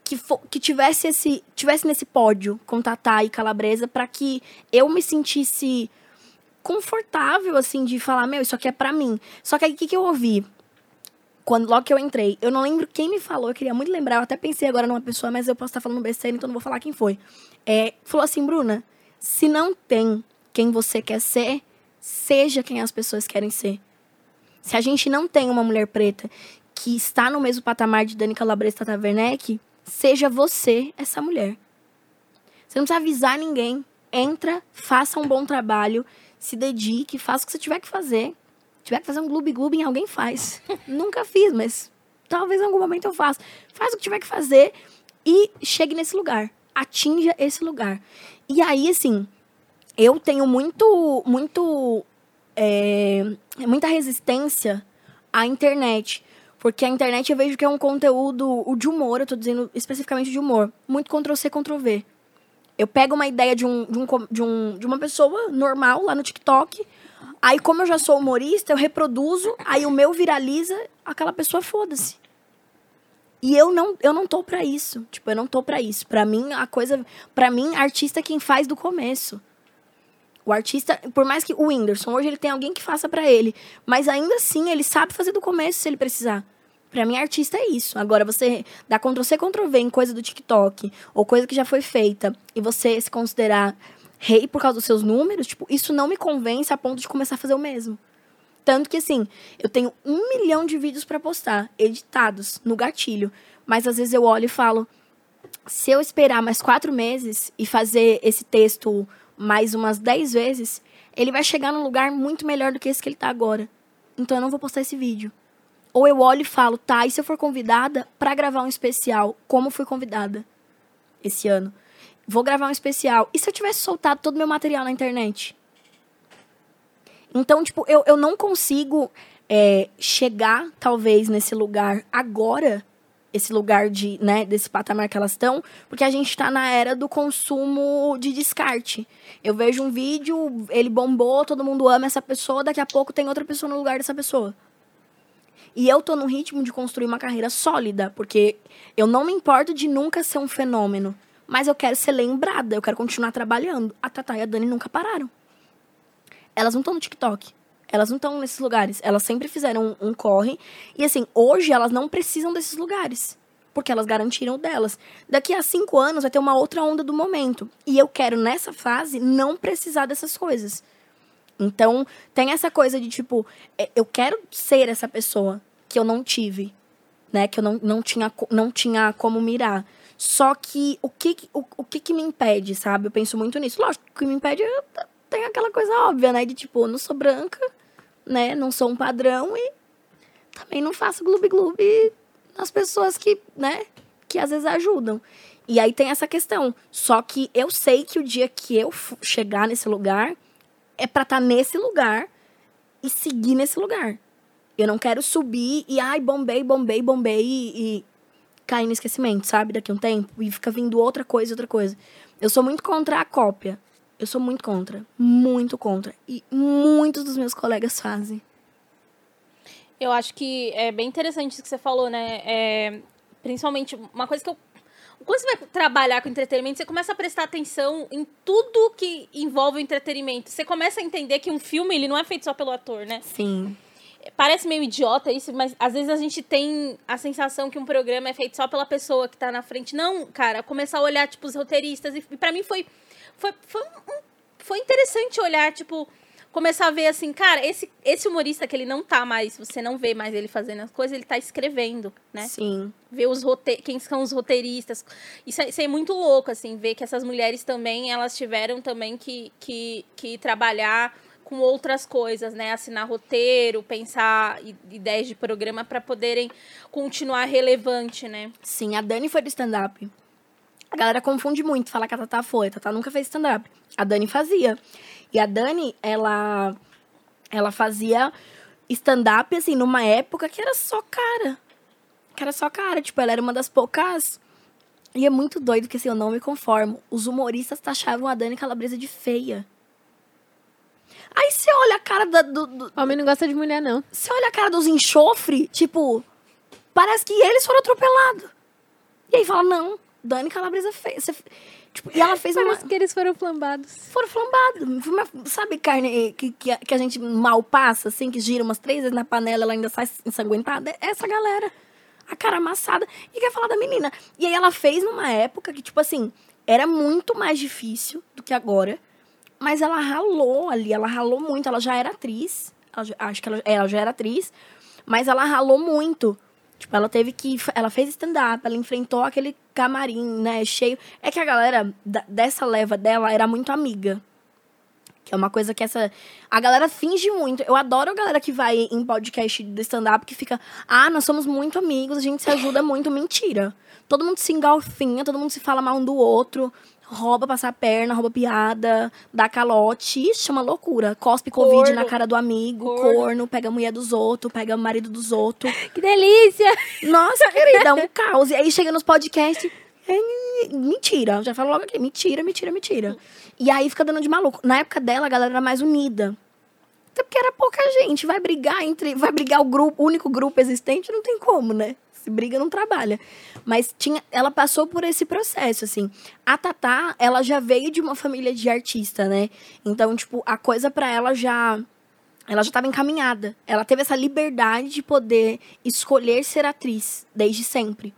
C: que, fo- que tivesse esse tivesse nesse pódio com Tatá e Calabresa para que eu me sentisse confortável, assim, de falar, meu, isso aqui é pra mim. Só que aí, o que, que eu ouvi? Quando, logo que eu entrei, eu não lembro quem me falou, eu queria muito lembrar, eu até pensei agora numa pessoa, mas eu posso estar falando besteira, então não vou falar quem foi. É, falou assim, Bruna, se não tem quem você quer ser, seja quem as pessoas querem ser. Se a gente não tem uma mulher preta que está no mesmo patamar de Dani Calabresa e Tata Werneck, seja você essa mulher. Você não precisa avisar ninguém. Entra, faça um bom trabalho, se dedique, faça o que você tiver que fazer. Se tiver que fazer um gloob-gloob em alguém, faz. Nunca fiz, mas talvez em algum momento eu faça. Faz o que tiver que fazer e chegue nesse lugar. Atinja esse lugar. E aí, assim, eu tenho muito, muito, é, muita resistência à internet. Porque a internet eu vejo que é um conteúdo o de humor, eu tô dizendo especificamente de humor. Muito Ctrl-C, Ctrl-V. Eu pego uma ideia de, um, de, um, de, um, de uma pessoa normal lá no TikTok. Aí, como eu já sou humorista, eu reproduzo, aí o meu viraliza, aquela pessoa foda-se. E eu não, eu não tô pra isso. Tipo, eu não tô pra isso. Pra mim, a coisa. Pra mim, artista é quem faz do começo. O artista, por mais que o Whindersson, hoje ele tem alguém que faça pra ele. Mas ainda assim, ele sabe fazer do começo se ele precisar. Pra mim, artista é isso. Agora, você dá Ctrl-C, Ctrl-V em coisa do TikTok, ou coisa que já foi feita, e você se considerar rei por causa dos seus números, tipo, isso não me convence a ponto de começar a fazer o mesmo. Tanto que, assim, eu tenho um milhão de vídeos pra postar, editados, no gatilho. Mas às vezes eu olho e falo, se eu esperar mais quatro meses e fazer esse texto mais umas dez vezes, ele vai chegar num lugar muito melhor do que esse que ele tá agora. Então eu não vou postar esse vídeo. Ou eu olho e falo, tá, e se eu for convidada pra gravar um especial, como fui convidada esse ano? Vou gravar um especial. E se eu tivesse soltado todo meu material na internet? Então, tipo, eu, eu não consigo é, chegar, talvez, nesse lugar agora, esse lugar de, né, desse patamar que elas estão, porque a gente tá na era do consumo de descarte. Eu vejo um vídeo, ele bombou, todo mundo ama essa pessoa, daqui a pouco tem outra pessoa no lugar dessa pessoa. E eu tô no ritmo de construir uma carreira sólida, porque eu não me importo de nunca ser um fenômeno, mas eu quero ser lembrada, eu quero continuar trabalhando. A Tatá e a Dani nunca pararam. Elas não estão no TikTok. Elas não estão nesses lugares. Elas sempre fizeram um, um corre. E assim, hoje elas não precisam desses lugares. Porque elas garantiram delas. Daqui a cinco anos vai ter uma outra onda do momento. E eu quero, nessa fase, não precisar dessas coisas. Então, tem essa coisa de tipo, é, eu quero ser essa pessoa que eu não tive, né? Que eu não, não, tinha, não tinha como mirar. Só que o que, que- o, o que que me impede, sabe? Eu penso muito nisso. Lógico, o que me impede é, tem aquela coisa óbvia, né? De tipo, eu não sou branca, né? Não sou um padrão e também não faço gloob-gloob nas pessoas que, né? Que às vezes ajudam. E aí tem essa questão. Só que eu sei que o dia que eu chegar nesse lugar é pra estar nesse lugar e seguir nesse lugar. Eu não quero subir e, ai, bombei, bombei, bombei e, e cair no esquecimento, sabe? Daqui a um tempo. E fica vindo outra coisa, outra coisa. Eu sou muito contra a cópia. Eu sou muito contra. Muito contra. E muitos dos meus colegas fazem.
A: Eu acho que é bem interessante isso que você falou, né? É, principalmente, uma coisa que eu. Quando você vai trabalhar com entretenimento, você começa a prestar atenção em tudo que envolve o entretenimento. Você começa a entender que um filme ele não é feito só pelo ator, né?
C: Sim.
A: Parece meio idiota isso, mas às vezes a gente tem a sensação que um programa é feito só pela pessoa que tá na frente. Não, cara, começar a olhar, tipo, os roteiristas. E para mim foi, foi, foi, um, foi interessante olhar, tipo, começar a ver assim, cara, esse, esse humorista que ele não tá mais, você não vê mais ele fazendo as coisas, ele tá escrevendo, né?
C: Sim.
A: Ver os rote quem são os roteiristas. Isso é, isso é muito louco, assim, ver que essas mulheres também, elas tiveram também que, que, que trabalhar com outras coisas, né? Assinar roteiro, pensar ideias de programa para poderem continuar relevante, né?
C: Sim, a Dani foi do stand-up. A galera confunde muito, fala que a Tatá foi. A Tatá nunca fez stand-up. A Dani fazia. E a Dani, ela, ela fazia stand-up, assim, numa época que era só cara. Que era só cara. Tipo, ela era uma das poucas. E é muito doido que, assim, eu não me conformo. Os humoristas taxavam a Dani Calabresa de feia. Aí você olha a cara da, do, do.
B: Homem não gosta de mulher, não.
C: Você olha a cara dos enxofre, tipo. Parece que eles foram atropelados. E aí fala, não, Dani Calabresa fez. Tipo, e ela fez
B: Parece
C: uma.
B: que eles foram flambados.
C: Foram flambados. Sabe carne que, que, que, a gente mal passa, assim, que gira umas três vezes na panela ela ainda sai ensanguentada? É essa galera. A cara amassada. E quer falar da menina. E aí ela fez numa época que, tipo assim, era muito mais difícil do que agora. Mas ela ralou ali, ela ralou muito. Ela já era atriz. Ela, acho que ela, ela já era atriz. Mas ela ralou muito. Tipo, ela teve que. Ela fez stand-up, ela enfrentou aquele camarim, né, cheio. É que a galera dessa leva dela era muito amiga. Que é uma coisa que essa. A galera finge muito. Eu adoro a galera que vai em podcast de stand-up que fica. Ah, nós somos muito amigos, a gente se ajuda muito. Mentira. Todo mundo se engalfinha, todo mundo se fala mal um do outro rouba passar a perna, rouba piada, dá calote, chama loucura. Cospe corno. Covid na cara do amigo, corno. corno, pega a mulher dos outros, pega o marido dos outros.
B: Que delícia!
C: Nossa, querida, é um caos. E aí chega nos podcasts. É, mentira, já falo logo aqui, mentira, mentira, mentira. E aí fica dando de maluco. Na época dela, a galera era mais unida. Até porque era pouca gente. Vai brigar entre. Vai brigar o grupo, o único grupo existente, não tem como, né? Se briga, não trabalha. Mas tinha, ela passou por esse processo, assim. A Tatá, ela já veio de uma família de artista, né? Então, tipo, a coisa para ela já ela já estava encaminhada. Ela teve essa liberdade de poder escolher ser atriz desde sempre.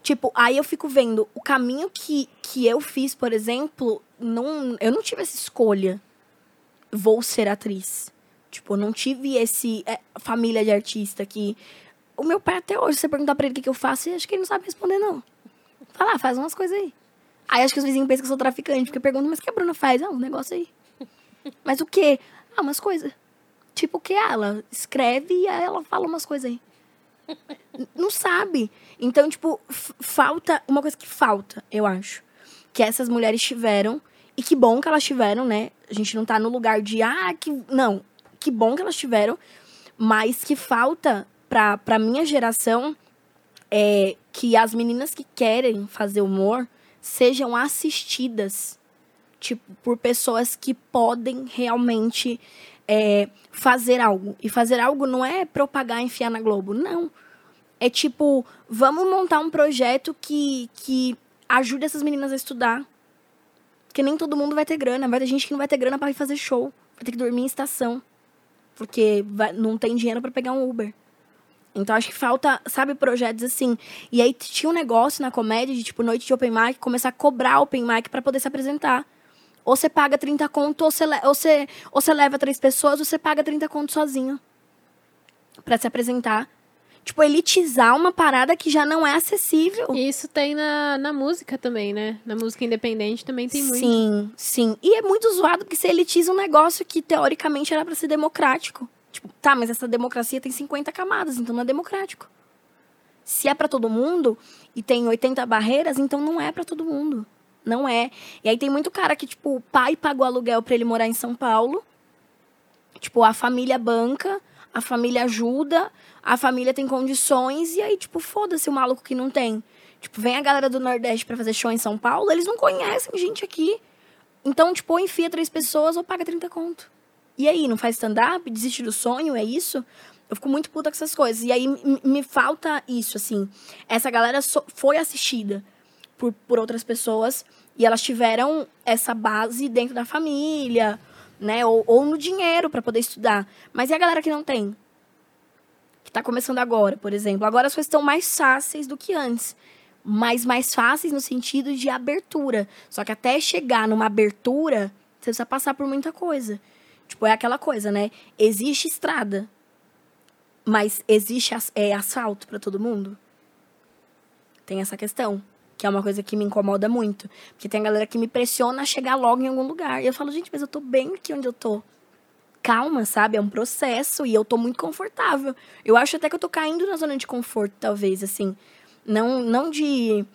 C: Tipo, aí eu fico vendo o caminho que, que eu fiz, por exemplo, não, eu não tive essa escolha. Vou ser atriz. Tipo, eu não tive esse é, família de artista que o meu pai até hoje, se você perguntar pra ele o que, eu faço, acho que ele não sabe responder, não. Fala, faz umas coisas aí. Aí acho que os vizinhos pensam que eu sou traficante, porque perguntam, mas o que a Bruna faz? Ah, um negócio aí. mas o quê? Ah, umas coisas. Tipo o que? Ah, ela escreve e aí ela fala umas coisas aí. não sabe. Então, tipo, falta. Uma coisa que falta, eu acho. Que essas mulheres tiveram. E que bom que elas tiveram, né? A gente não tá no lugar de, ah, que. Não. Que bom que elas tiveram. Mas que falta pra, pra minha geração é que as meninas que querem fazer humor sejam assistidas tipo, por pessoas que podem realmente é, fazer algo. E fazer algo não é propagar e enfiar na Globo, não. É tipo, vamos montar um projeto que, que ajude essas meninas a estudar. Porque nem todo mundo vai ter grana. Vai ter gente que não vai ter grana para ir fazer show. Vai ter que dormir em estação. Porque vai, não tem dinheiro para pegar um Uber. Então acho que falta, sabe, projetos assim. E aí tinha um negócio na comédia de tipo noite de open mic, começar a cobrar open mic para poder se apresentar. Ou você paga 30 conto, ou você, ou você, ou você leva três pessoas, ou você paga 30 conto sozinho. para se apresentar. Tipo, elitizar uma parada que já não é acessível.
B: E isso tem na, na música também, né? Na música independente também tem muito.
C: Sim, sim. E é muito zoado porque você elitiza um negócio que teoricamente era para ser democrático. Tipo, tá, mas essa democracia tem 50 camadas, então não é democrático. Se é para todo mundo e tem 80 barreiras, então não é para todo mundo. Não é. E aí tem muito cara que, tipo, o pai pagou aluguel para ele morar em São Paulo. Tipo, a família banca, a família ajuda, a família tem condições, e aí, tipo, foda-se o maluco que não tem. Tipo, vem a galera do Nordeste para fazer show em São Paulo, eles não conhecem gente aqui. Então, tipo, ou enfia três pessoas ou paga 30 conto. E aí, não faz stand-up? Desiste do sonho? É isso? Eu fico muito puta com essas coisas. E aí me falta isso, assim. Essa galera so foi assistida por, por outras pessoas e elas tiveram essa base dentro da família, né? Ou, ou no dinheiro para poder estudar. Mas e a galera que não tem? tá começando agora, por exemplo. Agora as coisas estão mais fáceis do que antes. Mas mais fáceis no sentido de abertura. Só que até chegar numa abertura, você precisa passar por muita coisa. Tipo, é aquela coisa, né? Existe estrada, mas existe as- é, asfalto pra todo mundo? Tem essa questão. Que é uma coisa que me incomoda muito. Porque tem a galera que me pressiona a chegar logo em algum lugar. E eu falo, gente, mas eu tô bem aqui onde eu tô. Calma, sabe? É um processo e eu tô muito confortável. Eu acho até que eu tô caindo na zona de conforto, talvez, assim. Não, não de,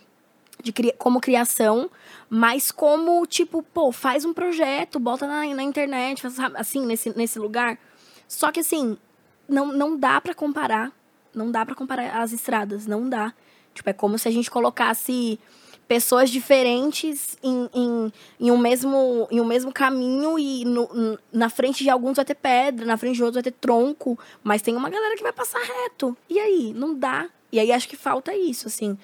C: de cria- como criação, mas como, tipo, pô, faz um projeto, bota na, na internet, faz, assim, nesse, nesse lugar. Só que, assim, não, não dá pra comparar. Não dá pra comparar as estradas, não dá. Tipo, é como se a gente colocasse pessoas diferentes em, em, em, um, mesmo, em um mesmo caminho e no- na frente de alguns vai ter pedra, na frente de outros vai ter tronco, mas tem uma galera que vai passar reto. E aí? Não dá. E aí acho que falta isso, assim.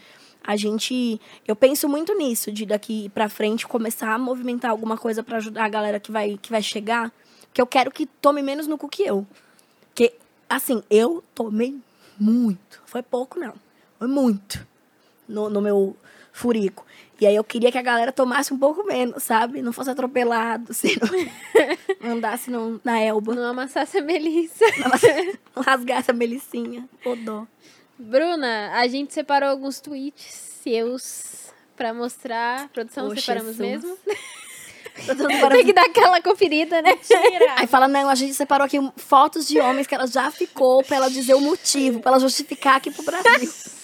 C: A gente. Eu penso muito nisso, de daqui pra frente começar a movimentar alguma coisa pra ajudar a galera que vai, que vai chegar. Porque eu quero que tome menos no cu que eu. Porque, assim, eu tomei muito. Foi pouco, não. Foi muito. No, no meu furico. E aí eu queria que a galera tomasse um pouco menos, sabe? Não fosse atropelado, se não andasse no, na elba.
B: Não amassasse a Melissa.
C: Não rasgasse a melicinha. Ô dó.
B: Bruna, a gente separou alguns tweets seus pra mostrar. Produção, separamos
C: Jesus.
B: mesmo? Tem que dar aquela conferida, né?
C: Aí fala, não, a gente separou aqui fotos de homens que ela já ficou pra ela dizer o motivo, pra ela justificar aqui pro Brasil.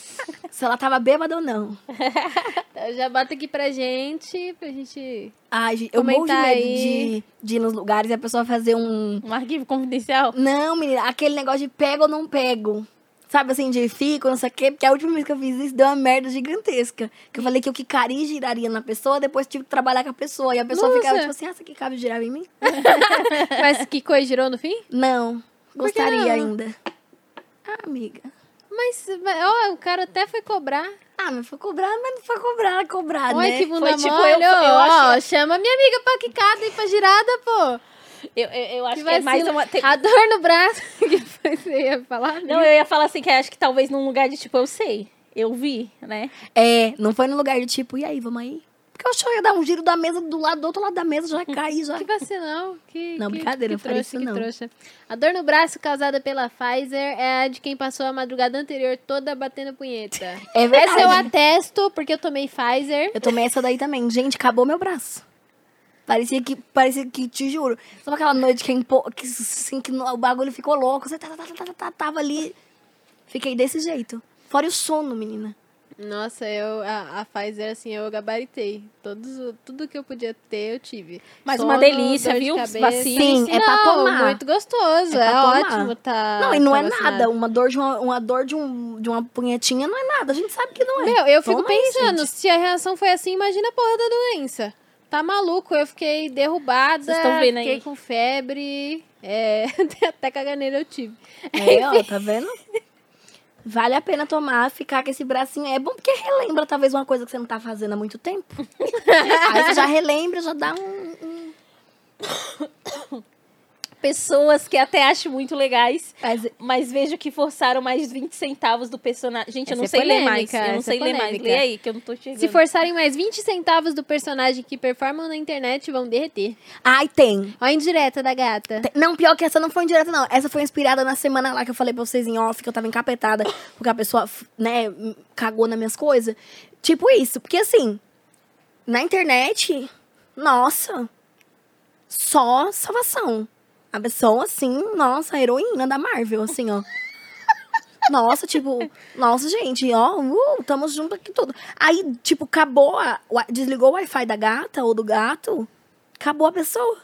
C: Se ela tava bêbada ou não.
B: Então, Já bota aqui pra gente, pra gente...
C: Ai, gente, eu morro de medo
B: aí.
C: de, de ir nos lugares e a pessoa fazer um.
A: Um arquivo confidencial.
C: Não, menina, aquele negócio de pego ou não pego. Sabe assim, de fico, não sei o quê. Porque a última vez que eu fiz isso deu uma merda gigantesca. Que eu falei que o Kikari giraria na pessoa, depois tive que trabalhar com a pessoa. E a pessoa ficava
B: Nossa.
C: tipo assim, ah, essa aqui cabe girar em mim?
B: Mas que coisa girou no fim?
C: Não, gostaria
B: não?
C: ainda. Ah, amiga.
B: Mas, ó, o cara até foi cobrar.
C: Ah, mas foi cobrar, mas não foi cobrar, cobrar,
B: Olha
C: né?
B: que bunda
A: Foi tipo,
B: mole,
A: eu- eu
B: ó,
A: achei-
B: chama minha amiga pra quicada e pra girada, pô.
A: Eu, eu, eu acho
B: Que
A: que, é mais uma. tem-
B: A dor no braço. que foi você ia falar?
A: Não, eu ia falar assim, que acho que talvez num lugar de tipo, eu sei. Eu vi, né?
C: É, não foi no lugar de tipo, e aí, vamos aí? Porque eu achei que ia dar um giro da mesa do lado do outro lado da mesa, já cair, já.
B: Que vacilão. Que,
C: Não,
B: que,
C: brincadeira,
B: que
C: não falei
B: trouxa,
C: isso,
B: que
C: não.
B: trouxa. A dor no braço causada pela Pfizer é a de quem passou a madrugada anterior toda batendo punheta.
C: É verdade.
B: Essa eu atesto, porque eu tomei Pfizer.
C: Eu tomei essa daí também. Gente, acabou meu braço. Parecia que, parecia que, te juro. Sabe aquela noite que, empo- que, assim, que o bagulho ficou louco? Você tá, tá, tá, tava ali. Fiquei desse jeito. Fora o sono, menina.
B: Nossa, eu, a, a Pfizer, assim, eu gabaritei. Todos, tudo que eu podia ter, eu tive.
A: Mas
B: Sono,
A: uma delícia,
B: de
A: viu?
B: cabeça.
A: Vacina.
C: Sim, é pra
B: Não,
C: tomar.
B: muito gostoso.
C: É
B: É,
C: pra
B: ótimo, tá.
C: não, e não
B: tá
C: é
B: vacinado.
C: nada. Uma dor, de uma, uma dor de, um, de uma punhetinha não é nada. A gente sabe que não é.
B: Meu, eu fico
C: Toma aí,
B: pensando,
C: gente.
B: se a reação foi assim, imagina a porra da doença. Tá maluco, eu fiquei derrubada,
A: Vocês tão vendo aí?
B: fiquei com febre, é, até caganeira eu tive.
C: É, ó, tá vendo? Vale a pena tomar, ficar com esse bracinho. É bom porque relembra talvez uma coisa que você não tá fazendo há muito tempo. Aí você já relembra, já dá um. um-
A: Pessoas que até acho muito legais,
C: Mas
A: mas vejo que forçaram mais 20 centavos do personagem. Gente, eu não
B: é
A: sei ler mais.
B: polêmica,
A: Eu não
B: essa
A: sei
B: é
A: ler mais.
B: polêmica.
A: Lê aí, que eu não tô chegando.
B: Se forçarem mais 20 centavos do personagem que performam na internet, vão derreter.
C: Ai, tem.
B: Ó a indireta da gata.
C: Tem- Não, pior que essa não foi indireta, não. Essa foi inspirada na semana lá que eu falei pra vocês em off, que eu tava encapetada, porque a pessoa, né, cagou nas minhas coisas. Tipo isso. Porque assim, na internet, nossa, só salvação. A pessoa, assim, nossa, heroína da Marvel, assim, ó. Nossa, tipo, nossa, gente, ó, uh, tamo junto aqui tudo. Aí, tipo, acabou, a, desligou o Wi-Fi da gata ou do gato, acabou a pessoa.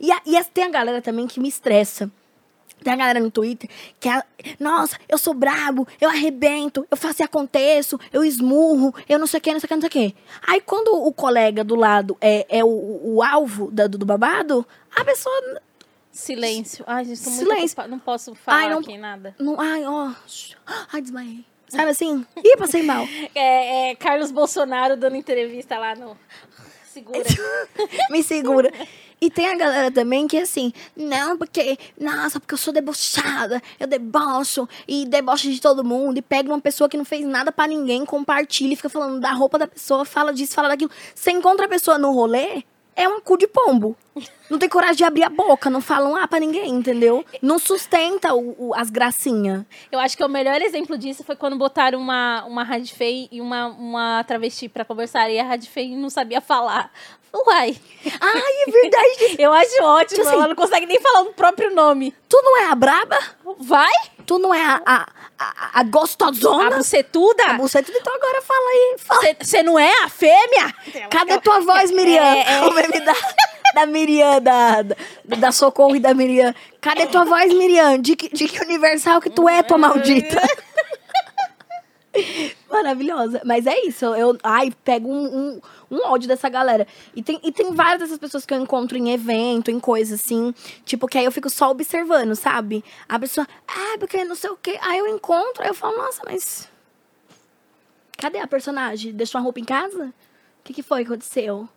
C: E, a, e tem a galera também que me estressa. Tem a galera no Twitter que é, nossa, eu sou brabo, eu arrebento, eu faço e aconteço, eu esmurro, eu não sei o que, não sei o que, não sei o que. Aí quando o colega do lado é, é o, o, alvo da- do babado, a pessoa
A: Silêncio. Ai, gente, tô muito
C: Silêncio.
A: ocupada. Não posso falar
C: Ai, não-
A: aqui nada.
C: não. Ai, ó. Ai, desmaiei. Sabe assim? Ih, passei mal.
A: É, é Carlos Bolsonaro dando entrevista lá no. Segura.
C: Me segura. E tem a galera também que é assim, não, porque, nossa, porque eu sou debochada, eu debocho e debocho de todo mundo, e pega uma pessoa que não fez nada pra ninguém, compartilha e fica falando da roupa da pessoa, fala disso, fala daquilo. Você encontra a pessoa no rolê, é um cu de pombo. Não tem coragem de abrir a boca, não fala um ah pra ninguém, entendeu? Não sustenta o, o- as gracinhas.
A: Eu acho que o melhor exemplo disso foi quando botaram uma, uma rádio feia e uma, uma travesti pra conversar. E a rádio feia não sabia falar. Uai,
C: Ai, é verdade.
A: eu acho ótimo.
C: Tipo assim-
A: ela não consegue nem falar o próprio nome.
C: tu não é a braba?
A: Vai?
C: Tu não é a, a, a, a gostosona?
A: A bucetuda?
C: A buceta, então agora fala aí.
A: Você não é a fêmea?
C: Cadê tua voz, Miriam?
A: É, é.
C: O meme da, da Miriam, da, da, da Socorro e da Miriam. Cadê tua voz, Miriam? De que, de que universal que tu é, tua maldita? Maravilhosa. Mas é isso. Eu, ai, pego um, um, um ódio dessa galera. E tem, e tem várias dessas pessoas que eu encontro em evento, em coisa assim. Tipo, que aí eu fico só observando, sabe? A pessoa, ah, porque não sei o quê. Aí eu encontro, aí eu falo, nossa, mas. Cadê a personagem? Deixou a roupa em casa? O que, que foi que aconteceu?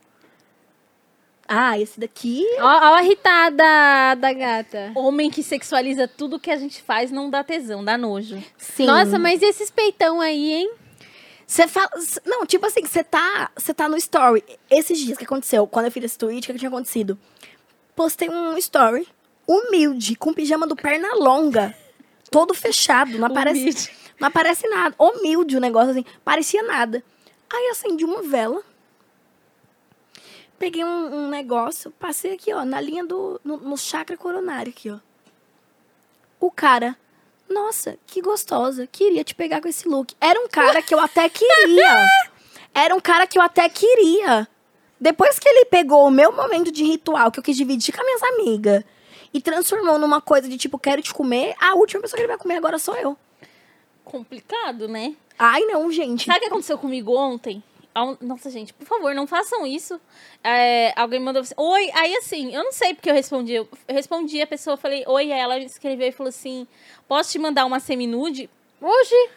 C: Ah, esse daqui.
B: Ó, ó a irritada da gata.
A: Homem que sexualiza tudo que a gente faz não dá tesão, dá nojo.
C: Sim.
B: Nossa, mas e esses peitão aí, hein?
C: Você fala. Não, tipo assim, você tá, você tá no story. Esses dias que aconteceu, quando eu fiz esse tweet, o que, que tinha acontecido? Postei um story humilde, com pijama do perna longa. Todo fechado, não aparece,
A: Humilde.
C: não aparece nada. Humilde o negócio, assim, parecia nada. Aí acendi uma vela. Peguei um, um negócio, passei aqui, ó, na linha do. No, no chakra coronário aqui, ó. O cara. Nossa, que gostosa. Queria te pegar com esse look. Era um cara que eu até queria. Era um cara que eu até queria. Depois que ele pegou o meu momento de ritual, que eu quis dividir com as minhas amigas, e transformou numa coisa de tipo, quero te comer, a última pessoa que ele vai comer agora sou eu.
A: Complicado, né?
C: Ai, não, gente.
A: Sabe o que aconteceu comigo ontem? Nossa, gente, por favor, não façam isso. É, alguém mandou assim, oi. Aí, assim, eu não sei porque eu respondi. Eu respondi, a pessoa, falei, oi. Aí ela escreveu e falou assim: posso te mandar uma seminude?
B: Hoje.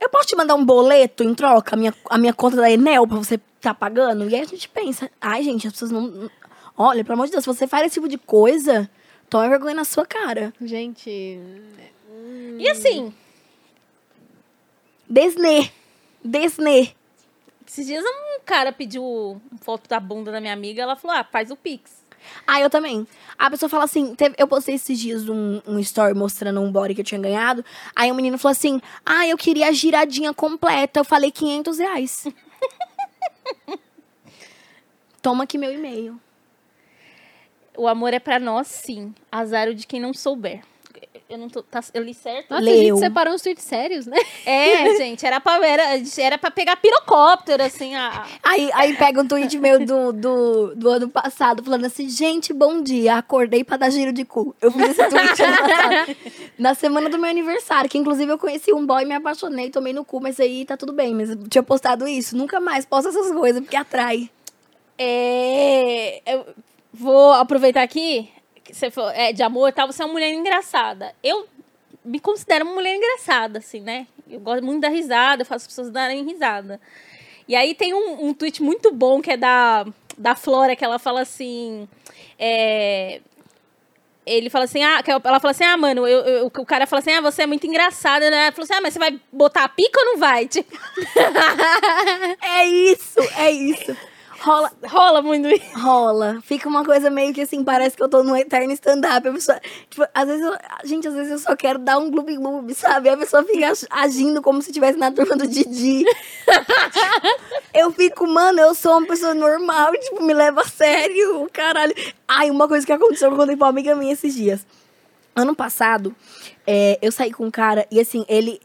C: Eu posso te mandar um boleto em troca, a minha, a minha conta da Enel, pra você tá pagando? E aí a gente pensa, ai, gente, as pessoas não. não- Olha, pelo amor de Deus, se você faz esse tipo de coisa, toma vergonha na sua cara.
B: Gente.
A: E assim,
C: Desnê. Desnê.
A: Esses dias um cara pediu foto da bunda da minha amiga. Ela falou, ah, faz o Pix.
C: Ah, eu também. A pessoa fala assim, teve- eu postei esses dias um, um story mostrando um body que eu tinha ganhado. Aí o menino falou assim, ah, eu queria a giradinha completa. Eu falei 500 reais. Toma aqui meu e-mail.
A: O amor é pra nós, sim. Azar o de quem não souber. Eu não tô. tá- eu li certo?
B: Nossa, a
C: Leu.
B: gente separou uns tweets sérios, né?
A: É, gente, era pra, era, era pra pegar pirocóptero, assim, a,
C: Aí, aí pega um tweet meu do, do, do ano passado, falando assim, gente, bom dia, acordei pra dar giro de cu. Eu fiz esse tweet ano passado. Na semana do meu aniversário, que inclusive eu conheci um boy, me apaixonei, tomei no cu, mas aí tá tudo bem. Mas eu tinha postado isso. Nunca mais posto essas coisas, porque atrai.
A: É, eu vou aproveitar aqui, você falou, é, de amor e tal, você é uma mulher engraçada. Eu me considero uma mulher engraçada, assim, né? Eu gosto muito da risada, eu faço as pessoas darem risada. E aí tem um, um tweet muito bom que é da, da Flora, que ela fala assim. é, ele fala assim, ah, que ela fala assim, ah, mano, eu, eu- o cara fala assim, ah, você é muito engraçada, né? Ela falou assim, ah, mas você vai botar a pica ou não vai?
C: É isso, é isso. Rola,
A: rola muito isso.
C: rola. Fica uma coisa meio que assim, parece que eu tô num eterno stand-up. A pessoa, tipo, às vezes eu, gente, às vezes eu só quero dar um gloob-gloob, sabe? A pessoa fica ag- agindo como se estivesse na turma do Didi. eu fico, mano, eu sou uma pessoa normal, tipo, me leva a sério, caralho. Ai, uma coisa que aconteceu eu contei pra uma amiga minha esses dias. Ano passado, é, eu saí com um cara e assim, ele.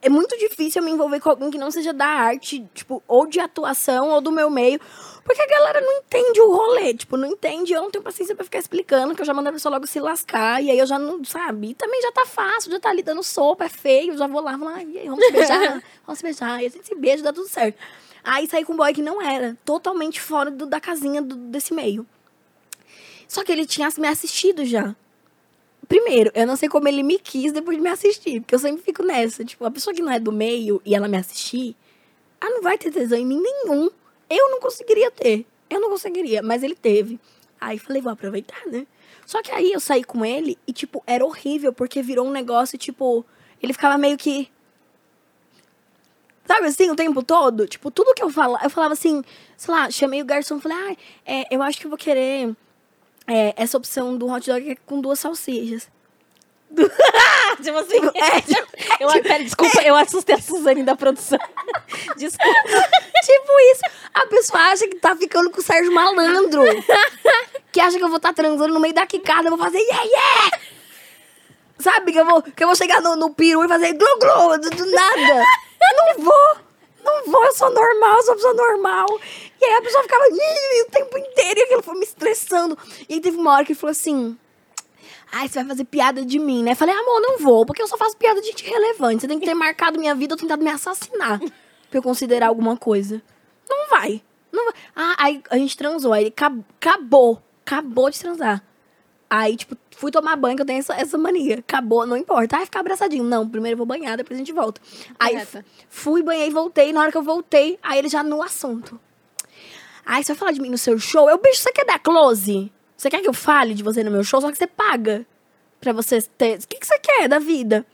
C: É muito difícil eu me envolver com alguém que não seja da arte, tipo, ou de atuação, ou do meu meio. Porque a galera não entende o rolê, tipo, não entende. Eu não tenho paciência pra ficar explicando, que eu já mando a pessoa logo se lascar. E aí eu já não, sabe? E também já tá fácil, já tá ali dando sopa, é feio. Já vou lá, vou lá, e aí, vamos se beijar? vamos se beijar. E a gente se beija, dá tudo certo. Aí saí com um boy que não era, totalmente fora do- da casinha do- desse meio. Só que ele tinha me assistido já. Primeiro, eu não sei como ele me quis depois de me assistir, porque eu sempre fico nessa. Tipo, a pessoa que não é do meio e ela me assistir, ela não vai ter tesão em mim nenhum. Eu não conseguiria ter. Eu não conseguiria, mas ele teve. Aí falei, vou aproveitar, né? Só que aí eu saí com ele e, tipo, era horrível, porque virou um negócio, tipo, ele ficava meio que. Sabe assim, o tempo todo? Tipo, tudo que eu falava, eu falava assim, sei lá, chamei o garçom e falei, ah, é, eu acho que eu vou querer é, essa opção do hot dog com duas salsichas.
A: tipo assim.
C: É, tipo,
A: Eu, pera, desculpa, eu assustei a Suzane da produção. Desculpa.
C: tipo isso. A pessoa acha que tá ficando com o Sérgio Malandro. que acha que eu vou estar transando no meio da quicada, eu vou fazer yeah, yeah! Sabe? Que eu vou, que eu vou chegar no, no peru e fazer glu glu do, do nada. Não vou. Não vou, eu sou normal, eu sou uma pessoa normal. E aí a pessoa ficava o tempo inteiro e aquilo foi me estressando. E aí teve uma hora que ele falou assim. Ai, você vai fazer piada de mim, né? Falei, amor, não vou, porque eu só faço piada de gente relevante. Você tem que ter marcado minha vida ou tentado me assassinar pra eu considerar alguma coisa. Não vai. Não vai. Ah, aí a gente transou. Aí ele acab- acabou. Acabou de transar. Aí, tipo, fui tomar banho, que eu tenho essa, essa mania. Acabou, não importa. Ai, ficar abraçadinho. Não, primeiro eu vou banhar, depois a gente volta. Aí
B: Correta.
C: f- fui, banhei, voltei. Na hora que eu voltei, aí ele já no assunto. Ai, você vai falar de mim no seu show? Eu, bicho, você quer dar close? Você quer que eu fale de você no meu show? Só que você paga pra você ter. O que, que você quer da vida?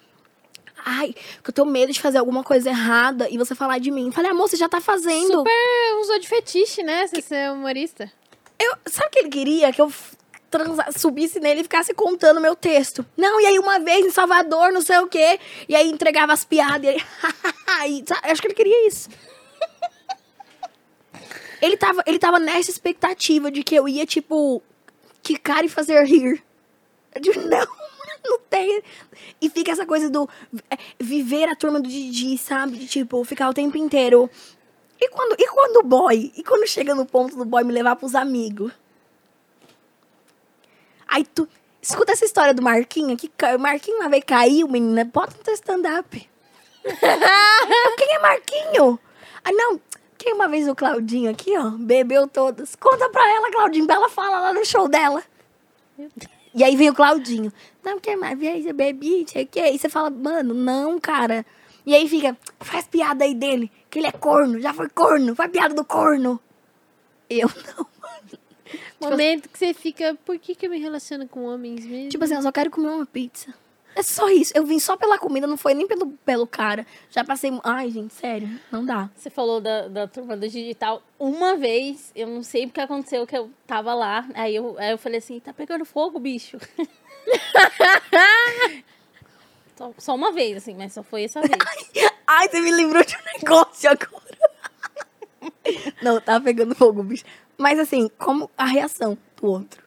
C: Ai, que eu tenho medo de fazer alguma coisa errada e você falar de mim. Falei, amor, você já tá fazendo.
B: Super usou de fetiche, né? Você ser humorista.
C: Eu, sabe o que ele queria? Que eu transa- subisse nele e ficasse contando meu texto. Não, e aí uma vez em Salvador, não sei o quê. E aí entregava as piadas e acho que ele queria isso. ele, tava, ele tava nessa expectativa de que eu ia, tipo, quicar e fazer rir. Não, não tem. E fica essa coisa do é, viver a turma do Didi, sabe? De, tipo, ficar o tempo inteiro. E quando, e quando o boy? E quando chega no ponto do boy me levar pros amigos? Aí tu. Escuta essa história do Marquinho, que o Marquinho uma vez caiu, menina. Bota no teu stand-up. Quem é Marquinho? Ah, não. Quem uma vez o Claudinho aqui, ó, bebeu todas. Conta pra ela, Claudinho, pra ela fala lá no show dela. E aí vem o Claudinho. Não, quem mais? E aí, eu bebi, sei o quê. E você fala, mano, não, cara. E aí fica, faz piada aí dele, que ele é corno, já foi corno, faz piada do corno. Eu não.
B: Momento que você fica, por que, que eu me relaciono com homens mesmo?
C: Tipo assim, eu só quero comer uma pizza. É só isso. Eu vim só pela comida, não foi nem pelo, pelo cara. Já passei. Ai, gente, sério, não dá.
A: Você falou da, da turma do digital. Uma vez, eu não sei o que aconteceu, que eu tava lá. Aí eu, aí eu falei assim, tá pegando fogo, bicho. só, só uma vez, assim, mas só foi essa vez.
C: Ai, você me lembrou de um negócio agora. Não, tá pegando fogo, bicho. Mas assim, como a reação do outro?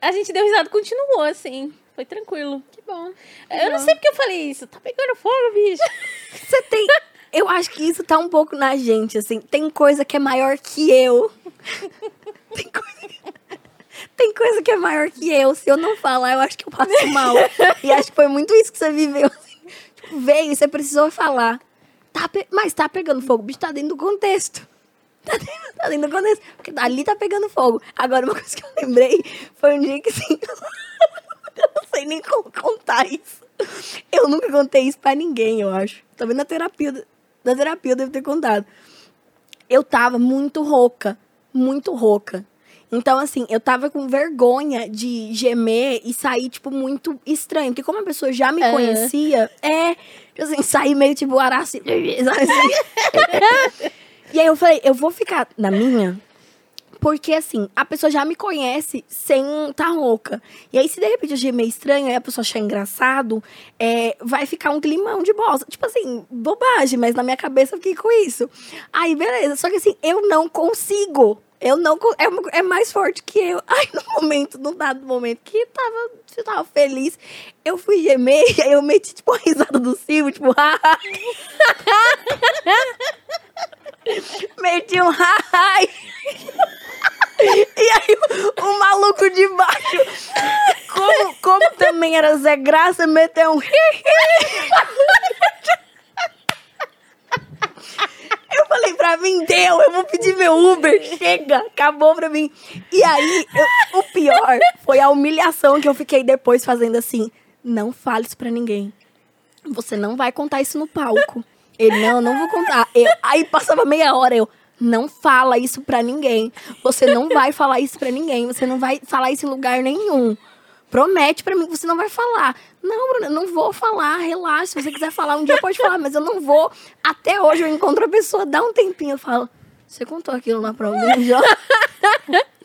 A: A gente deu risada e continuou, assim. Foi tranquilo.
B: Que bom.
A: Eu não sei porque eu falei isso. Tá pegando fogo, bicho.
C: Você tem. Eu acho que isso tá um pouco na gente, assim. Tem coisa que é maior que eu. Tem coisa. Tem coisa que é maior que eu. Se eu não falar, eu acho que eu passo mal. E acho que foi muito isso que você viveu. assim. Tipo, veio você precisou falar. Tá pe- Mas tá pegando fogo. O bicho tá dentro do contexto. Tá dentro, tá dentro do contexto. Porque ali tá pegando fogo. Agora, uma coisa que eu lembrei foi um dia que assim. eu não sei nem como contar isso. Eu nunca contei isso pra ninguém, eu acho. Talvez na terapia. Na terapia eu devo ter contado. Eu tava muito rouca. Muito rouca. Então, assim, eu tava com vergonha de gemer e sair, tipo, muito estranho. Porque como a pessoa já me
B: Aham.
C: conhecia, é, tipo assim, sair meio tipo araci, sabe assim? e aí eu falei, eu vou ficar na minha, porque assim, a pessoa já me conhece sem tá rouca. E aí, se de repente eu gemer estranho e a pessoa achar engraçado, é, vai ficar um climão de bosta. Tipo assim, bobagem, mas na minha cabeça eu fiquei com isso. Aí, beleza. Só que assim, eu não consigo. Eu não é, é mais forte que eu. Aí, no momento, no dado momento que tava, eu tava feliz, eu fui gemer e aí eu meti, tipo, a risada do Silvio, tipo, meti um ai. E aí, o, o maluco de baixo, como, como também era Zé Graça, meteu um Eu falei pra mim, deu, eu vou pedir meu Uber, chega, acabou pra mim. E aí, eu- o pior foi a humilhação que eu fiquei depois fazendo assim, não fale isso pra ninguém. Você não vai contar isso no palco. Ele, não, não vou contar. Eu- aí passava meia hora, eu, Não fala isso pra ninguém. Você não vai falar isso pra ninguém. Você não vai falar isso em lugar nenhum. Promete pra mim que você não vai falar. Não, Bruna, não vou falar. Relaxa. Se você quiser falar um dia, pode falar. Mas eu não vou. Até hoje eu encontro a pessoa, dá um tempinho. Eu falo, você contou aquilo pra alguém já?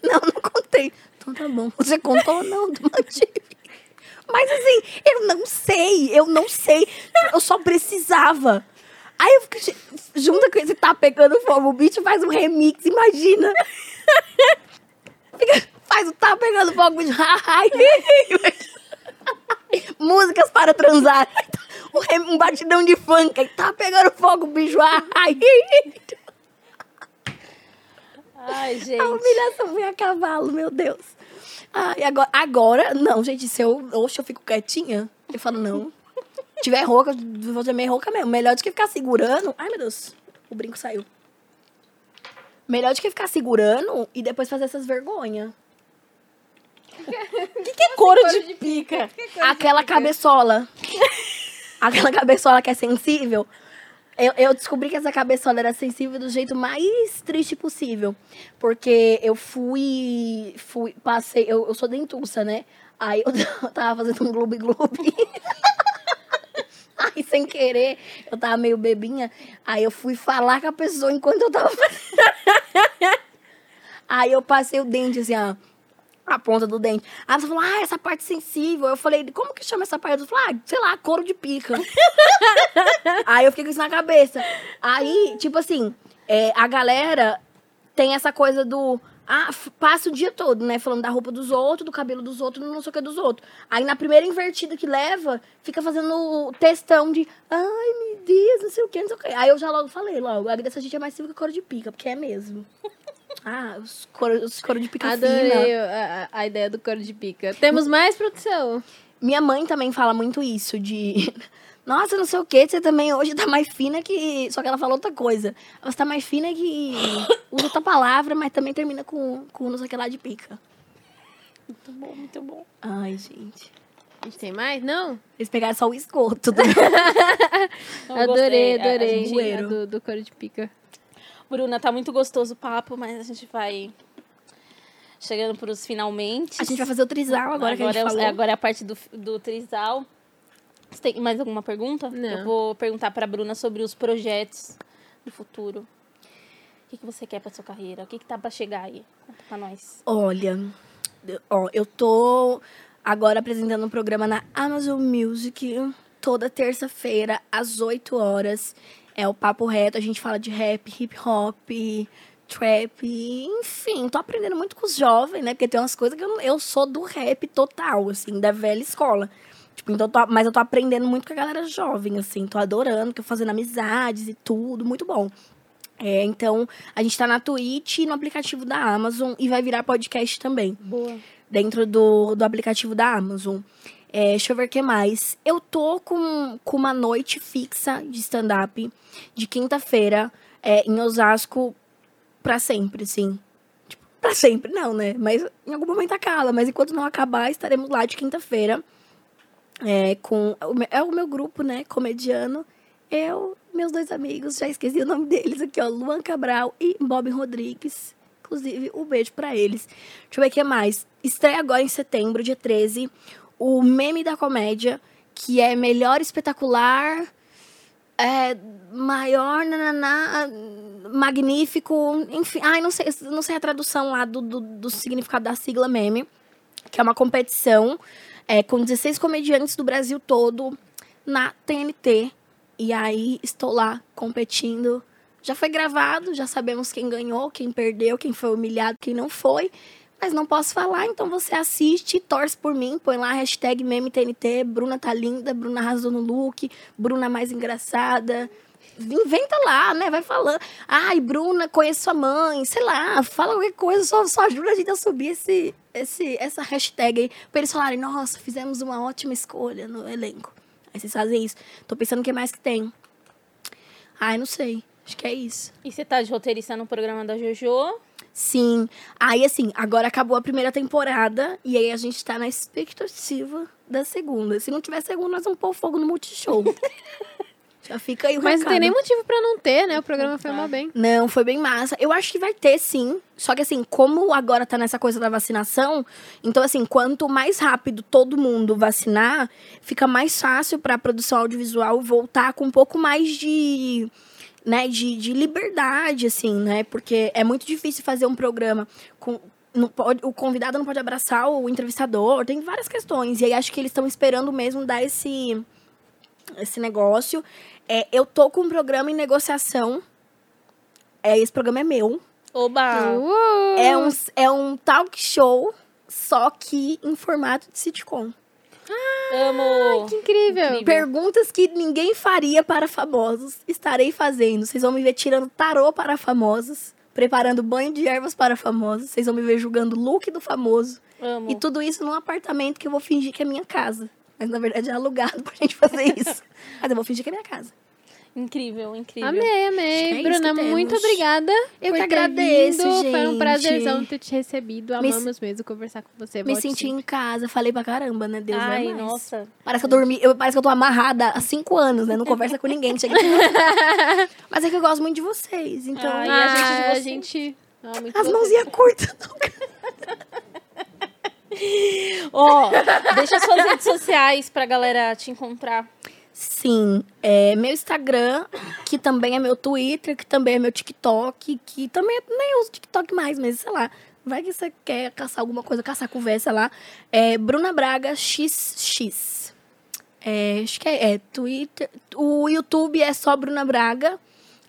C: não, não contei. Então tá bom. Você contou? Não, do mantive. Mas assim, eu não sei. Eu não sei. Eu só precisava. Aí eu fico junta com esse tá pegando fogo. O bicho faz um remix, imagina. Fica, faz o tá pegando fogo, o bicho. Músicas para transar. Um, batidão de funk. Aí tá pegando fogo, o bicho. Ai.
A: Ai, gente.
C: A humilhação foi a cavalo, meu Deus. Ai, agora, agora, não, gente, se eu, oxe, eu fico quietinha, eu falo, não. Se tiver rouca, eu vou ser meio rouca mesmo. Melhor do que ficar segurando. Ai, meu Deus, o brinco saiu. Melhor do que ficar segurando e depois fazer essas vergonhas. O que, que é couro de pica? Aquela cabeçola. Aquela cabeçola que é sensível. Eu, eu descobri que essa cabeçola era sensível do jeito mais triste possível. Porque eu fui. fui passei. Eu, eu sou dentuça, né? Aí eu, eu tava fazendo um gloob-gloob. Aí, sem querer, eu tava meio bebinha. Aí eu fui falar com a pessoa enquanto eu tava. Aí eu passei o dente assim, ó. A ponta do dente. Aí ela falou, ah, essa parte sensível. Eu falei, como que chama essa parte? Ela falou, ah, sei lá, couro de pica. Aí eu fiquei com isso na cabeça. Aí, tipo assim, é, a galera tem essa coisa do. Ah, passa o dia todo, né? Falando da roupa dos outros, do cabelo dos outros, não sei o que dos outros. Aí na primeira invertida que leva, fica fazendo textão de. Ai, meu Deus, não sei o que, não sei o que. Aí eu já logo falei, logo, a dessa gente é mais civil que couro de pica, porque é mesmo. Ah, os couro, os couro de pica.
B: Adorei a, a- a ideia do couro de pica. Temos mais produção?
C: Minha mãe também fala muito isso, de. Nossa, não sei o que, você também hoje tá mais fina que. Só que ela falou outra coisa. Você tá mais fina que. Usa outra palavra, mas também termina com, com não sei o que lá de pica.
A: Muito bom, muito bom.
C: Ai, gente.
B: A gente tem mais? Não?
C: Eles pegaram só o esgoto. né?
A: Eu
B: adorei.
A: A- a
B: adorei.
A: gente-
C: Bueiro.
B: a do, do couro de pica.
A: Bruna, tá muito gostoso o papo, mas a gente vai chegando pros finalmente.
C: A gente vai fazer o trisal agora, que a gente
A: é,
C: falou.
A: é- agora é a parte do, do trisal. Você tem mais alguma pergunta?
B: Não.
A: Eu vou perguntar pra Bruna sobre os projetos do futuro. O que, que você quer pra sua carreira? O que, que tá pra chegar aí? Conta pra nós.
C: Olha, ó, eu tô agora apresentando um programa na Amazon Music toda terça-feira, às 8 horas. É o Papo Reto, a gente fala de rap, hip hop, trap, enfim, tô aprendendo muito com os jovens, né? Porque tem umas coisas que eu, eu sou do rap total, assim, da velha escola. Tipo, então, eu tô- mas eu tô aprendendo muito com a galera jovem, assim, tô adorando, tô fazendo amizades e tudo, muito bom. É, então, a gente tá na Twitch e no aplicativo da Amazon e vai virar podcast também,
A: Boa.
C: dentro do, do aplicativo da Amazon. É, deixa eu ver o que mais. Eu tô com, com uma noite fixa de stand-up de quinta-feira é, em Osasco pra sempre, assim. Tipo, pra sempre, não, né? Mas em algum momento acaba. Mas enquanto não acabar, estaremos lá de quinta-feira. É, com, é o meu grupo, né? Comediano. Eu, meus dois amigos, já esqueci o nome deles aqui, ó. Luan Cabral e Bob Rodrigues. Inclusive, um beijo pra eles. Deixa eu ver o que mais. Estreia agora em setembro, dia 13, o Meme da Comédia, que é melhor espetacular, é, maior, nananá, magnífico, enfim. Ai, não sei, não sei a tradução lá do, do, do significado da sigla meme, que é uma competição é, com 16 comediantes do Brasil todo na TNT. E aí estou lá competindo. Já foi gravado, já sabemos quem ganhou, quem perdeu, quem foi humilhado, quem não foi. Mas não posso falar, então você assiste, torce por mim, põe lá a hashtag meme TNT, Bruna tá linda, Bruna arrasou no look, Bruna mais engraçada. Inventa lá, né? Vai falando. Ai, Bruna, conheço sua mãe, sei lá, fala qualquer coisa, só, só ajuda a gente a subir esse, esse, essa hashtag aí. Pra eles falarem, nossa, fizemos uma ótima escolha no elenco. Aí vocês fazem isso. Tô pensando o que mais que tem. Ai, não sei. Acho que é isso.
A: E você tá de roteirista no programa da Jojo?
C: Sim. Aí, assim, agora acabou a primeira temporada e aí a gente tá na expectativa da segunda. Se não tiver segunda, nós vamos pôr fogo no Multishow. Já fica aí o
B: Mas não tem nem motivo pra não ter, né? O programa foi mó bem.
C: Não, foi bem massa. Eu acho que vai ter, sim. Só que assim, como agora tá nessa coisa da vacinação, então assim, quanto mais rápido todo mundo vacinar, fica mais fácil pra produção audiovisual voltar com um pouco mais de, né, de, de liberdade, assim, né? Porque é muito difícil fazer um programa com não pode, o convidado não pode abraçar o entrevistador, tem várias questões. E aí acho que eles estão esperando mesmo dar esse esse negócio. É, eu tô com um programa em negociação. É, esse programa é meu.
A: Oba!
B: Uh!
C: É um, é um talk show, só que em formato de sitcom.
A: Amo!
B: Que incrível.
A: Incrível.
C: Perguntas que ninguém faria para famosos, estarei fazendo. Vocês vão me ver tirando tarô para famosos, preparando banho de ervas para famosos. Vocês vão me ver julgando look do famoso.
A: Amo.
C: E tudo isso num apartamento que eu vou fingir que é minha casa. Mas na verdade é alugado pra gente fazer isso. Mas eu vou fingir que é minha casa.
A: Incrível, incrível.
B: Amei, amei.
C: é
B: Bruna, muito obrigada.
C: Eu que agradeço,
B: vindo. Foi um
C: gente.
B: prazerzão ter te recebido.
C: Me-
B: Amamos mesmo conversar com você.
C: Me senti
B: sempre.
C: em casa, falei pra caramba, né? Deus
A: Ai,
C: é mais.
A: nossa.
C: Parece que eu dormi, eu, parece que eu tô amarrada há cinco anos, né? Não conversa com ninguém. Chega aqui. Mas é que eu gosto muito de vocês, então.
A: Ai, a gente de
B: a gente... Ah, muito
C: As mãozinhas curtas.
A: Ó, deixa suas redes sociais pra galera te encontrar.
C: Sim, é meu Instagram, que também é meu Twitter, que também é meu TikTok, que também nem uso TikTok mais, mas sei lá. Vai que você quer caçar alguma coisa, caçar conversa lá. É Bruna Braga XX. É, acho que é, é Twitter. O YouTube é só Bruna Braga.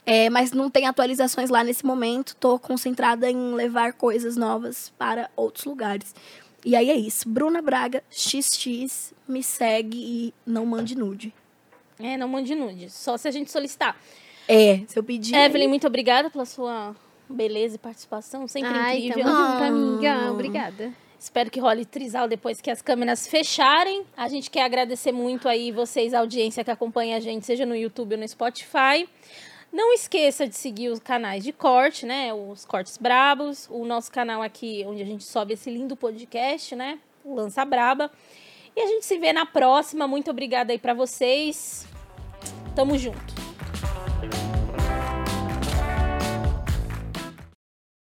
C: É, mas não tem atualizações lá nesse momento. Tô concentrada em levar coisas novas para outros lugares. E aí é isso. Bruna Braga XX. Me segue e não mande nude.
A: É, não mande nude. Só se a gente solicitar.
C: É, se eu pedir.
A: Evelyn, muito obrigada pela sua beleza e participação. Sempre
B: Ai,
A: incrível.
B: tamo junto,
C: Ah.
B: amiga. Obrigada.
A: Espero que role trisal depois que as câmeras fecharem. A gente quer agradecer muito aí vocês, a audiência que acompanha a gente, seja no YouTube ou no Spotify. Não esqueça de seguir os canais de corte, né? Os cortes brabos. O nosso canal aqui, onde a gente sobe esse lindo podcast, né? O Lança Braba. E a gente se vê na próxima. Muito obrigada aí pra vocês. Tamo junto.